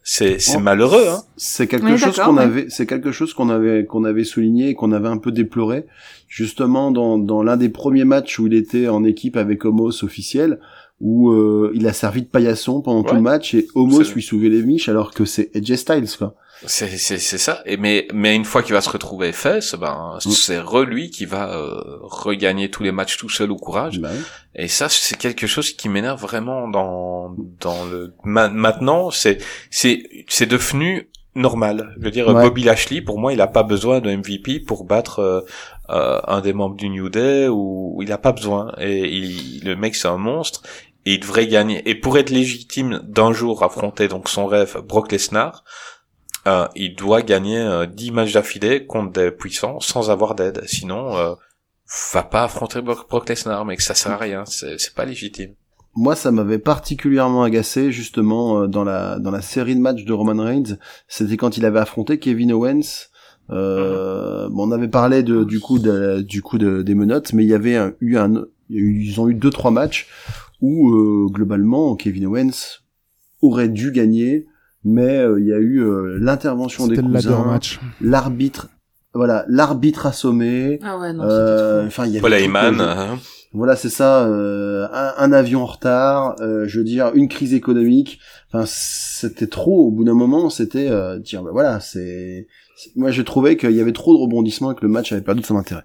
C'est c'est Oh. malheureux, hein. C'est quelque Oui, chose qu'on ouais. avait, c'est quelque chose qu'on avait, qu'on avait souligné et qu'on avait un peu déploré, justement dans, dans l'un des premiers matchs où il était en équipe avec Homos officiel, où euh, il a servi de paillasson pendant tout le match et Homos lui soulevait les miches alors que c'est AJ Styles quoi. C'est c'est c'est ça. Et mais mais une fois qu'il va se retrouver face, ben Mm. c'est re lui qui va euh, regagner tous les matchs tout seul au courage. Bah. Et ça, c'est quelque chose qui m'énerve vraiment dans dans le Ma- maintenant. C'est c'est c'est devenu normal. Je veux dire, Ouais. Bobby Lashley, pour moi, il a pas besoin de MVP pour battre euh, euh, un des membres du New Day ou il a pas besoin. Et il, le mec, c'est un monstre. Et il devrait gagner. Et pour être légitime d'un jour affronter donc son rêve Brock Lesnar, euh, il doit gagner euh, 10 matchs d'affilée contre des puissants sans avoir d'aide. Sinon, euh, va pas affronter Brock, Lesnar, mec, ça sert à rien, c'est pas légitime. Moi, ça m'avait particulièrement agacé justement euh, dans la dans la série de matchs de Roman Reigns. C'était quand il avait affronté Kevin Owens. Euh, bon, on avait parlé de, du coup de, du coup de, des menottes, mais il y avait un- eu un, ils ont eu deux trois matchs où euh, globalement Kevin Owens aurait dû gagner, mais euh, il y a eu euh, l'intervention des C'était le ladder cousins, match. l'arbitre, voilà, l'arbitre assommé. Ah ouais, non, euh, Enfin, il y avait Paul Heyman, hein. Voilà, c'est ça. euh, un, un avion en retard, euh, je veux dire, une crise économique. Enfin, c'était trop. Au bout d'un moment, c'était euh, dire, bah voilà, c'est. c'est- Moi, je trouvais qu'il y avait trop de rebondissements et que le match avait perdu de son intérêt.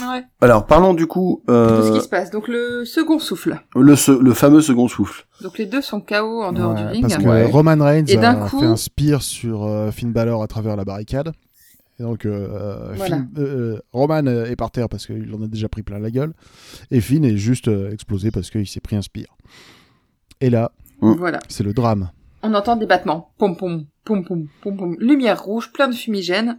Ouais. Alors, parlons du coup De ce euh, qui se passe. Donc le second souffle. le, se- le fameux second souffle. Donc les deux sont KO en dehors Ouais, du ring. Parce que Ouais. Roman Reigns Et d'un a coup- fait un spear sur euh, Finn Balor à travers la barricade. Et donc, euh, euh, Voilà. Finn- euh, Roman euh, est par terre parce qu'il en a déjà pris plein la gueule. Et Finn est juste euh, explosé parce qu'il s'est pris un spear. Et là, Voilà. c'est le drame. On entend des battements. Pom pom, pom pom, pom pom. Lumière rouge, plein de fumigène.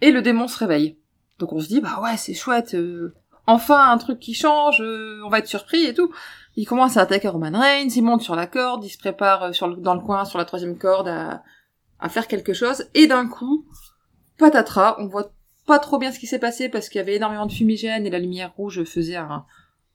Et le démon se réveille. Donc on se dit, bah ouais, c'est chouette. euh, enfin, un truc qui change. euh, on va être surpris et tout. Il commence à attaquer Roman Reigns. Il monte sur la corde. Il se prépare euh, dans le coin, sur la troisième corde, à, à faire quelque chose. Et d'un coup, patatras. On voit pas trop bien ce qui s'est passé parce qu'il y avait énormément de fumigène et la lumière rouge faisait un,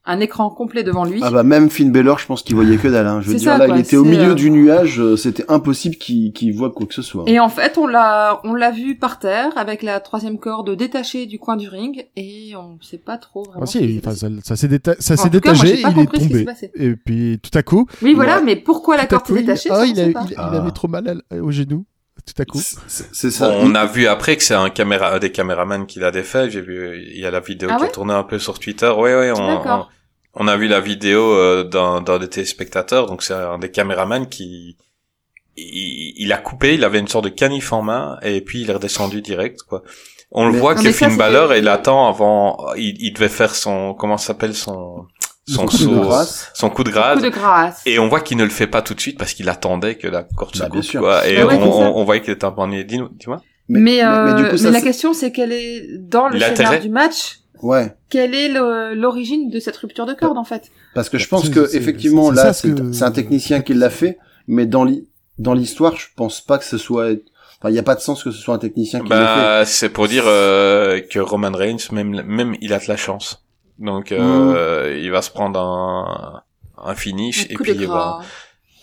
un écran complet devant lui. Ah bah même Finn Balor, je pense qu'il voyait que dalle. Hein. Je veux dire, ça, là, quoi, il était au milieu euh, du nuage. euh, C'était impossible qu'il qu'il voit quoi que ce soit. Et en fait, on l'a, on l'a vu par terre avec la troisième corde détachée du coin du ring et on sait pas trop vraiment. Ah ce qui si, passé. ça, ça s'est déta- ça En s'est tout cas, moi, détaché, il est compris ce qui s'est tombé. passé. Et puis tout à coup, Oui, voilà, Ouais. mais pourquoi la corde s'est il, détachée ah, il, a- il- il Ah. avait trop mal à- au genou. Tout à coup. C'est ça. on a vu après que c'est un caméra, un des caméramans qui l'a défait. J'ai vu, il y a la vidéo Ah qui ouais a tourné un peu sur Twitter. Ouais, ouais, on, on, a vu la vidéo euh, d'un d'un des téléspectateurs. Donc c'est un des caméramans qui, il, il a coupé, il avait une sorte de canif en main et puis il est redescendu direct, quoi. On le Mais- voit Non, que Finn Balor, il attend avant, il, il devait faire son, comment s'appelle son, son coup de grâce. son coup de Coup grâce. de grâce. Et on voit qu'il ne le fait pas tout de suite parce qu'il attendait que la corde se Bah, bien coupe, quoi. Et Ah ouais, on, on, on voyait qu'il était un peu ennuyé. Dis-nous, dis-moi. Mais, euh, du mais, coup, ça, la question, c'est quelle est, dans le scénario du match, Ouais. quelle est l'origine de cette rupture de corde, en fait? Parce que je pense C'est- que c'est- effectivement là c'est que- un technicien qui l'a fait, mais dans l'hi- dans l'histoire je pense pas que ce soit. Enfin il y a pas de sens que ce soit un technicien qui l'ait fait. Bah, c'est pour dire euh, que Roman Reigns, même, même, il a de la chance. Donc, euh, il va se prendre un, un finish Un et puis, eh ben,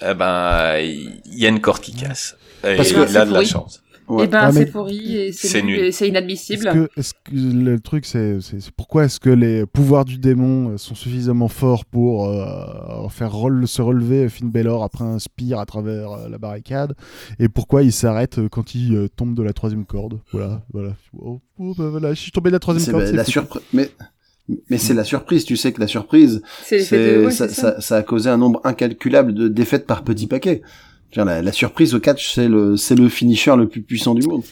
eh ben, il y a une corde qui casse. Et Parce il a C'est de la pourri. chance. Ouais. Eh ben, Ah, c'est pourri et c'est C'est nul nul. et c'est Est-ce inadmissible. que, est-ce que le truc, c'est, pourquoi est-ce que les pouvoirs du démon sont suffisamment forts pour euh, faire rel- se relever Finn Balor après un spire à travers euh, la barricade? Et pourquoi il s'arrête quand il euh, tombe de la troisième corde? Voilà, voilà. Oh, oh, bah, voilà, je suis tombé de la troisième corde. bah, c'est la surprise. Mais mais c'est la surprise. Tu sais que la surprise, C'est l'effet de, c'est ouais, ça, c'est ça. ça, ça a causé un nombre incalculable de défaites par petits paquets. La, la surprise au catch, c'est le c'est le finisher le plus puissant du monde.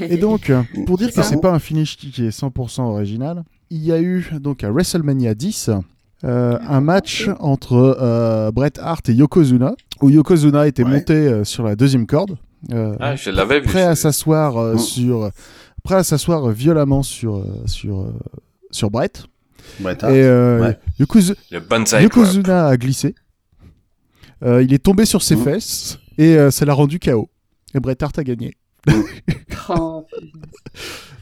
Et donc, <laughs> pour dire que c'est pas un finish qui est 100% original, il y a eu donc à WrestleMania 10 euh, un match entre euh, Bret Hart et Yokozuna, où Yokozuna était Ouais. monté euh, sur la deuxième corde, euh, Ah, je l'avais vu. prêt à c'est- s'asseoir euh, Mm. sur, prêt à s'asseoir violemment sur sur euh, sur Bret. Bret Hart. Et euh, Ouais. Yokozu- Le banzai drop. Yokozuna a glissé. Euh, il est tombé sur ses Mhm. fesses et euh, ça l'a rendu KO. Et Bret Hart a gagné. <laughs> Oh, putain.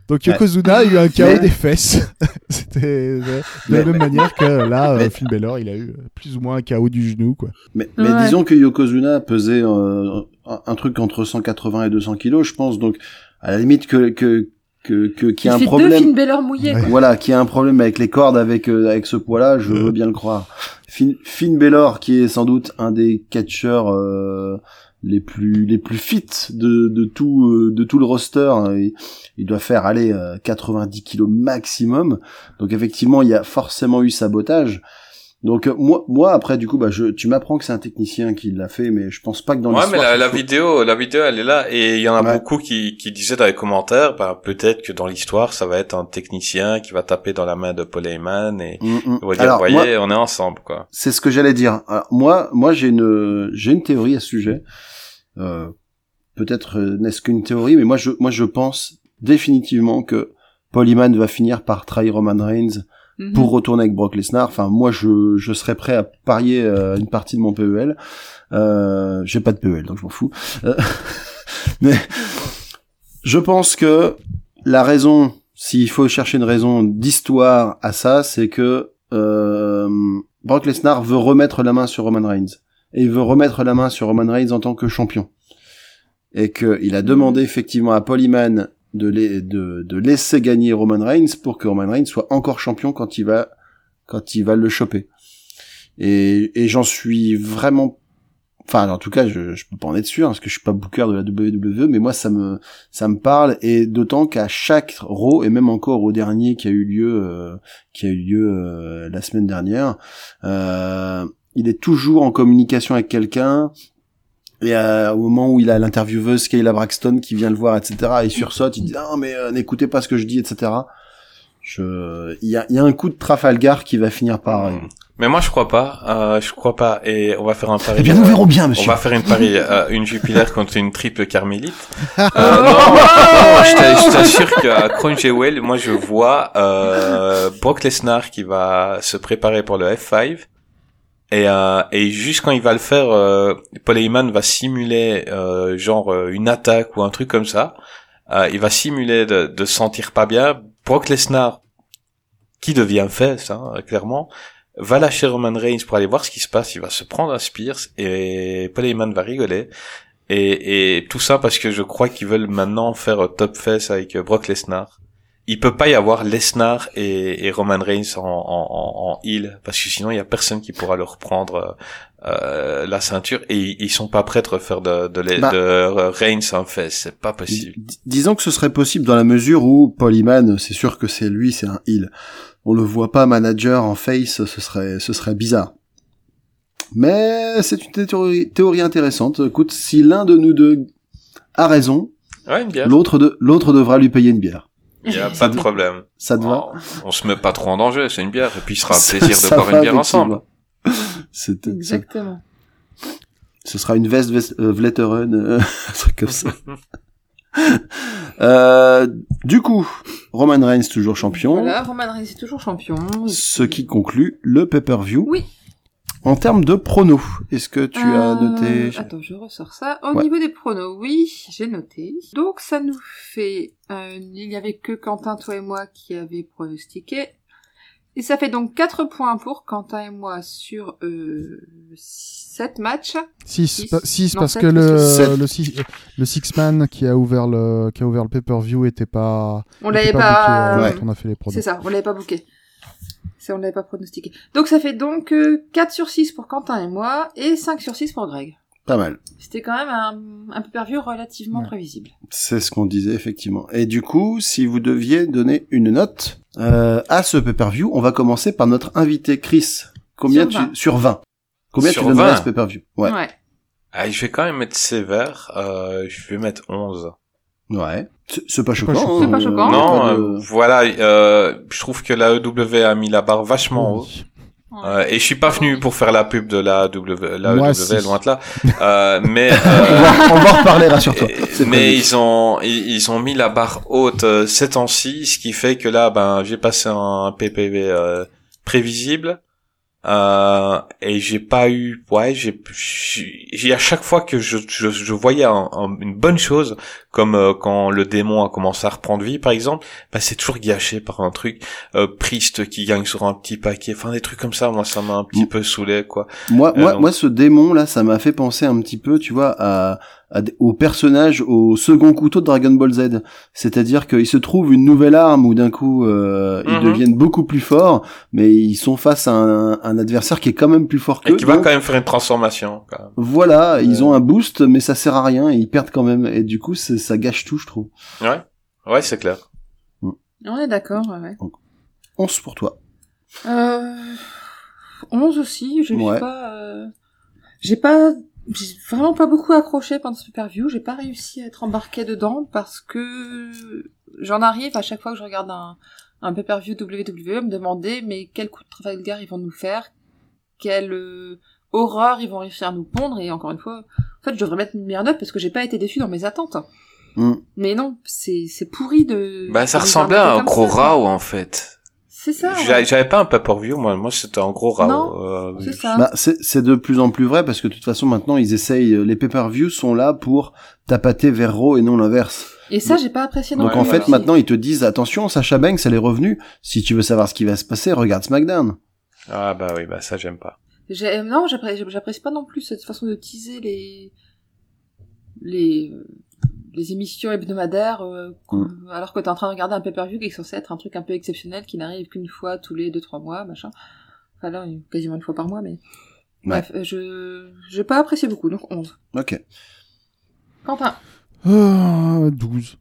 Donc Ouais. Yokozuna a eu un KO Mais- des fesses. <laughs> C'était euh, de Mais- la même manière que là, Mais- Finn Balor, il a eu plus ou moins un KO du genou, quoi. Mais, mais Ouais. disons que Yokozuna pesait euh, un, un truc entre 180 et 200 kilos, je pense. Donc, à la limite que que que que- qu'il y a Il un deux problème. Mouillés. Ouais. quoi. Voilà, qu'il y a un problème avec les cordes avec euh, avec ce poids-là, je veux bien le croire. Finn, Finn Balor, qui est sans doute un des catcheurs euh, les plus les plus fit de de tout euh, de tout le roster, hein, il, il doit faire aller euh, 90 kilos maximum. Donc effectivement, il y a forcément eu sabotage. Donc euh, moi moi après du coup bah je tu m'apprends que c'est un technicien qui l'a fait mais je pense pas que dans Ouais, mais l'histoire la, la faut- vidéo, la vidéo, elle est là, et il y en a Ouais. beaucoup qui, qui disaient dans les commentaires, bah, peut-être que dans l'histoire, ça va être un technicien qui va taper dans la main de Paul Heyman et Mm, mm. on va dire, Alors, voyez, moi, on est ensemble, quoi. C'est ce que j'allais dire. Alors, moi, moi, j'ai une, j'ai une théorie à ce sujet. Euh, peut-être euh, n'est-ce qu'une théorie, mais moi, je, moi, je pense définitivement que Paul Heyman va finir par trahir Roman Reigns Mhm. pour retourner avec Brock Lesnar. Enfin, moi, je, je serais prêt à parier euh, une partie de mon PEL. Euh, j'ai pas de PEL, donc je m'en fous. Euh, <laughs> mais je pense que la raison, s'il faut chercher une raison d'histoire à ça, c'est que euh, Brock Lesnar veut remettre la main sur Roman Reigns. Et il veut remettre la main sur Roman Reigns en tant que champion. Et qu'il a demandé effectivement à Paul Heyman de, de, de laisser gagner Roman Reigns pour que Roman Reigns soit encore champion quand il va, quand il va le choper. Et, et j'en suis vraiment enfin en tout cas je, je peux pas en être sûr parce que je suis pas booker de la WWE mais moi ça me ça me parle et d'autant qu'à chaque Raw et même encore au dernier qui a eu lieu euh, qui a eu lieu euh, la semaine dernière euh, il est toujours en communication avec quelqu'un et euh, au moment où il a l'intervieweuse Kayla Braxton qui vient le voir etc il sursaute il dit ah mais euh, n'écoutez pas ce que je dis etc je il y a, il y a un coup de Trafalgar qui va finir par euh, Mais moi, je crois pas, euh, je crois pas, et on va faire un pari. eh bien nous verrons bien On monsieur va faire une pari, euh, une Jupiler contre une triple carmélite. <laughs> Euh, non, non, je t'a- je t'assure qu'à Jewel, moi je vois euh, Brock Lesnar qui va se préparer pour le F5. Et, euh, et juste quand il va le faire, euh, Paul Heyman va simuler euh, genre euh, une attaque ou un truc comme ça. Euh, il va simuler de, de se sentir pas bien. Brock Lesnar, qui devient face, hein, clairement, va lâcher Roman Reigns pour aller voir ce qui se passe. Il va se prendre un Spears et Paul Heyman va rigoler. Et, et tout ça parce que je crois qu'ils veulent maintenant faire top face avec Brock Lesnar. Il peut pas y avoir Lesnar et, et Roman Reigns en, en, en, en heel parce que sinon il y a personne qui pourra leur prendre euh, euh, la ceinture et ils- sont pas prêts de refaire de, de, les- Bah. de Reigns en face. C'est pas possible. Dis- Disons que ce serait possible dans la mesure où Paul Heyman, c'est sûr que c'est lui, c'est un heel. On le voit pas manager en face, ce serait, ce serait bizarre. Mais c'est une théorie, théorie intéressante. Écoute, si l'un de nous deux a raison, Ouais, l'autre de, l'autre devra lui payer une bière. Il y a pas de problème. Ça te va on se met pas trop en danger, c'est une bière. Et puis il sera <laughs> un Ça- plaisir de ça boire une bière ensemble. C'est- Exactement. ce sera une veste vest- euh, Vletteren, euh, <laughs> un truc comme ça. <laughs> Euh, du coup, Roman Reigns toujours champion. Voilà, Roman Reigns est toujours champion. Ce qui conclut le pay-per-view. Oui. En termes de pronos, est-ce que tu as Euh, noté Attends, je ressors ça. Au Ouais. niveau des pronos, oui, j'ai noté. Donc ça nous fait... euh, il n'y avait que Quentin, toi et moi qui avaient pronostiqué. Et ça fait donc 4 points pour Quentin et moi sur euh, 7 matchs. 6 Six. six Non, parce sept, que le parce que- le six, le six man qui a ouvert le qui a ouvert le pay-per-view était pas On l'avait pas pas... booké, euh, Ouais. on a fait les pronos. C'est ça, on l'avait pas booké. C'est, on l'avait pas pronostiqué. Donc ça fait donc euh, 4 sur 6 pour Quentin et moi, et 5 sur 6 pour Greg. Pas mal. C'était quand même un, un pay-per-view relativement Ouais. prévisible. C'est ce qu'on disait effectivement. Et du coup, si vous deviez donner une note euh, à ce pay-per-view, on va commencer par notre invité Chris. Combien Sur tu 20. sur 20 Combien Sur tu donnerais 20? à ce pay-per-view? Ouais. Ah, je vais quand même mettre sévère. Euh, je vais mettre 11. Ouais. C'est pas choquant. hein, C'est pas choquant. a Non, pas de- euh, voilà. Euh, je trouve que la EW a mis la barre vachement haut. Oui. Euh, et je suis pas venu pour faire la pub de la W, la Moi, W, si. loin de là. <laughs> Euh, mais on, euh, va, on va en reparler, rassure-toi. C'est mais ils ont ils, ils ont mis la barre haute euh, ces temps-ci, ce qui fait que là, ben, j'ai passé un PPV euh, prévisible. Euh, et j'ai pas eu ouais j'ai j'ai à chaque fois que je je, je voyais un- un- une bonne chose comme euh, quand le démon a commencé à reprendre vie par exemple bah c'est toujours gâché par un truc euh, Priest qui gagne sur un petit paquet enfin des trucs comme ça moi ça m'a un petit peu saoulé quoi. Moi, Euh, moi, donc- moi, ce démon là, ça m'a fait penser un petit peu, tu vois, à, au personnage au second couteau de Dragon Ball Z. C'est-à-dire qu'il se trouve une nouvelle arme où d'un coup euh, ils Mhm. deviennent beaucoup plus forts, mais ils sont face à un, un adversaire qui est quand même plus fort et qu'eux. qui va donc, quand même faire une transformation quand même. Voilà, ils ont un boost, mais ça sert à rien et ils perdent quand même. Et du coup, ça gâche tout, je trouve. ouais ouais c'est clair On est d'accord, ouais, ouais. 11 pour toi. Euh... 11 aussi, je Ouais. pas... euh, J'ai pas... J'ai vraiment pas beaucoup accroché pendant ce pay-per-view, j'ai pas réussi à être embarqué dedans parce que j'en arrive à chaque fois que je regarde un, un pay-per-view WWE à me demander mais quel coup de Trafalgar ils vont nous faire, quelle euh, horreur ils vont réussir à nous pondre? Et encore une fois, en fait je devrais mettre une meilleure note parce que j'ai pas été déçu dans mes attentes. Mm. Mais non, c'est c'est pourri de... bah ça de ressemblait à un gros raw en fait C'est ça. Ouais. j'avais pas un pay-per-view moi moi c'était un gros raw Non, euh, C'est ça. Bah, c'est de plus en plus vrai parce que de toute façon maintenant ils essayent les pay-per-view sont là pour tapater vers Raw et non l'inverse. Et ça, j'ai pas apprécié non Donc plus. en fait maintenant ils te disent attention Sacha Banks elle est revenue. Si tu veux savoir ce qui va se passer regarde SmackDown. ah bah oui bah ça j'aime pas Non, j'appré- j'apprécie pas non plus cette façon de teaser les les euh, les émissions hebdomadaires euh, qu'on- alors que t'es en train de regarder un pay-per-view qui est censé être un truc un peu exceptionnel qui n'arrive qu'une fois tous les deux trois mois, machin. Enfin là, quasiment une fois par mois, mais bref, euh, je j'ai pas apprécié beaucoup, donc 11. Ok. Quentin, Ah, 12.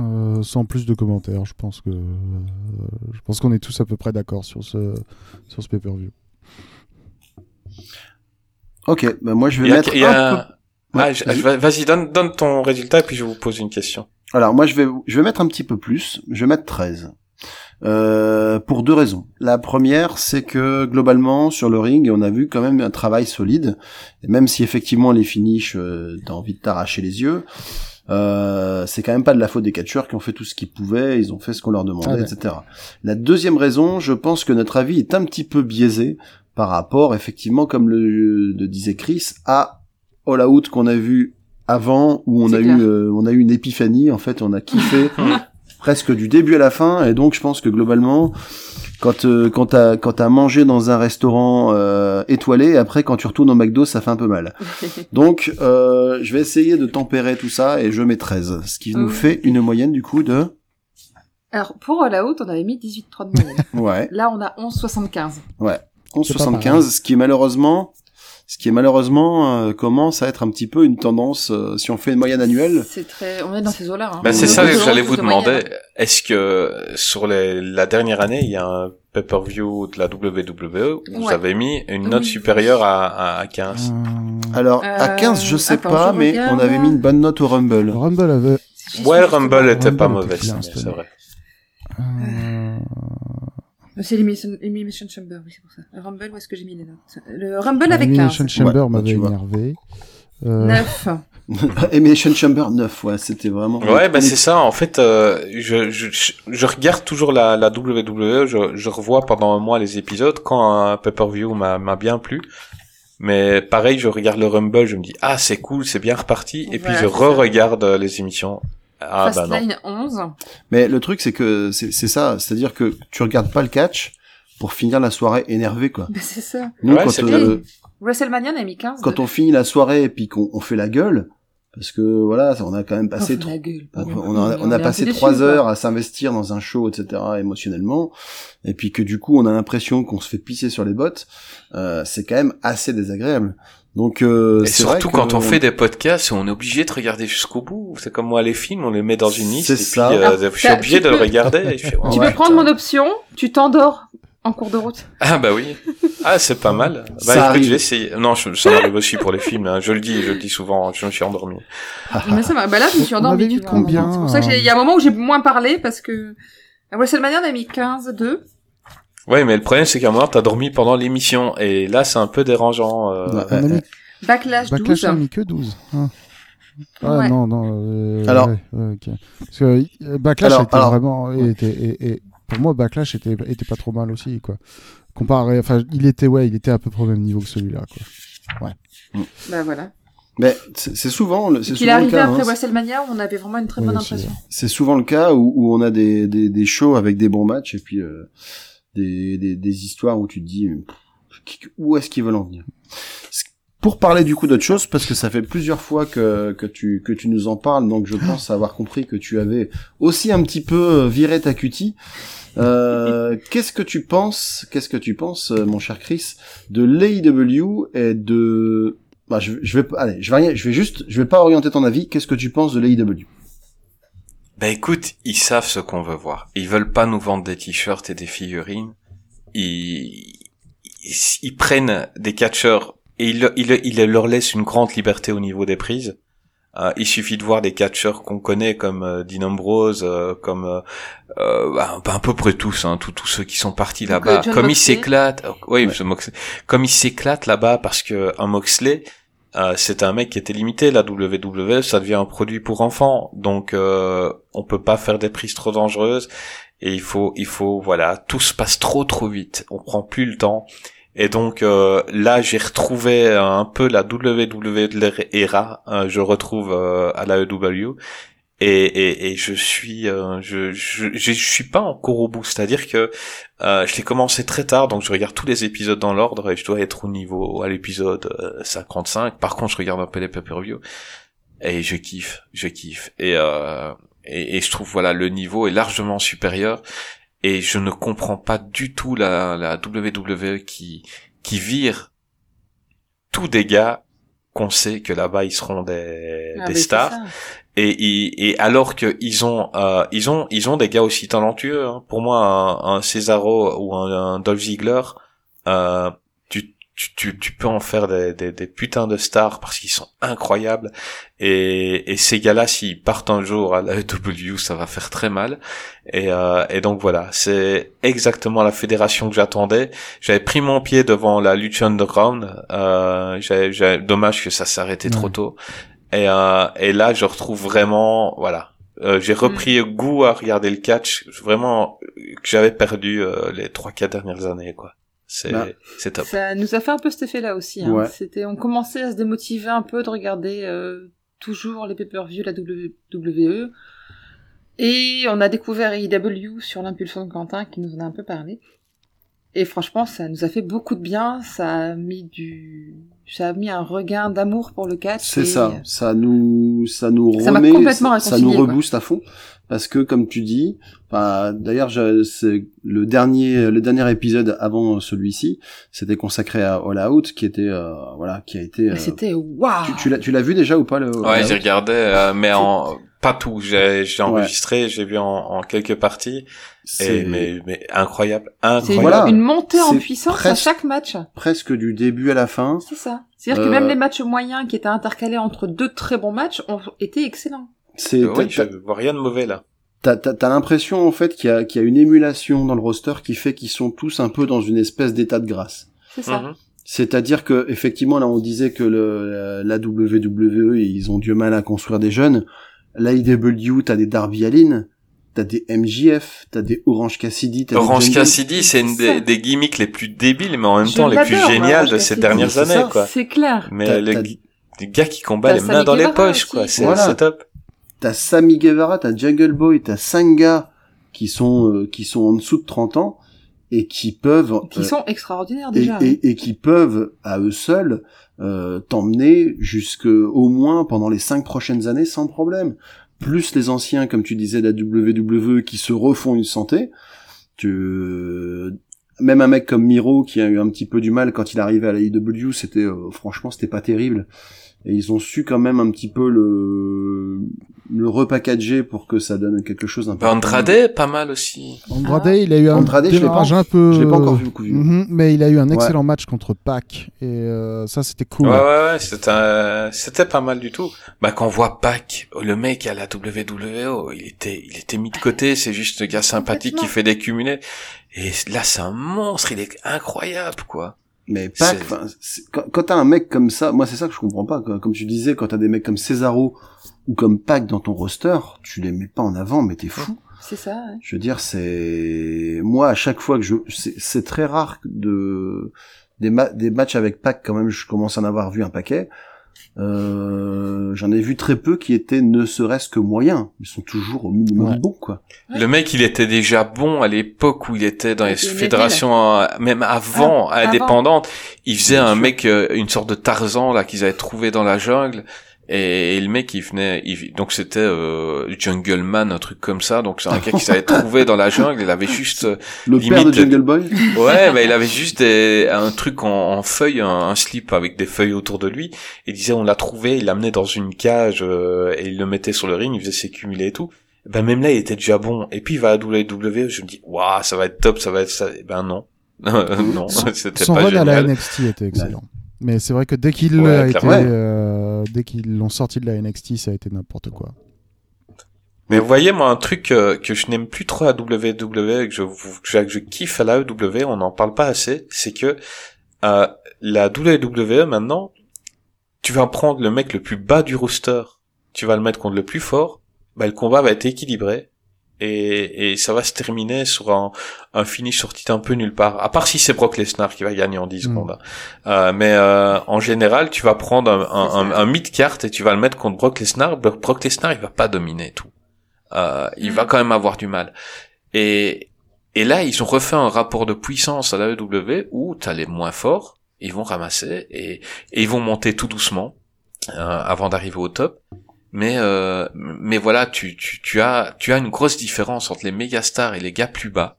Euh, sans plus de commentaires, je pense que euh, je pense qu'on est tous à peu près d'accord sur ce sur ce pay-per-view. Ok. Bah moi je vais il y a, mettre il y a- un peu. Ah, vas-y. je- vas-y donne donne ton résultat et puis je vous pose une question Alors moi je vais je vais mettre un petit peu plus. Je vais mettre 13. Euh, pour deux raisons. La première, c'est que globalement sur le ring, on a vu quand même un travail solide. Et même si effectivement les finishes, euh, t'as envie de t'arracher les yeux, euh, c'est quand même pas de la faute des catcheurs qui ont fait tout ce qu'ils pouvaient. Ils ont fait ce qu'on leur demandait, Ah ouais. etc. La deuxième raison, je pense que notre avis est un petit peu biaisé par rapport, effectivement, comme le, le disait Chris, à All Out qu'on a vu avant, où on a clair. eu, euh, on a eu une épiphanie. En fait, on a kiffé <laughs> presque du début à la fin, et donc je pense que globalement, quand euh, quand t'as quand t'as mangé dans un restaurant euh, étoilé, après quand tu retournes au McDo, ça fait un peu mal. <laughs> Donc, euh, je vais essayer de tempérer tout ça et je mets 13, ce qui nous fait une moyenne du coup de alors pour All Out, on avait mis 18,3 de moyenne. ouais, Là, on a 11,75. ouais, C'est pas 11,75, ce qui est malheureusement ce qui est malheureusement euh, commence à être un petit peu une tendance euh, si on fait une moyenne annuelle. C'est très, on est dans ces eaux-là. Hein. Bah, c'est Euh, ça que j'allais vous de demander. Est-ce que sur les, la dernière année, il y a un pay-per-view de la WWE où vous avez mis une note Oui. supérieure à, à 15 Euh, Alors à Euh, 15, je sais attends, pas, je mais on avait mis une bonne note au Rumble. le Rumble avait. Ouais, le Rumble était pas Rumble mauvais, c'est vrai. euh, C'est Elimination, Elimination Chamber, oui, c'est pour ça. Le Rumble, où est-ce que j'ai mis les notes? Le Rumble avec 15. Elimination Chamber Ouais, bah, m'avait énervé. Euh, 9. Elimination <laughs> <laughs> Chamber 9, ouais, c'était vraiment. Ouais, bah c'est ça. En fait, euh, je, je, je- regarde toujours la, la WWE. Je, je revois pendant un mois les épisodes quand un pay-per-view m'a m'a bien plu. Mais pareil, je regarde le Rumble, je me dis ah c'est cool, c'est bien reparti, et puis je re-regarde euh, les émissions. Ah bah non. Fastlane 11. Mais le truc, c'est que c'est c'est ça, c'est-à-dire que tu regardes pas le catch pour finir la soirée énervé, quoi. Bah, <laughs> c'est ça. Nous, Ouais, quand, c'est euh, WrestleMania, on a mis 15. quand on finit la soirée et puis qu'on on fait la gueule, parce que voilà, on a quand même passé, on a, on a passé trois quoi. heures à s'investir dans un show, etc., émotionnellement, et puis que du coup, on a l'impression qu'on se fait pisser sur les bottes, euh, c'est quand même assez désagréable. Donc, euh, Et vrai surtout que quand on fait des podcasts, on est obligé de regarder jusqu'au bout. C'est comme moi les films, on les met dans une liste C'est et puis ça. euh, Alors, je suis obligé de le regarder. fais, oh, <laughs> Tu Ouais. peux prendre mon option, tu t'endors en cours de route. Ah bah oui. Ah c'est pas mal. Bah Ça écoute, essayer. Non, je- ça m'arrive aussi pour les films. hein. Je le dis, je le dis souvent. Je me suis endormi. Mais ça m'a- bah là, je me suis vois, combien, C'est pour ça que j'ai- il y a un moment où j'ai moins parlé parce que à WrestleMania, on a mis 15, 2. Ouais, mais le problème c'est qu'à un moment t'as dormi pendant l'émission et là c'est un peu dérangeant. euh, Ouais. On a mis, Backlash 12. Backlash a mis que 12. hein. Ah Ouais. non, non. euh, Alors- ouais, ouais, ok. Parce que euh, Backlash Alors- était alors- vraiment. Était, et, et pour moi, Backlash était, était pas trop mal aussi, quoi. Comparé. Enfin, il était, ouais, il était à peu près au même niveau que celui-là, quoi. Bah voilà. Mais c'est c'est souvent, le- c'est Qu'il est souvent le arrivé cas. après hein. WrestleMania où on avait vraiment une très Oui, bonne impression. C'est souvent le cas où, où on a des, des, des shows avec des bons matchs et puis euh, des, des, des histoires où tu te dis où est-ce qu'ils veulent en venir? Pour parler du coup d'autre chose, parce que ça fait plusieurs fois que, que, tu, que tu nous en parles, donc je pense avoir compris que tu avais aussi un petit peu euh, viré ta cutie. Euh, <laughs> qu'est-ce que tu penses, qu'est-ce que tu penses, euh, mon cher Chris, de l'AEW et de, bah, je, je vais, allez, je vais rien, je vais juste, je vais pas orienter ton avis. Qu'est-ce que tu penses de l'AEW Bah écoute, ils savent ce qu'on veut voir. Ils veulent pas nous vendre des t-shirts et des figurines. Ils, ils, ils prennent des catcheurs et ils, ils, ils leur laissent une grande liberté au niveau des prises. Euh, il suffit de voir des catcheurs qu'on connaît comme euh, Dean Ambrose, euh, comme euh, euh, bah, un peu près tous, hein, tous tous ceux qui sont partis là-bas. Comme ils s'éclatent, oui, comme ils s'éclatent là-bas parce que un Moxley, euh, c'est un mec qui était limité. La WWE, ça devient un produit pour enfants, donc euh, on peut pas faire des prises trop dangereuses. Et il faut, il faut, voilà, tout se passe trop trop vite. On prend plus le temps. Et donc euh, là, j'ai retrouvé un peu la WWE de l'ERA. euh, je retrouve euh, à la EW. Et, et, et je suis, euh, je, je, je, suis pas encore au bout. C'est-à-dire que euh, je l'ai commencé très tard, donc je regarde tous les épisodes dans l'ordre et je dois être au niveau à l'épisode euh, 55. Par contre, je regarde un peu les pay-per-view et je kiffe, je kiffe. Et, euh, et, je trouve voilà le niveau est largement supérieur et je ne comprends pas du tout la, la WWE qui qui vire des gars qu'on sait que là-bas ils seront des, Ah, des stars et, et alors que ils ont euh, ils ont ils ont des gars aussi talentueux hein. pour moi un, un Cesaro ou un, un Dolph Ziggler euh, tu, tu, tu, peux en faire des, des, des putains de stars parce qu'ils sont incroyables. Et, et ces gars-là s'ils partent un jour à la AEW ça va faire très mal. Et, euh, et donc voilà c'est exactement la fédération que j'attendais. J'avais pris mon pied devant la Lucha Underground. Euh, dommage que ça arrêté trop tôt. Et, euh, et là, je retrouve vraiment, voilà, euh, j'ai repris goût à regarder le catch, vraiment que j'avais perdu euh, les trois quatre dernières années, quoi. C'est Bah. c'est top. Ça nous a fait un peu cet effet-là aussi. Hein. Ouais. C'était, on commençait à se démotiver un peu de regarder euh, toujours les pay-per-view, la WWE. Et on a découvert AEW sur l'impulsion de Quentin qui nous en a un peu parlé. Et franchement, ça nous a fait beaucoup de bien. Ça a mis du, ça a mis un regain d'amour pour le catch. C'est et- ça, ça nous, ça nous Ça m'a remet, complètement ça, ça nous quoi. rebooste à fond, parce que comme tu dis, enfin, d'ailleurs, je- c'est le dernier, le dernier épisode avant celui-ci, c'était consacré à All Out, qui était, euh, voilà, qui a été. Mais euh, C'était waouh. tu, tu l'as, tu l'as vu déjà ou pas le All Ouais, j'ai regardé, euh, mais en pas tout. J'ai Ouais. enregistré, j'ai vu en, en quelques parties, C'est et mais mais incroyable, C'est incroyable. Voilà. une montée en puissance à chaque match. presque du début à la fin. C'est ça. C'est-à-dire Euh, que même les matchs moyens qui étaient intercalés entre deux très bons matchs ont été excellents. C'est, Euh, oui, je vois rien de mauvais là. t'as, t'as- t'as l'impression en fait qu'il y a, qu'il y a une émulation dans le roster qui fait qu'ils sont tous un peu dans une espèce d'état de grâce. C'est ça. Mhm. C'est-à-dire que effectivement là on disait que le, la WWE ils ont du mal à construire des jeunes. L'AEW t'as des Darby Allin, t'as des MJF, t'as des Orange Cassidy, t'as Orange des Cassidy, c'est une des, des gimmicks les plus débiles, mais en même Je temps les plus géniales de ces dernières années, ça. quoi. C'est clair. Mais T'as- les, t'as- les gars qui combattent T'as les mains dans les poches, aussi. quoi. C'est Voilà. c'est top. T'as Sammy Guevara, t'as Jungle Boy, t'as Sanga qui sont euh, qui sont en dessous de 30 ans et qui peuvent Qui euh, sont extraordinaires déjà. et, et qui peuvent à eux seuls euh, t'emmener jusque au moins pendant les cinq prochaines années sans problème. Plus les anciens, comme tu disais, de la WWE qui se refont une santé. Tu... Même un mec comme Miro qui a eu un petit peu du mal quand il arrivait à la IW, c'était euh, franchement c'était pas terrible. et ils ont su quand même un petit peu le le repackager pour que ça donne quelque chose d'un peu. Bah, Andrade, pas mal aussi. Andrade, Ah. il a eu un Andrade, je l'ai démarrage pas- un peu. Je l'ai pas encore vu beaucoup vu. Mhm, mais il a eu un Ouais. excellent match contre Pac et euh, ça c'était cool. Ouais, ouais, ouais, c'était, un- c'était pas mal du tout. Bah, quand on voit Pac, le mec à la WWO, il était, il était mis de côté, c'est juste le gars sympathique qui fait des cumulés. Et là, c'est un monstre, il est incroyable, quoi. Mais Pac, quand, quand t'as un mec comme ça, moi c'est ça que je comprends pas. quoi. Comme tu disais, quand t'as des mecs comme Cesaro ou comme Pac dans ton roster, tu les mets pas en avant, mais t'es fou. C'est ça, ouais. Je veux dire, c'est moi à chaque fois que je, c'est c'est très rare de des, ma- des matchs avec Pac quand même. Je commence à en avoir vu un paquet. Euh, J'en ai vu très peu qui étaient ne serait-ce que moyens. Ils sont toujours au minimum Ouais. bons, quoi. Ouais. Le mec, il était déjà bon à l'époque où il était dans les fédérations, euh, même avant, Ah, avant. indépendantes. Il faisait Bien un sûr. mec, euh, une sorte de Tarzan, là, qu'ils avaient trouvé dans la jungle. Et, et le mec, il venait, il- donc c'était euh, Jungle Man, un truc comme ça. Donc c'est un gars qu'ils avaient trouvé dans la jungle. Il avait juste, euh, Le Limite- père de Jungle Boy. ouais, mais il avait juste des, un truc en, en feuille, un, un slip avec des feuilles autour de lui. Il disait, on l'a trouvé, il l'amenait dans une cage euh, et il le mettait sur le ring, il faisait ses cumulés et tout. Ben même là, il était déjà bon. Et puis il va à WWE, je me dis, waouh, ça va être top, ça va être ça. Eh Ben non, <laughs> non, c'était Son pas run à la génial. NXT était excellent. Mais c'est vrai que dès qu'il Ouais, a été, clairement. euh, dès qu'ils l'ont sorti de la NXT, ça a été n'importe quoi. Mais vous voyez, moi, un truc euh, que je n'aime plus trop à WWE, et que je, que je kiffe à la AEW, on n'en parle pas assez, c'est que euh, la WWE, maintenant, tu vas prendre le mec le plus bas du roster, tu vas le mettre contre le plus fort, bah, le combat va être équilibré, et, et ça va se terminer sur un, un finish sorti un peu nulle part. À part si c'est Brock Lesnar qui va gagner en 10 Mm. secondes. hein. Euh, mais euh, en général, tu vas prendre un, un, un, un mid-card et tu vas le mettre contre Brock Lesnar. Brock Brock Lesnar, il va pas dominer tout. Euh, il Mm. va quand même avoir du mal. Et, et là, ils ont refait un rapport de puissance à la EW où t'as les moins forts, ils vont ramasser et, et ils vont monter tout doucement euh, avant d'arriver au top. Mais euh, mais voilà, tu, tu, tu as tu as une grosse différence entre les méga stars et les gars plus bas,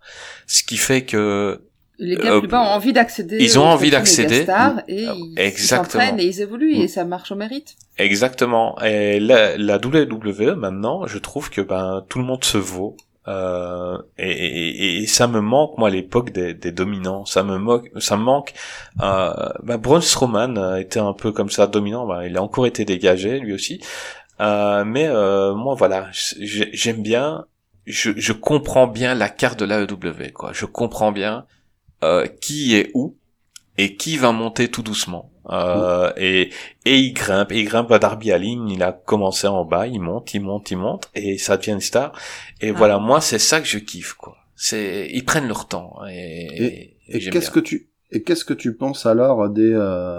ce qui fait que Les gars Euh, plus bas ont envie d'accéder. ils ont envie d'accéder. Et Euh, ils s'entraînent et ils évoluent Mm. et ça marche au mérite. Exactement. Et la, la WWE maintenant, je trouve que ben tout le monde se vaut. Euh, et, et, et ça me manque moi à l'époque des, des dominants. Ça me moque, ça me manque. Euh, ben Braun Strowman a été un peu comme ça dominant. Ben, il a encore été dégagé lui aussi. Euh, mais euh, moi voilà, j'ai- j'aime bien. Je, je comprends bien la carte de l'AEW quoi. Je comprends bien euh, qui est où et qui va monter tout doucement. Euh, et, et il grimpe, et il grimpe à Darby Allin, il a commencé en bas, il monte, il monte, il monte, et ça devient une star. Et voilà, moi c'est ça que je kiffe, quoi. C'est, ils prennent leur temps, et, et, Et j'aime qu'est-ce que tu et qu'est-ce que tu penses alors des euh,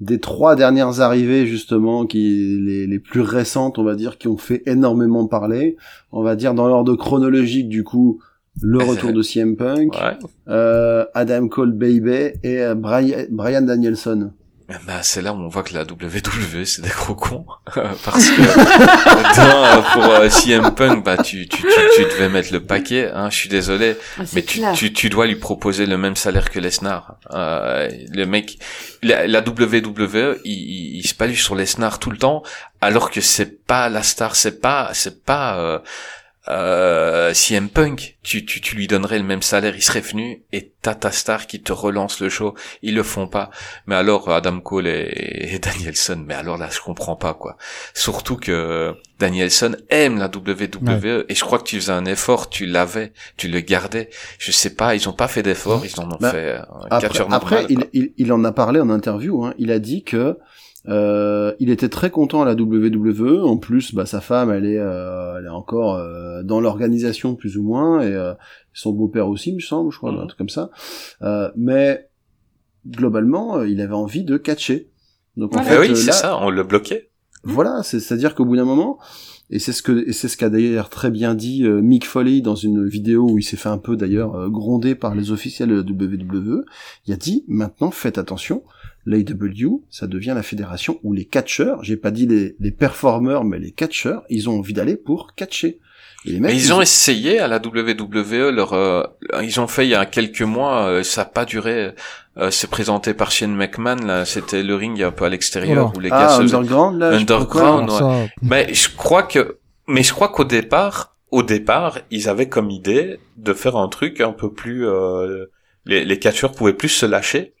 des trois dernières arrivées justement qui les, les plus récentes on va dire qui ont fait énormément parler on va dire dans l'ordre chronologique du coup le <laughs> retour de CM Punk Ouais. euh, Adam Cole Baby et euh, Brian, Brian Danielson Bah, c'est là où on voit que la WWE c'est des gros cons. <laughs> Parce que dans, pour euh, CM Punk bah tu, tu, tu, tu devais mettre le paquet hein je suis désolé. Mais tu, tu, tu dois lui proposer le même salaire que Lesnar. Euh, le mec, la, la WWE, il, il, il se paluche sur Lesnar tout le temps, alors que c'est pas la star, c'est pas, c'est pas euh, euh, CM Punk. Tu, tu, tu lui donnerais le même salaire, il serait venu, et t'as ta star qui te relance le show. Ils le font pas. Mais alors Adam Cole et, et Danielson, mais alors là je comprends pas quoi. Surtout que Danielson aime la WWE, et je crois que tu faisais un effort, tu l'avais, tu le gardais. Je sais pas, ils ont pas fait d'effort, ils en ont Bah, fait un après, catcheur après normal. il, il, il en a parlé en interview hein. il a dit que euh, il était très content à la WWE. En plus, bah, sa femme, elle est, euh, elle est encore euh, dans l'organisation plus ou moins, et euh, son beau-père aussi, il me semble, je crois, Mhm. un truc comme ça. Euh, mais globalement, euh, il avait envie de catcher. Donc en Voilà. fait, Bah oui, c'est ça, on le bloquait. voilà, c'est- c'est-à-dire qu'au bout d'un moment, et c'est ce que et c'est ce qu'a d'ailleurs très bien dit euh, Mick Foley dans une vidéo où il s'est fait un peu d'ailleurs euh, gronder par les officiels de la WWE, il a dit maintenant faites attention, l'AW, ça devient la fédération où les catcheurs, j'ai pas dit les, les performeurs, mais les catcheurs, ils ont envie d'aller pour catcher. Et les Mais ils ont essayé à la WWE, leur, euh, ils ont fait il y a quelques mois, euh, ça a pas duré. Euh, c'est présenté par Shane McMahon, là, c'était le ring un peu à l'extérieur où les gars ah, se underground là. Underground, ça, Mais je crois que, mais je crois qu'au départ, au départ, ils avaient comme idée de faire un truc un peu plus, euh, les, les catcheurs pouvaient plus se lâcher.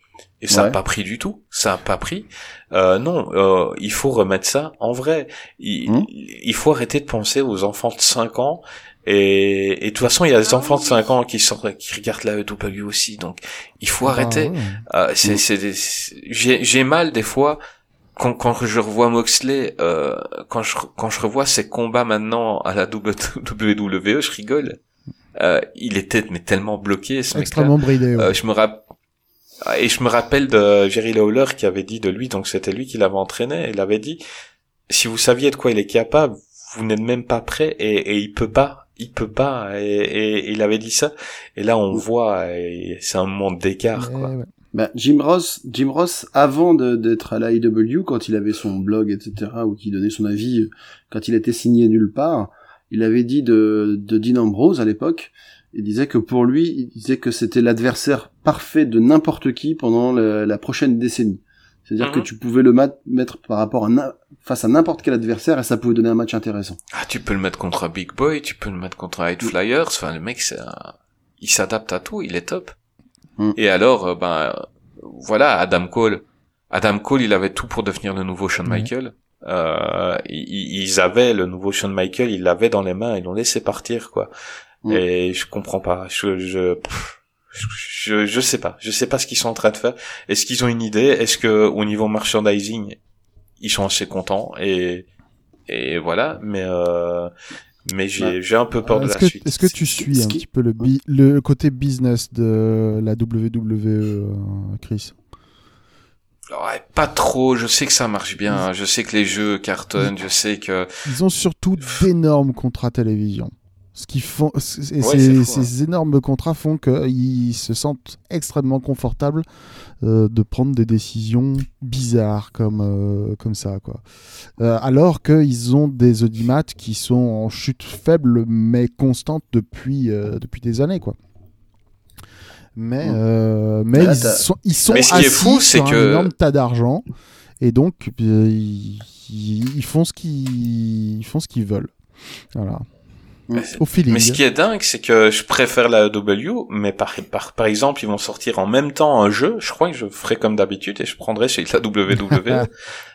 Et ça a Ouais. pas pris du tout. Ça a pas pris. Euh, non, euh, il faut remettre ça en vrai. Il, Hmm. il faut arrêter de penser aux enfants de 5 ans. Et, et de toute façon, il y a des Ah enfants de oui. 5 ans qui sortent, qui regardent la EW aussi. Donc, il faut arrêter. ah ouais. Euh, c'est, j'ai, j'ai mal des fois quand, quand je revois Moxley, euh, quand je, quand je revois ses combats maintenant à la WWE, je rigole. Euh, il était mais tellement bloqué ce mec-là. Extrêmement bridé. ouais. Euh, je me rappelle et je me rappelle de Jerry Lawler qui avait dit de lui, donc c'était lui qui l'avait entraîné, il avait dit si vous saviez de quoi il est capable, vous n'êtes même pas prêt et, et il peut pas, il peut pas et, et- et il avait dit ça et là on voit c'est un monde d'écart Mais quoi. ouais. Bah, Jim Ross, Jim Ross, avant de- d'être à l'IW, quand il avait son blog, etc., ou qu'il donnait son avis, quand il était signé nulle part, il avait dit de, de Dean Ambrose à l'époque, il disait que pour lui, il disait que c'était l'adversaire parfait de n'importe qui pendant le- la prochaine décennie. C'est-à-dire Mhm. que tu pouvais le mettre par rapport à face à n'importe quel adversaire et ça pouvait donner un match intéressant. Ah, tu peux le mettre contre un Big Boy, tu peux le mettre contre un High Flyers. Enfin, le mec, c'est un- il s'adapte à tout, il est top. Mm. Et alors, euh, ben, voilà, Adam Cole. Adam Cole, il avait tout pour devenir le nouveau Shawn Ouais. Michael. Euh, ils, ils avaient le nouveau Shawn Michael, ils l'avaient dans les mains, ils l'ont laissé partir, quoi. Mm. Et je comprends pas. Je, je, pff, je, je sais pas. Je sais pas ce qu'ils sont en train de faire. Est-ce qu'ils ont une idée? Est-ce que au niveau merchandising, ils sont assez contents? Et et voilà. Mais euh, mais j'ai Bah, j'ai un peu peur de Est-ce la que, suite. est-ce que tu suis un petit peu le, bi- le côté business de la WWE, euh, Chris? Ouais, pas trop. Je sais que ça marche bien. Je sais que les jeux cartonnent. Je sais que Ils ont surtout d'énormes contrats télévision. Ce qui font, Ouais, ces, fou, ces énormes contrats font qu'ils se sentent extrêmement confortables euh, de prendre des décisions bizarres comme euh, comme ça quoi. Euh, alors qu'ils ont des audimats qui sont en chute faible mais constante depuis depuis des années quoi. Mais mais Là, ils sont ils sont Mais ce qui est assis fou, sur un que- énorme tas d'argent et donc ils, ils- font ce qu'ils ils font ce qu'ils veulent. Voilà. Mm. Au feeling. Mais ce qui est dingue, c'est que je préfère la W, mais par, par, par exemple, ils vont sortir en même temps un jeu. Je crois que je ferai comme d'habitude et je prendrai chez la WWE.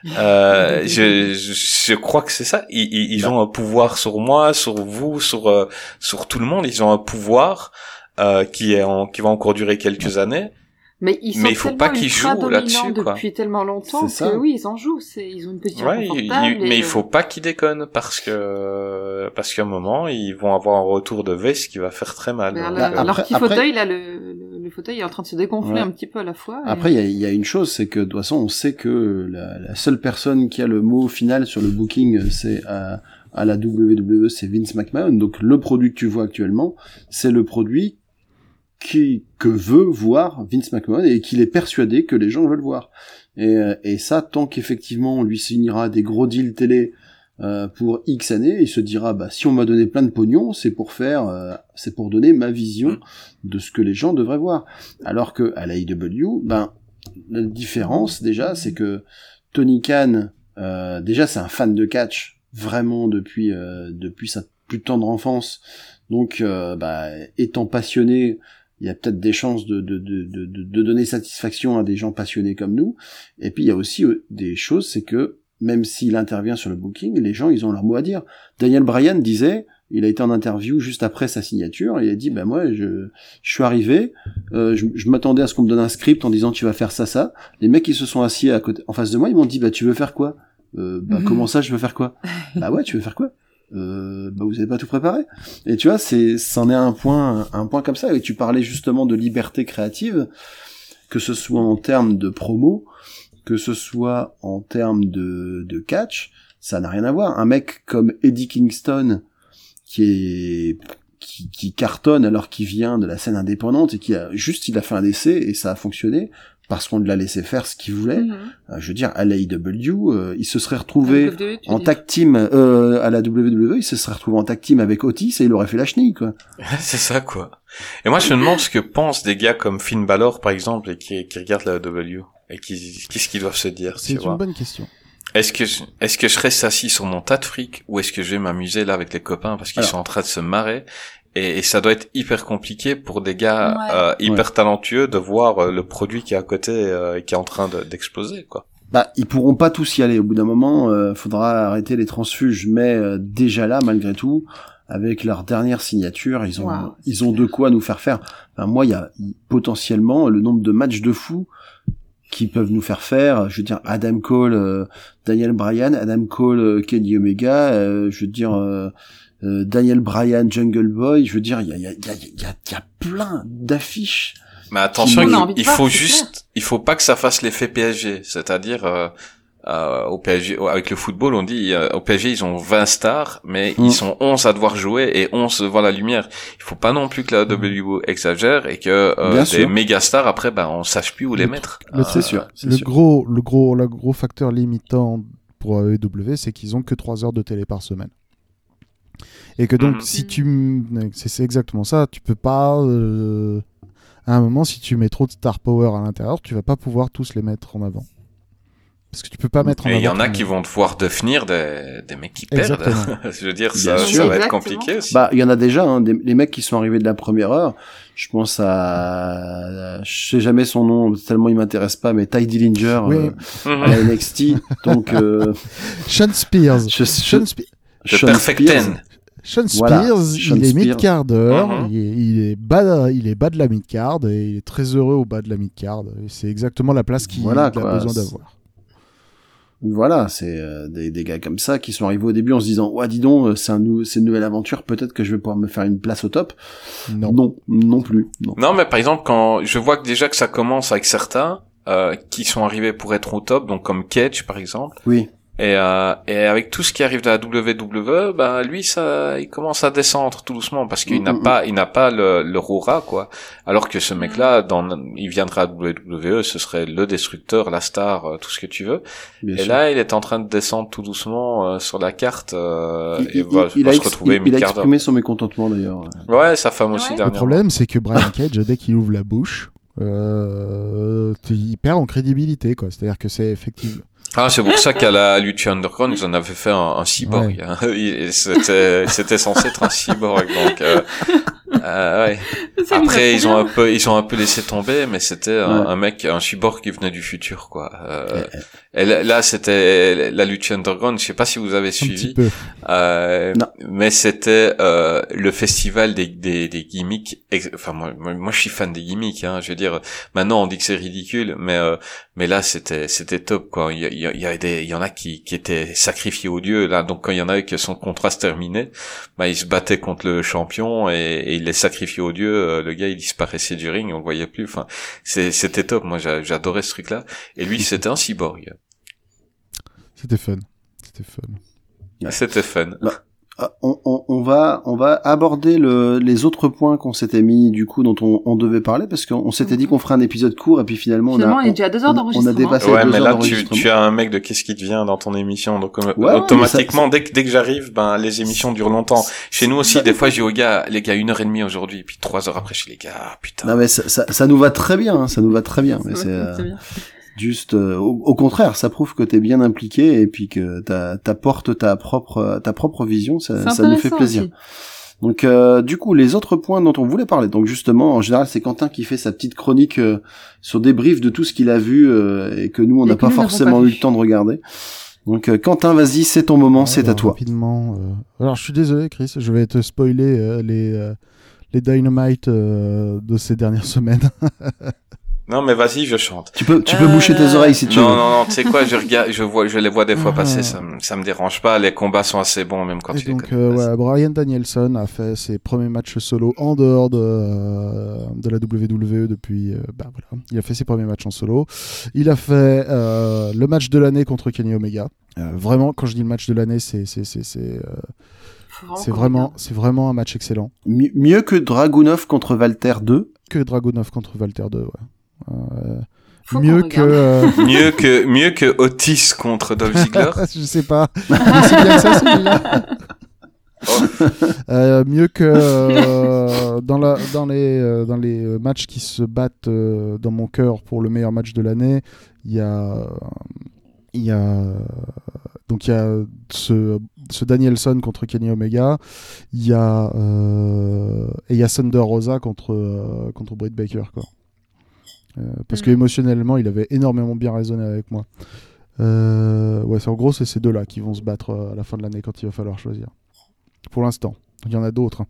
<laughs> euh, je, je, je crois que c'est ça. Ils, ils, ils ont un pouvoir sur moi, sur vous, sur, euh, sur tout le monde. Ils ont un pouvoir euh, qui est en, qui va encore durer quelques années. Mais ils sont Mais il faut tellement pas qu'ils jouent là-dessus, quoi. depuis tellement longtemps C'est ça. que oui, ils en jouent. C'est, ils ont une position Ouais, il- confortable. il- mais il euh, faut pas qu'ils déconnent parce que parce qu'à un moment ils vont avoir un retour de veste qui va faire très mal. leur- euh, après- petit après- fauteuil, là, le, le, le fauteuil est en train de se dégonfler Ouais. un petit peu à la fois. et- Après, il y a, il y a une chose, c'est que de toute façon, on sait que la, la seule personne qui a le mot final sur le booking, c'est à, à la WWE, c'est Vince McMahon. Donc le produit que tu vois actuellement, c'est le produit qui que veut voir Vince McMahon et qu'il est persuadé que les gens veulent voir. Et, euh, et ça, tant qu'effectivement on lui signera des gros deals télé euh, pour X années, il se dira bah si on m'a donné plein de pognon, c'est pour faire, euh, c'est pour donner ma vision de ce que les gens devraient voir. Alors que à la IW, ben la différence déjà, c'est que Tony Khan, euh, déjà c'est un fan de catch vraiment depuis euh, depuis sa plus tendre enfance. Donc, euh, bah, étant passionné, il y a peut-être des chances de, de, de, de, de donner satisfaction à des gens passionnés comme nous. Et puis il y a aussi euh, des choses, c'est que même s'il intervient sur le booking, les gens ils ont leur mot à dire. Daniel Bryan disait, il a été en interview juste après sa signature, et il a dit bah moi je, je suis arrivé, euh, je, je m'attendais à ce qu'on me donne un script en disant tu vas faire ça ça. Les mecs ils se sont assis à côté, en face de moi, ils m'ont dit bah tu veux faire quoi? Euh, Bah <laughs> comment ça je veux faire quoi? <laughs> Bah ouais tu veux faire quoi? Euh, bah vous avez pas tout préparé. Et tu vois, c'est, c'en est un point, un point comme ça. Et tu parlais justement de liberté créative, que ce soit en termes de promo, que ce soit en termes de, de catch, ça n'a rien à voir. Un mec comme Eddie Kingston, qui est, qui, qui cartonne alors qu'il vient de la scène indépendante et qui a juste, il a fait un essai et ça a fonctionné. Parce qu'on l'a laissé faire ce qu'il voulait. Mhm. Euh, je veux dire, à l'AEW, euh, il se serait retrouvé WWE, veux en tag team euh, à la WWE, il se serait retrouvé en tag team avec Otis et il aurait fait la chenille, quoi. <laughs> c'est ça, quoi. Et moi, je me demande ce que pensent des gars comme Finn Balor, par exemple, et qui, qui regardent la W. Et qui, qu'est-ce qu'ils doivent se dire, C'est tu vois? une bonne question. Est-ce que, je- est-ce que je reste assis sur mon tas de fric, ou est-ce que je vais m'amuser là avec les copains parce qu'ils sont en train de se marrer? Et, et ça doit être hyper compliqué pour des gars Ouais. euh, hyper talentueux de voir euh, le produit qui est à côté euh, et qui est en train de- d'exploser, quoi. Bah, ils pourront pas tous y aller. Au bout d'un moment, euh, faudra arrêter les transfuges. Mais euh, déjà là, malgré tout, avec leur dernière signature, ils ont Wow. ils ont de quoi nous faire faire. Enfin, moi, il y a potentiellement le nombre de matchs de fou qui peuvent nous faire faire. Je veux dire, Adam Cole, euh, Daniel Bryan, Adam Cole, euh, Kenny Omega. euh, je veux dire. Euh, euh, Daniel Bryan, Jungle Boy, je veux dire, il y a, il y, a, il y, a, il y, a, il y a plein d'affiches. Mais attention, il, voir, faut juste, il faut pas que ça fasse l'effet PSG, c'est-à-dire euh, euh, au PSG, avec le football, on dit euh, au PSG ils ont 20 stars, mais Mm. ils sont 11 à devoir jouer et 11 devant la lumière. Il faut pas non plus que la W exagère et que euh, des sûr. méga stars après, ben on sache plus où les Le mettre. le- Euh, c'est sûr. Le sûr. gros, le gros, le gros facteur limitant pour AEW, c'est qu'ils ont que 3 heures de télé par semaine. Et que donc, Mhm. si tu, c'est exactement ça, tu peux pas, euh, à un moment, si tu mets trop de star power à l'intérieur, tu vas pas pouvoir tous les mettre en avant. Parce que tu peux pas mettre en Et il y en a qui vont devoir devenir des, des mecs qui perdent. Exactement. <laughs> Je veux dire, ça, va être compliqué aussi. Bah, il y en a déjà, hein, des, les mecs qui sont arrivés de la première heure. Je pense à, je sais jamais son nom, tellement il m'intéresse pas, mais Ty Dillinger Oui. euh, Mhm. à la NXT. Donc, euh, <laughs> Sean Spears. je, Sean, je, Spe- The Sean Perfect Spears. Ten. Sean Voilà, Spears, Sean il est mid-carder, Mhm. il, est, il est bas, il est bas de la mid-card et il est très heureux au bas de la mid-card. C'est exactement la place qu'il Voilà, a quoi, besoin c'est- d'avoir. Voilà, c'est euh, des, des gars comme ça qui sont arrivés au début en se disant, ouais, dis donc, euh, c'est un nou- c'est une nouvelle aventure, peut-être que je vais pouvoir me faire une place au top. Non. Non, non plus. Non. Non, mais par exemple, quand je vois que déjà que ça commence avec certains euh, qui sont arrivés pour être au top, donc comme Cage par exemple, Oui. Et, euh, et avec tout ce qui arrive de la WWE, bah lui, ça, il commence à descendre tout doucement parce qu'il Mm, n'a mm, pas, il n'a pas le, le aura quoi. Alors que ce mec-là, dans, il viendra à WWE, ce serait le destructeur, la star, euh, tout ce que tu veux. Bien Et sûr. là, il est en train de descendre tout doucement euh, sur la carte euh, il, et il- va, il va a, se retrouver il- il a exprimé son mécontentement d'ailleurs. Ouais, sa femme aussi Ouais. Le dernièrement. problème, c'est que Brian Cage, dès qu'il ouvre la bouche, euh, il perd en crédibilité, quoi. C'est-à-dire que c'est effectivement. Ah, c'est pour ça qu'à la Lucha Underground, ils en avaient fait un, un cyborg. Ouais. <laughs> hein. C'était, c'était censé être un cyborg, donc. Euh, euh, ouais. Après, ils ont un peu, ils ont un peu laissé tomber, mais c'était un, Ouais. un mec, un cyborg qui venait du futur, quoi. Euh, et là, là, c'était la Lucha Underground. Je sais pas si vous avez Un petit suivi, peu. euh, Non. mais c'était euh, le festival des, des, des gimmicks. Enfin, moi, moi, moi, je suis fan des gimmicks. Hein, je veux dire, maintenant, on dit que c'est ridicule, mais euh, mais là, c'était c'était top, quoi. Il y, a- il y, a- il y avait des, il y en a qui qui étaient sacrifiés aux dieux. Là, donc quand il y en a que son contrat se terminait, bah, il se battait contre le champion et, et il les sacrifiait aux dieux. Euh, Le gars, il disparaissait du ring, on le voyait plus. Enfin, c'est- c'était top. Moi, j'a- j'adorais ce truc-là. Et lui, c'était un cyborg. C'était fun. C'était fun. Ouais. C'était fun. Ah, on, on, on va on va aborder le, les autres points qu'on s'était mis du coup dont on, on devait parler parce qu'on s'était dit qu'on ferait un épisode court et puis finalement, Finalement, on a on est déjà à deux heures on- d'enregistrement. On a dépassé Ouais, deux mais heures là, tu, tu as un mec de qu'est-ce qui devient dans ton émission. Donc, euh, Ouais, automatiquement, dès que, dès que j'arrive, ben, les émissions durent longtemps. Chez nous aussi, ça- des fois, j'ai aux gars, les gars, une heure et demie aujourd'hui, puis trois heures après, chez les gars, putain. Non mais ça, ça, ça nous va très bien, hein, ça nous va très bien. Mais c'est euh, C'est bien. Juste euh, au, au contraire, ça prouve que t'es bien impliqué et puis que t'a- t'apportes ta propre ta propre vision. Ça, ça nous fait plaisir. aussi. Donc euh, du coup, les autres points dont on voulait parler. Donc justement, en général, c'est Quentin qui fait sa petite chronique euh, sur des briefs de tout ce qu'il a vu euh, et que nous on n'a pas forcément pas eu le temps de regarder. Donc euh, Quentin, vas-y, c'est ton moment, c'est à toi. Rapidement. euh, Alors, je suis désolé, Chris, je vais te spoiler euh, les, euh, les Dynamite euh, de ces dernières <laughs> semaines. Non, mais vas-y, je chante. Tu peux tu peux boucher tes oreilles si tu non, veux. Non, non, tu sais quoi, je <laughs> regarde, je vois, je les vois des fois passer, Ah. ça, me- ça me dérange pas, les combats sont assez bons, même quand Et tu donc, les connais. euh, pas. voilà, Brian Danielson a fait ses premiers matchs solo en dehors de, euh, de la WWE depuis. euh, bah, voilà. Il a fait ses premiers matchs en solo. Il a fait euh, le match de l'année contre Kenny Omega. Euh, vraiment, quand je dis le match de l'année, c'est c'est c'est c'est euh, c'est vraiment c'est vraiment un match excellent. Mi- mieux que Dragunov contre Valter 2. Que Dragunov contre Valter 2. Ouais. Euh, mieux que euh, <laughs> mieux que mieux que Otis contre Dolph <laughs> Ziggler. je sais pas. Mais <laughs> c'est bien ça, celui-là. Euh, mieux que euh, dans, la, dans, les, euh, dans les matchs qui se battent euh, dans mon cœur pour le meilleur match de l'année, il y a, il y a donc il y a ce, ce Danielson contre Kenny Omega, il y a euh, et il y a Thunder Rosa contre euh, contre Britt Baker quoi. Euh, parce que Mhm. émotionnellement, il avait énormément bien résonné avec moi. Euh, ouais, c'est en gros, c'est ces deux-là qui vont se battre euh, à la fin de l'année quand il va falloir choisir. Pour l'instant. Il y en a d'autres.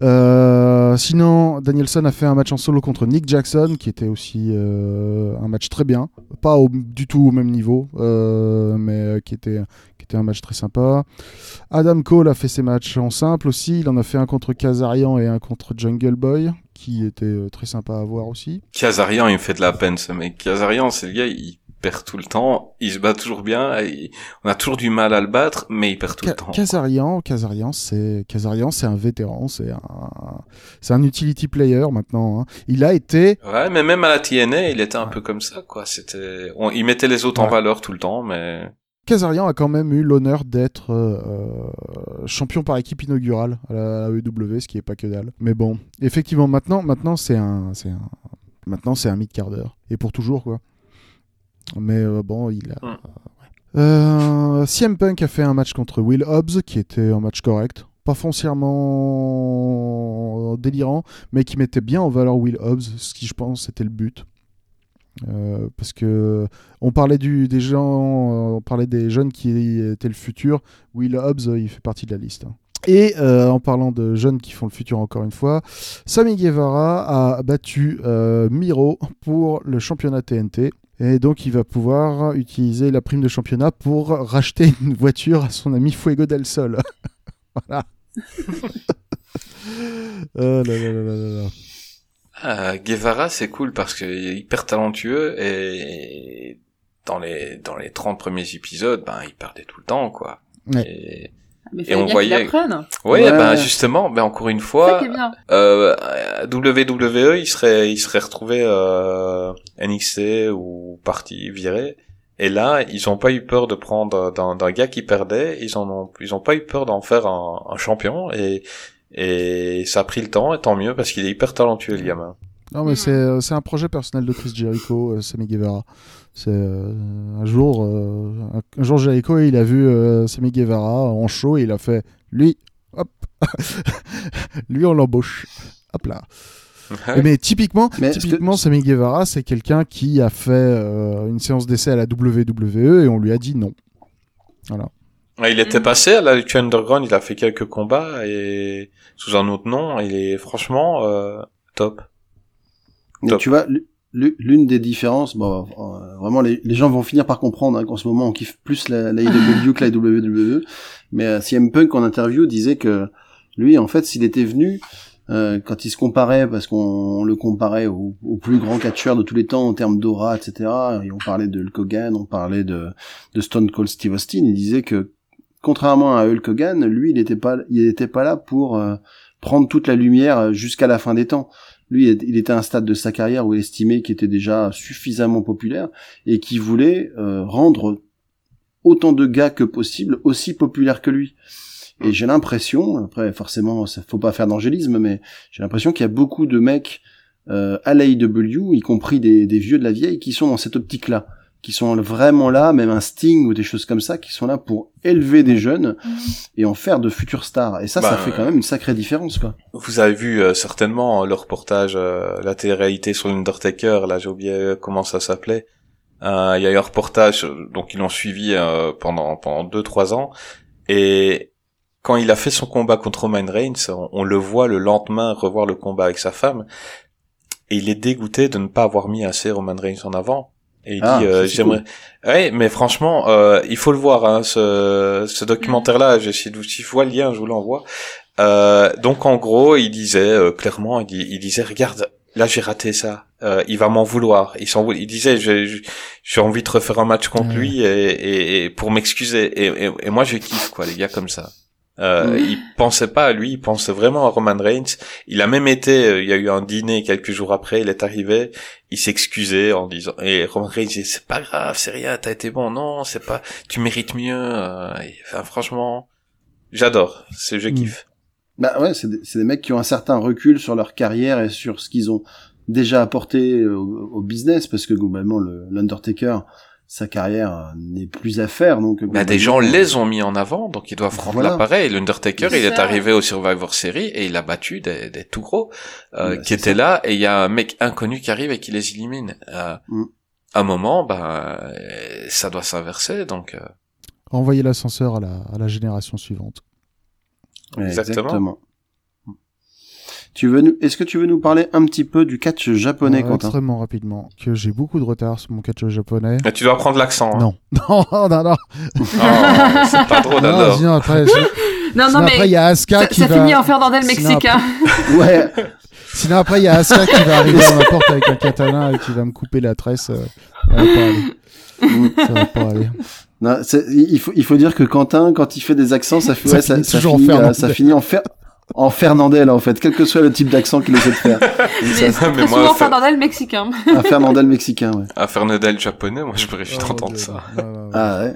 Euh, sinon, Danielson a fait un match en solo contre Nick Jackson, qui était aussi euh, un match très bien. Pas au- du tout au même niveau, euh, mais qui était, qui était un match très sympa. Adam Cole a fait ses matchs en simple aussi. Il en a fait un contre Kazarian et un contre Jungle Boy, qui était euh, très sympa à voir aussi. Kazarian, il me fait de la peine, ce mec. Kazarian, c'est le gars, il perd tout le temps, il se bat toujours bien, et on a toujours du mal à le battre, mais il perd tout Ka- le temps. Kazarian, Kazarian, c'est Kazarian, c'est un vétéran, c'est un, c'est un utility player maintenant. hein. Il a été, Ouais, mais même à la TNA, il était un peu comme ça, quoi. C'était, on- il mettait les autres en valeur tout le temps, mais Kazarian a quand même eu l'honneur d'être euh, euh, champion par équipe inaugurale à la AEW, ce qui est pas que dalle. Mais bon, effectivement, maintenant, maintenant c'est un, c'est un, maintenant c'est un mid quart d'heure et pour toujours quoi. Mais euh, bon, il a. Hmm. ouais. CM Punk a fait un match contre Will Hobbs qui était un match correct, pas foncièrement délirant, mais qui mettait bien en valeur Will Hobbs, ce qui je pense c'était le but. Euh, parce que on parlait des gens, on parlait des jeunes qui étaient le futur. Will Hobbs, euh, il fait partie de la liste. hein. Et euh, en parlant de jeunes qui font le futur encore une fois, Sammy Guevara a battu Miro pour le championnat TNT. Et donc il va pouvoir utiliser la prime de championnat pour racheter une voiture à son ami Fuego del Sol. <laughs> voilà. <laughs> Oh là là là là là. Euh, Guevara, c'est cool parce qu'il est hyper talentueux et dans les dans les 30 premiers épisodes, ben il perdait tout le temps quoi. Ouais. Et... Mais Et fallait on bien voyait- qu'il apprenne. Ouais, Ouais. ben justement, ben encore une fois, euh, à WWE, il serait il serait retrouvé euh, NXT ou parti viré. Et là, ils ont pas eu peur de prendre d'un d'un gars qui perdait, ils en ont ils ont pas eu peur d'en faire un, un champion et et ça a pris le temps et tant mieux parce qu'il est hyper talentueux le gamin. Non, mais c'est euh, c'est un projet personnel de Chris Jericho, euh, Sammy Guevara. C'est euh, un jour, euh, un, un jour Jericho, il a vu euh, Sammy Guevara en show et il a fait lui, hop, <laughs> lui on l'embauche, hop là. Ouais. Mais typiquement, Mais est-ce que- typiquement Sammy Guevara, c'est quelqu'un qui a fait euh, une séance d'essai à la WWE et on lui a dit non. Voilà. Ouais, Il était passé à la lutte underground, il a fait quelques combats et sous un autre nom, il est franchement euh, top. Mais Top. tu vois, l'une des différences, bon, euh, vraiment, les, les gens vont finir par comprendre hein, qu'en ce moment, on kiffe plus la, la que la WWE. Mais euh, CM Punk, en interview, disait que lui, en fait, s'il était venu, euh, quand il se comparait, parce qu'on le comparait au, au plus grand catcheur de tous les temps en termes d'aura, etc., et on parlait de Hulk Hogan, on parlait de, de Stone Cold Steve Austin, il disait que, contrairement à Hulk Hogan, lui, il n'était pas, il était pas là pour euh, prendre toute la lumière jusqu'à la fin des temps. Lui, il était à un stade de sa carrière où il estimait qu'il était déjà suffisamment populaire et qu'il voulait euh, rendre autant de gars que possible aussi populaires que lui. Et j'ai l'impression, après forcément, ça faut pas faire d'angélisme, mais j'ai l'impression qu'il y a beaucoup de mecs euh, à l'AEW, y compris des, des vieux de la vieille, qui sont dans cette optique-là, qui sont vraiment là, même un Sting ou des choses comme ça, qui sont là pour élever des jeunes et en faire de futures stars. Et ça, ça Bah, fait quand même une sacrée différence, quoi. Vous avez vu euh, certainement le reportage, euh, la télé-réalité sur l'Undertaker, là j'ai oublié euh, comment ça s'appelait. Euh, Il y a eu un reportage, euh, donc ils l'ont suivi euh, pendant pendant deux trois ans, et quand il a fait son combat contre Roman Reigns, on, on le voit le lendemain revoir le combat avec sa femme, et il est dégoûté de ne pas avoir mis assez Roman Reigns en avant. Et il Ah, dit, euh, j'aimerais. Ouais, mais franchement, euh, il faut le voir, hein, ce, ce documentaire-là. J'ai si je vois le lien, je vous l'envoie. Euh, donc en gros, il disait euh, clairement, il, disait, regarde, là j'ai raté ça. Euh, il va m'en vouloir. Il s'en Il disait, j'ai envie de refaire un match contre lui et, et, et pour m'excuser. Et, et, et moi je kiffe quoi, les gars comme ça. Euh. Il pensait pas à lui, il pensait vraiment à Roman Reigns. Il a même été, euh, il y a eu un dîner quelques jours après, il est arrivé, il s'excusait en disant, et Roman Reigns dit c'est pas grave, c'est rien, t'as été bon, non, c'est pas, tu mérites mieux. euh, et, enfin, franchement, j'adore, c'est je Mm. kiffe. Bah ouais, c'est des, c'est des mecs qui ont un certain recul sur leur carrière et sur ce qu'ils ont déjà apporté au, au business, parce que globalement, le- l'Undertaker, sa carrière euh, n'est plus à faire. Donc, Bah, des gens les ont mis en avant, donc ils doivent rendre Voilà. l'appareil. L'Undertaker, il est arrivé au Survivor Series et il a battu des, des tout gros euh, Bah, qui étaient ça. là et il y a un mec inconnu qui arrive et qui les élimine. Euh, Mm. À un moment, bah, euh, ça doit s'inverser, donc. euh, Envoyer l'ascenseur à la, à la génération suivante. Ouais, Exactement. exactement. Tu veux nous, est-ce que tu veux nous parler un petit peu du catch japonais, Euh, Quentin? extrêmement rapidement. Que j'ai beaucoup de retard sur mon catch japonais. Mais tu dois prendre l'accent. Hein. Non. <laughs> Non, non, non. Oh, c'est pas drôle Non, sinon après, <laughs> Non, sinon non, après, il y a Asuka ça, qui ça va... finit en Fernandel mexicain. <laughs> Ouais, Sinon après, il y a Asuka qui va arriver dans ma porte avec un katana et qui va me couper la tresse. euh, ça va pas aller. Ça va pas aller. non, c'est- il faut, il faut dire que Quentin, quand il fait des accents, ça, fait, Ça ouais, ça, finit euh, ça finit en fer, en Fernandel, en fait, quel que soit le type d'accent qu'il essaie de faire. Mais <laughs> Ça, Mais moi, souvent Fer- Fernandel mexicain. un Fernandel mexicain, ouais. Un Fernandel japonais, moi je pourrais Oh, ça. non, non, non. Ah ouais.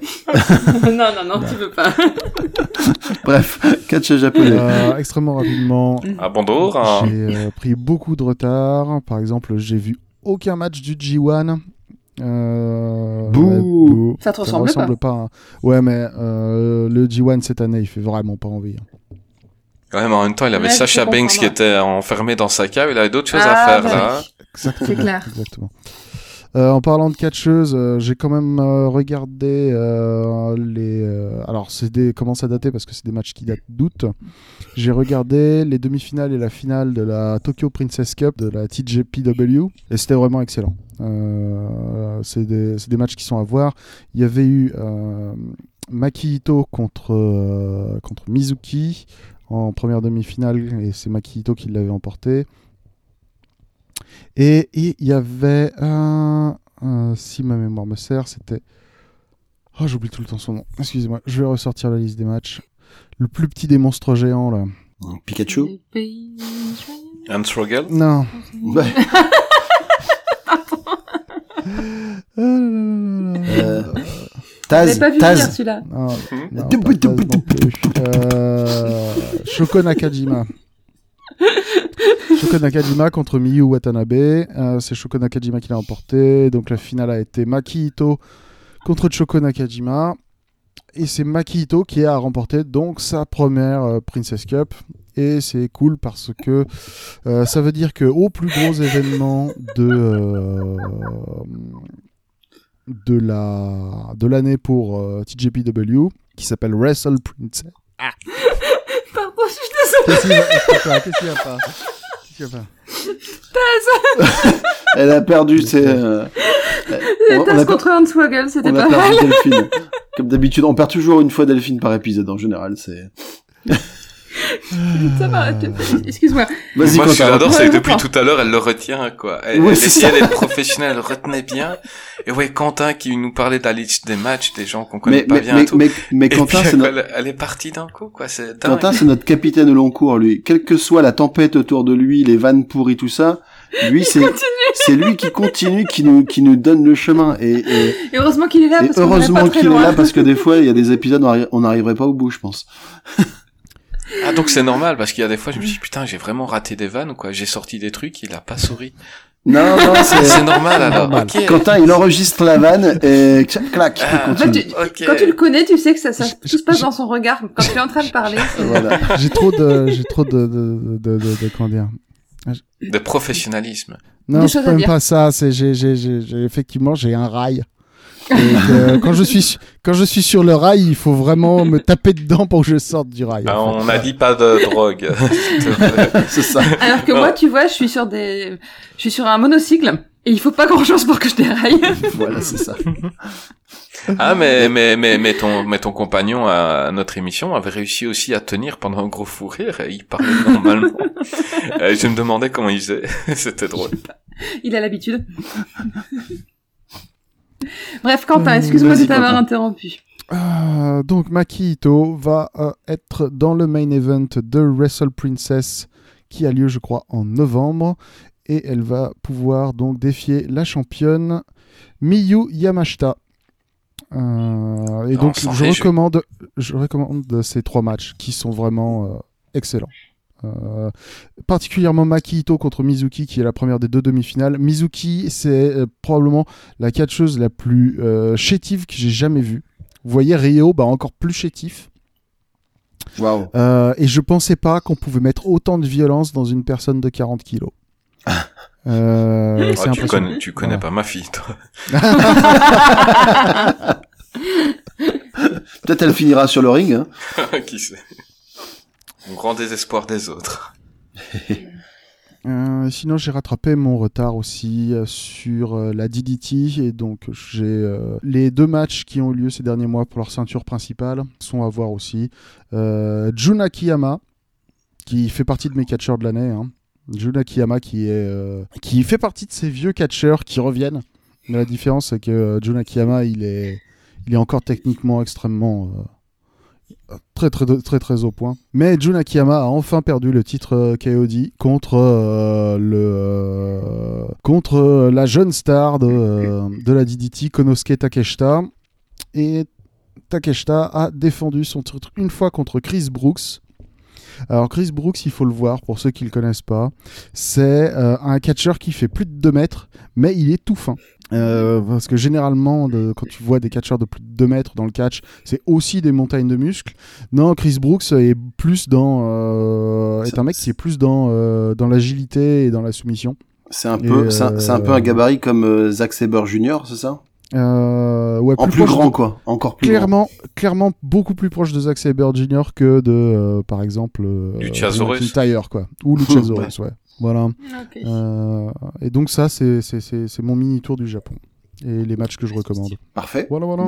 <laughs> non, non, non, tu veux pas. <laughs> Bref, catch japonais. Euh, extrêmement rapidement, À Bondour, hein. j'ai euh, pris beaucoup de retard. Par exemple, j'ai vu aucun match du G1. Euh, Bouh. ouais, bouh. Ça te Ça ressemble pas. ressemble pas. hein. Ouais, mais euh, le G1 cette année, il fait vraiment pas envie. hein. Ouais, mais en même temps, il avait Ouais, Sacha Banks qui était enfermé dans sa cave, il avait d'autres choses Ah, à faire bah là. Exactement. C'est clair. Exactement. Euh, en parlant de catcheuse, euh, j'ai quand même euh, regardé euh, les. euh, alors, c'est des commence à dater parce que c'est des matchs qui datent d'août. J'ai regardé les demi-finales et la finale de la Tokyo Princess Cup de la TJPW et c'était vraiment excellent. Euh, c'est des, c'est des matchs qui sont à voir. Il y avait eu euh, Maki Ito contre euh, contre Mizuki en première demi-finale et c'est Maki Ito qui l'avait emporté. Et il y avait un, un- si ma mémoire me sert, c'était oh j'oublie tout le temps son nom. Excusez-moi, je vais ressortir la liste des matchs. Le plus petit des monstres géants là. Pikachu. Struggle. Non. Ouais. <laughs> Ah là là là là là. Euh, Taz, l'ai pas vu Taz. venir celui-là. Euh, Shoko Nakajima. Shoko Nakajima contre Miyu Watanabe. Euh, c'est Shoko Nakajima qui l'a emporté. Donc la finale a été Maki Ito contre Shoko Nakajima. Et c'est Maki Ito qui a remporté donc sa première euh, Princess Cup. Et c'est cool parce que euh, ça veut dire que au plus gros événement de euh, de la de l'année pour euh, TJPW qui s'appelle Wrestle Princess. <laughs> Pardon, je suis désolée. Qu'est-ce qu'il y a Qu'est-ce qu'il y a Qu'est-ce qu'il y a pas? Qu'est-ce qu'il y a pas <laughs> Elle a perdu ses. euh, on, a, contre Hornswoggle, c'était on a pas mal. perdu Delphine. Comme d'habitude, on perd toujours une fois Delphine par épisode en général. C'est. <laughs> Tu- excuse-moi. Vas-y, Moi, ce que Quentin. j'adore, c'est que depuis tout à l'heure, elle le retient, quoi. Elle, Ouais, elle essayait d'être professionnelle, elle retenait bien. Et ouais, Quentin qui nous parlait de la liste des matchs, des gens qu'on connaît Mais, pas mais, bien mais, et tout. mais, mais et Quentin, puis, c'est notre, elle, est partie d'un coup, quoi. C'est. Quentin, c'est notre capitaine au long cours, lui. Quelle que soit la tempête autour de lui, les vannes pourries, tout ça, lui, c'est, c'est lui qui continue, qui nous, qui nous donne le chemin. Et, et, Et heureusement qu'il est là, et parce heureusement qu'il est là parce que des fois, il y a des épisodes, arri- on n'arriverait pas au bout, je pense. Ah, donc c'est normal, parce qu'il y a des fois, je me dis, <laughs> putain, j'ai vraiment raté des vannes, ou quoi. J'ai sorti des trucs, il a pas souri. Non, non, <laughs> C'est c'est, normal, alors. normal. Quentin, il enregistre la vanne et clac, Ah. Tu-. Quand tu le connais, tu sais que ça, ça tout se passe dans son regard. Quand tu es en train de parler, <laughs> Voilà. J'ai trop de j'ai trop de de, de, de, de- comment dire De professionnalisme. Non, c'est même dire. pas ça. C'est j'ai j'ai j'ai- effectivement j'ai un rail. Que quand je suis su- quand je suis sur le rail, il faut vraiment me taper dedans pour que je sorte du rail. Ah, fait. on n'a dit pas de drogue. <laughs> c'est ça. Alors que Non. moi, tu vois, je suis sur des, je suis sur un monocycle. Et il faut pas grand chose pour que je déraille. <laughs> Voilà, c'est ça. Ah, mais, mais, mais, mais ton, mais ton compagnon à notre émission avait réussi aussi à tenir pendant un gros fou rire et il parlait normalement. <laughs> Euh, je me demandais comment il faisait. C'était drôle. Il a l'habitude. Bref, Quentin, excuse-moi Vas-y, de t'avoir interrompu. Euh, donc Maki Ito va euh, être dans le main event de Wrestle Princess qui a lieu je crois en novembre et elle va pouvoir donc défier la championne Miyu Yamashita. Euh, et donc je recommande, je recommande ces trois matchs qui sont vraiment euh, excellents. Euh, particulièrement Maki Ito contre Mizuki qui est la première des deux demi-finales. Mizuki c'est euh, probablement la catcheuse la plus euh, chétive que j'ai jamais vue. Vous voyez Rio, bah encore plus chétif. Euh, et je pensais pas qu'on pouvait mettre autant de violence dans une personne de 40 kilos. Euh, Oh, c'est tu connais, tu connais Voilà. pas ma fille, toi. <laughs> Peut-être elle finira sur le ring. Hein. <laughs> Qui sait Grand désespoir des autres. <laughs> Euh, sinon, j'ai rattrapé mon retard aussi euh, sur euh, la DDT et donc j'ai les deux matchs qui ont eu lieu ces derniers mois pour leur ceinture principale sont à voir aussi. Jun Akiyama qui fait partie de mes catcheurs de l'année. Hein. Jun Akiyama qui est qui fait partie de ces vieux catcheurs qui reviennent. Mais la différence c'est que Jun Akiyama il est il est encore techniquement extrêmement très très très très au point. Mais Jun Akiyama a enfin perdu le titre euh, KOD contre euh, euh, contre la jeune star de, la DDT Konosuke Takeshita et Takeshita a défendu son titre une fois contre Chris Brooks. Alors Chris Brooks, il faut le voir pour ceux qui le connaissent pas, c'est un catcheur qui fait plus de 2 mètres, mais il est tout fin. Euh, parce que généralement, de- quand tu vois des catcheurs de plus de 2 mètres dans le catch, c'est aussi des montagnes de muscles. Non, Chris Brooks est plus dans euh, est un mec qui est plus dans euh, dans l'agilité et dans la soumission. C'est un peu, c'est un, c'est un peu euh, un gabarit comme euh, Zack Saber Jr., c'est ça? Euh, ouais, En plus grand, de- quoi. Encore plus grand. Clairement, clairement beaucoup plus proche de Zack Saber Jr. que de, euh, par exemple, euh, Luchasaurus. Quoi. Ou <laughs> Luchasaurus, ouais. Voilà. Euh, et donc ça, c'est c'est- c'est- c'est mon mini tour du Japon et les matchs que je recommande. Parfait. Voilà, voilà.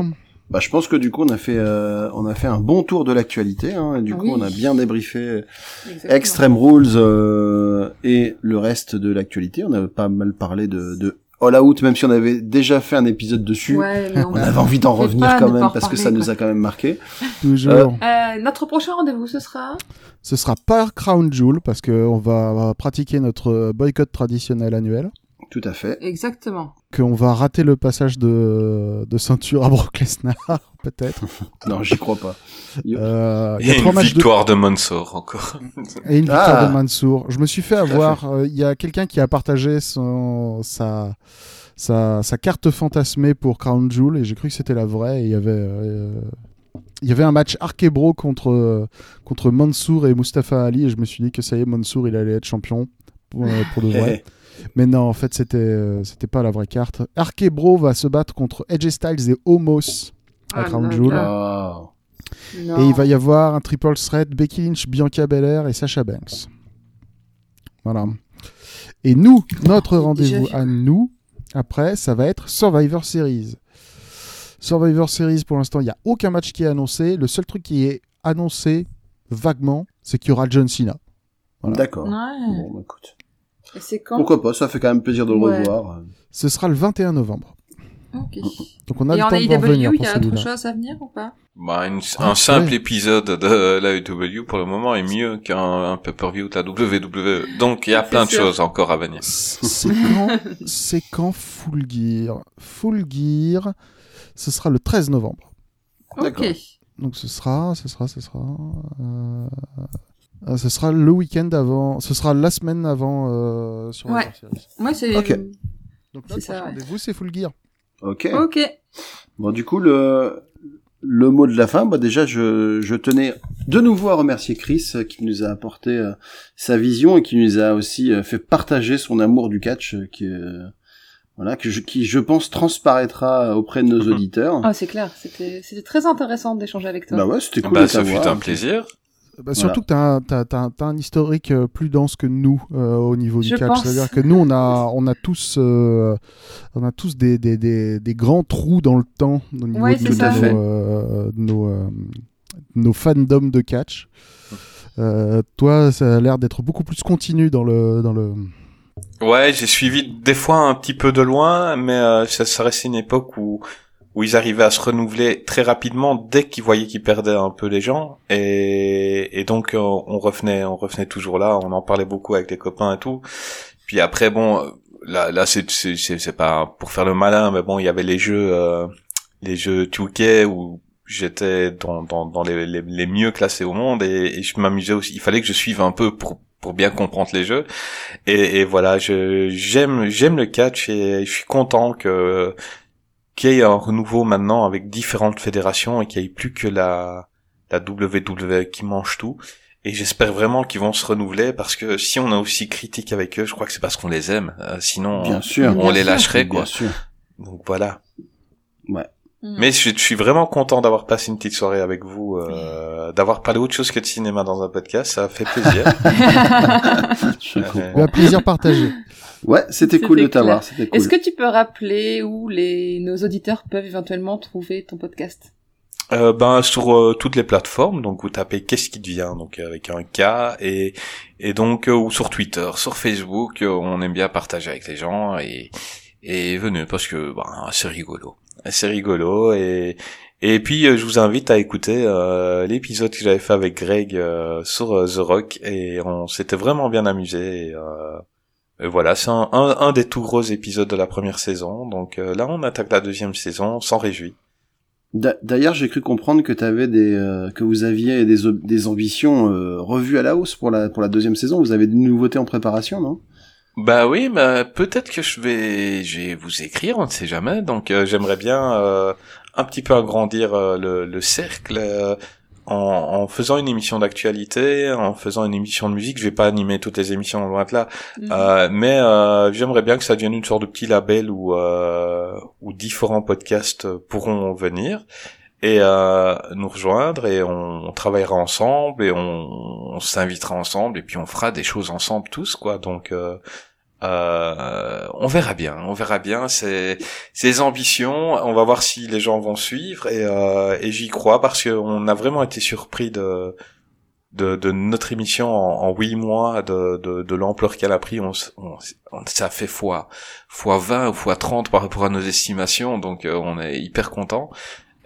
Bah, je pense que du coup, on a fait, euh, on a fait un bon tour de l'actualité. Hein, et du coup, Oui. on a bien débriefé Exactement. Extreme Rules euh, et le reste de l'actualité. On avait pas mal parlé de, de All Out, même si on avait déjà fait un épisode dessus. Ouais, mais on, On avait envie d'en revenir quand même parce que ça nous a quand même marqué. Toujours. Euh, notre prochain rendez-vous, ce sera Ce sera pas Crown Jewel parce qu'on va, va pratiquer notre boycott traditionnel annuel. Tout à fait. Exactement. Qu'on va rater le passage de, de ceinture à Brock Lesnar, <laughs> peut-être. <laughs> Non, j'y crois pas. Euh, y a une trois matchs de victoire de Mansour encore. Et une victoire Ah. de Mansour. Je me suis fait avoir. euh, Il y a quelqu'un qui a partagé son, sa, sa, sa carte fantasmée pour Crown Jewel et j'ai cru que c'était la vraie. Et il y avait. euh, il y avait un match Arkebro contre, contre Mansour et Mustafa Ali et je me suis dit que ça y est, Mansour il allait être champion pour, euh, pour de vrai. <laughs> Mais non, en fait, c'était euh, c'était pas la vraie carte. Arkebro va se battre contre Edge Styles et Homos à Ah Crown Jewel. Et il va y avoir un triple threat Becky Lynch, Bianca Belair et Sasha Banks. Voilà. Et nous, notre <laughs> rendez-vous à nous, après, ça va être Survivor Series. Survivor Series, pour l'instant, il n'y a aucun match qui est annoncé. Le seul truc qui est annoncé vaguement, c'est qu'il y aura John Cena. Voilà. D'accord. Ouais. Bon, bah, écoute. Et c'est quand Pourquoi pas Ça fait quand même plaisir de le Ouais. revoir. Ce sera le 21 novembre. Ok. Donc on a Et le en temps AEW, il y a autre chose à venir ou pas? Bah, une- Ah, un simple épisode de la UW pour le moment est mieux qu'un un pay-per-view de la WWE. Donc il y a plein de choses encore à venir. C'est quand, c'est quand Full Gear? Full Gear, ce sera le 13 novembre. D'accord. Ok. Donc ce sera, ce sera, ce sera. euh, euh, ce sera le week-end avant. Ce sera la semaine avant euh, sur Ouais. Moi, c'est. Ok. Donc prochain ouais. rendez-vous, c'est Full Gear. Ok. Ok. Bon, du coup, le, le mot de la fin, bah déjà, je, je tenais de nouveau à remercier Chris euh, qui nous a apporté euh, sa vision et qui nous a aussi euh, fait partager son amour du catch, euh, qui, euh, voilà, que je, qui, je pense, transparaîtra auprès de nos auditeurs. Ah, c'est clair. C'était, très intéressant d'échanger avec toi. Bah ouais, c'était cool Bah, de ça fut un plaisir. Bah, surtout que t'as un, t'as, t'as un- historique euh, plus dense que nous euh, au niveau du Je catch. C'est-à-dire que nous, on a, on a tous, euh, on a tous des, des, des, des grands trous dans le temps au niveau Ouais, de, c'est de nos, euh, nos, euh, nos fandoms de catch. Euh, toi, ça a l'air d'être beaucoup plus continu dans le, dans le. Ouais, j'ai suivi des fois un petit peu de loin, mais euh, ça, ça reste une époque où où ils arrivaient à se renouveler très rapidement dès qu'ils voyaient qu'ils perdaient un peu les gens. Et, et donc euh, on revenait on revenait toujours là on en parlait beaucoup avec les copains et tout. Puis après bon là là c'est c'est pas pour faire le malin mais bon il y avait les jeux euh, les jeux 2K où j'étais dans dans dans les, les, les mieux classés au monde et, et je m'amusais aussi. Il fallait que je suive un peu pour pour bien comprendre les jeux et, et voilà je j'aime j'aime le catch et je suis content que qu'il y ait un renouveau maintenant avec différentes fédérations et qu'il n'y ait plus que la, la WWE qui mange tout. Et j'espère vraiment qu'ils vont se renouveler parce que si on est aussi critique avec eux, je crois que c'est parce qu'on les aime. Euh, sinon, Bien sûr. on Bien les sûr. lâcherait, quoi. Bien sûr. Donc voilà. Ouais. Mm. Mais je, je suis vraiment content d'avoir passé une petite soirée avec vous, euh, d'avoir parlé autre chose que de cinéma dans un podcast. Ça fait plaisir. <laughs> Je. Euh, Un plaisir partagé. Ouais, c'était cool de t'avoir. cool. Est-ce que tu peux rappeler où les nos auditeurs peuvent éventuellement trouver ton podcast? Euh, ben sur euh, toutes les plateformes, donc vous tapez qu'est-ce qui devient, donc avec un K et et donc euh, ou sur Twitter, sur Facebook, euh, on aime bien partager avec les gens et et venez parce que ben c'est rigolo, c'est rigolo et et puis euh, je vous invite à écouter euh, l'épisode que j'avais fait avec Greg euh, sur euh, The Rock et on s'était vraiment bien amusé. Et, euh, voilà, c'est un, un, des tout gros épisodes de la première saison. Donc là, on attaque la deuxième saison, on s'en réjouit. D'a- D'ailleurs, j'ai cru comprendre que t'avais des, euh, que vous aviez des, des ambitions euh, revues à la hausse pour la pour la deuxième saison. Vous avez des nouveautés en préparation, non? Bah oui, mais peut-être que je vais, je vais vous écrire, on ne sait jamais. Donc euh, j'aimerais bien euh, un petit peu agrandir euh, le, le cercle euh, en, en faisant une émission d'actualité, en faisant une émission de musique. Je vais pas animer toutes les émissions loin de là, euh, mais euh, j'aimerais bien que ça devienne une sorte de petit label où euh, où différents podcasts pourront venir et euh, nous rejoindre et on, on travaillera ensemble et on, on s'invitera ensemble et puis on fera des choses ensemble tous quoi. Donc euh, euh, on verra bien on verra bien ces ces ambitions. On va voir si les gens vont suivre et, euh, et j'y crois parce que on a vraiment été surpris de de, de notre émission en, en huit mois de, de, de l'ampleur qu'elle a pris. On, on- ça fait fois fois 20 ou fois 30 par rapport à nos estimations donc euh, on est hyper content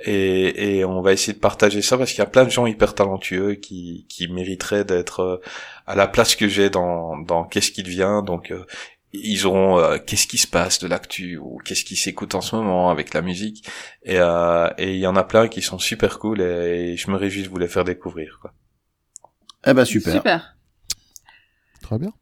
et, et on va essayer de partager ça parce qu'il y a plein de gens hyper talentueux qui, qui mériteraient d'être euh, à la place que j'ai dans, dans qu'est-ce qui devient? Donc euh, ils auront euh, qu'est-ce qui se passe de l'actu ou qu'est-ce qui s'écoute en ce moment avec la musique? Et euh, et il y en a plein qui sont super cool et, je me réjouis de vous les faire découvrir quoi. Eh ben super. Super. Très bien.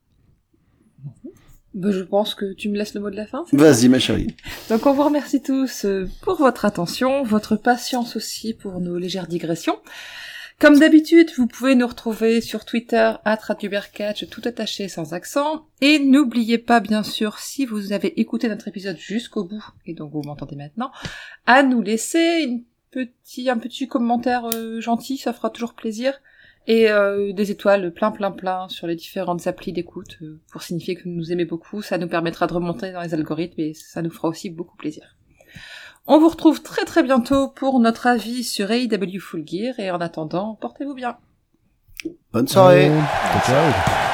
Ben, je pense que tu me laisses le mot de la fin. Vas-y, ma chérie. <laughs> Donc on vous remercie tous euh, pour votre attention, votre patience aussi pour nos légères digressions. Comme d'habitude, vous pouvez nous retrouver sur Twitter, @radiobercatch, tout attaché sans accent. Et n'oubliez pas, bien sûr, si vous avez écouté notre épisode jusqu'au bout, et donc vous m'entendez maintenant, à nous laisser une petit, un petit commentaire euh, gentil, ça fera toujours plaisir. Et euh, des étoiles plein plein plein sur les différentes applis d'écoute euh, pour signifier que vous nous aimez beaucoup. Ça nous permettra de remonter dans les algorithmes et ça nous fera aussi beaucoup plaisir. On vous retrouve très très bientôt pour notre avis sur AEW Full Gear et en attendant, portez-vous bien. Bonne soirée. Euh, ciao.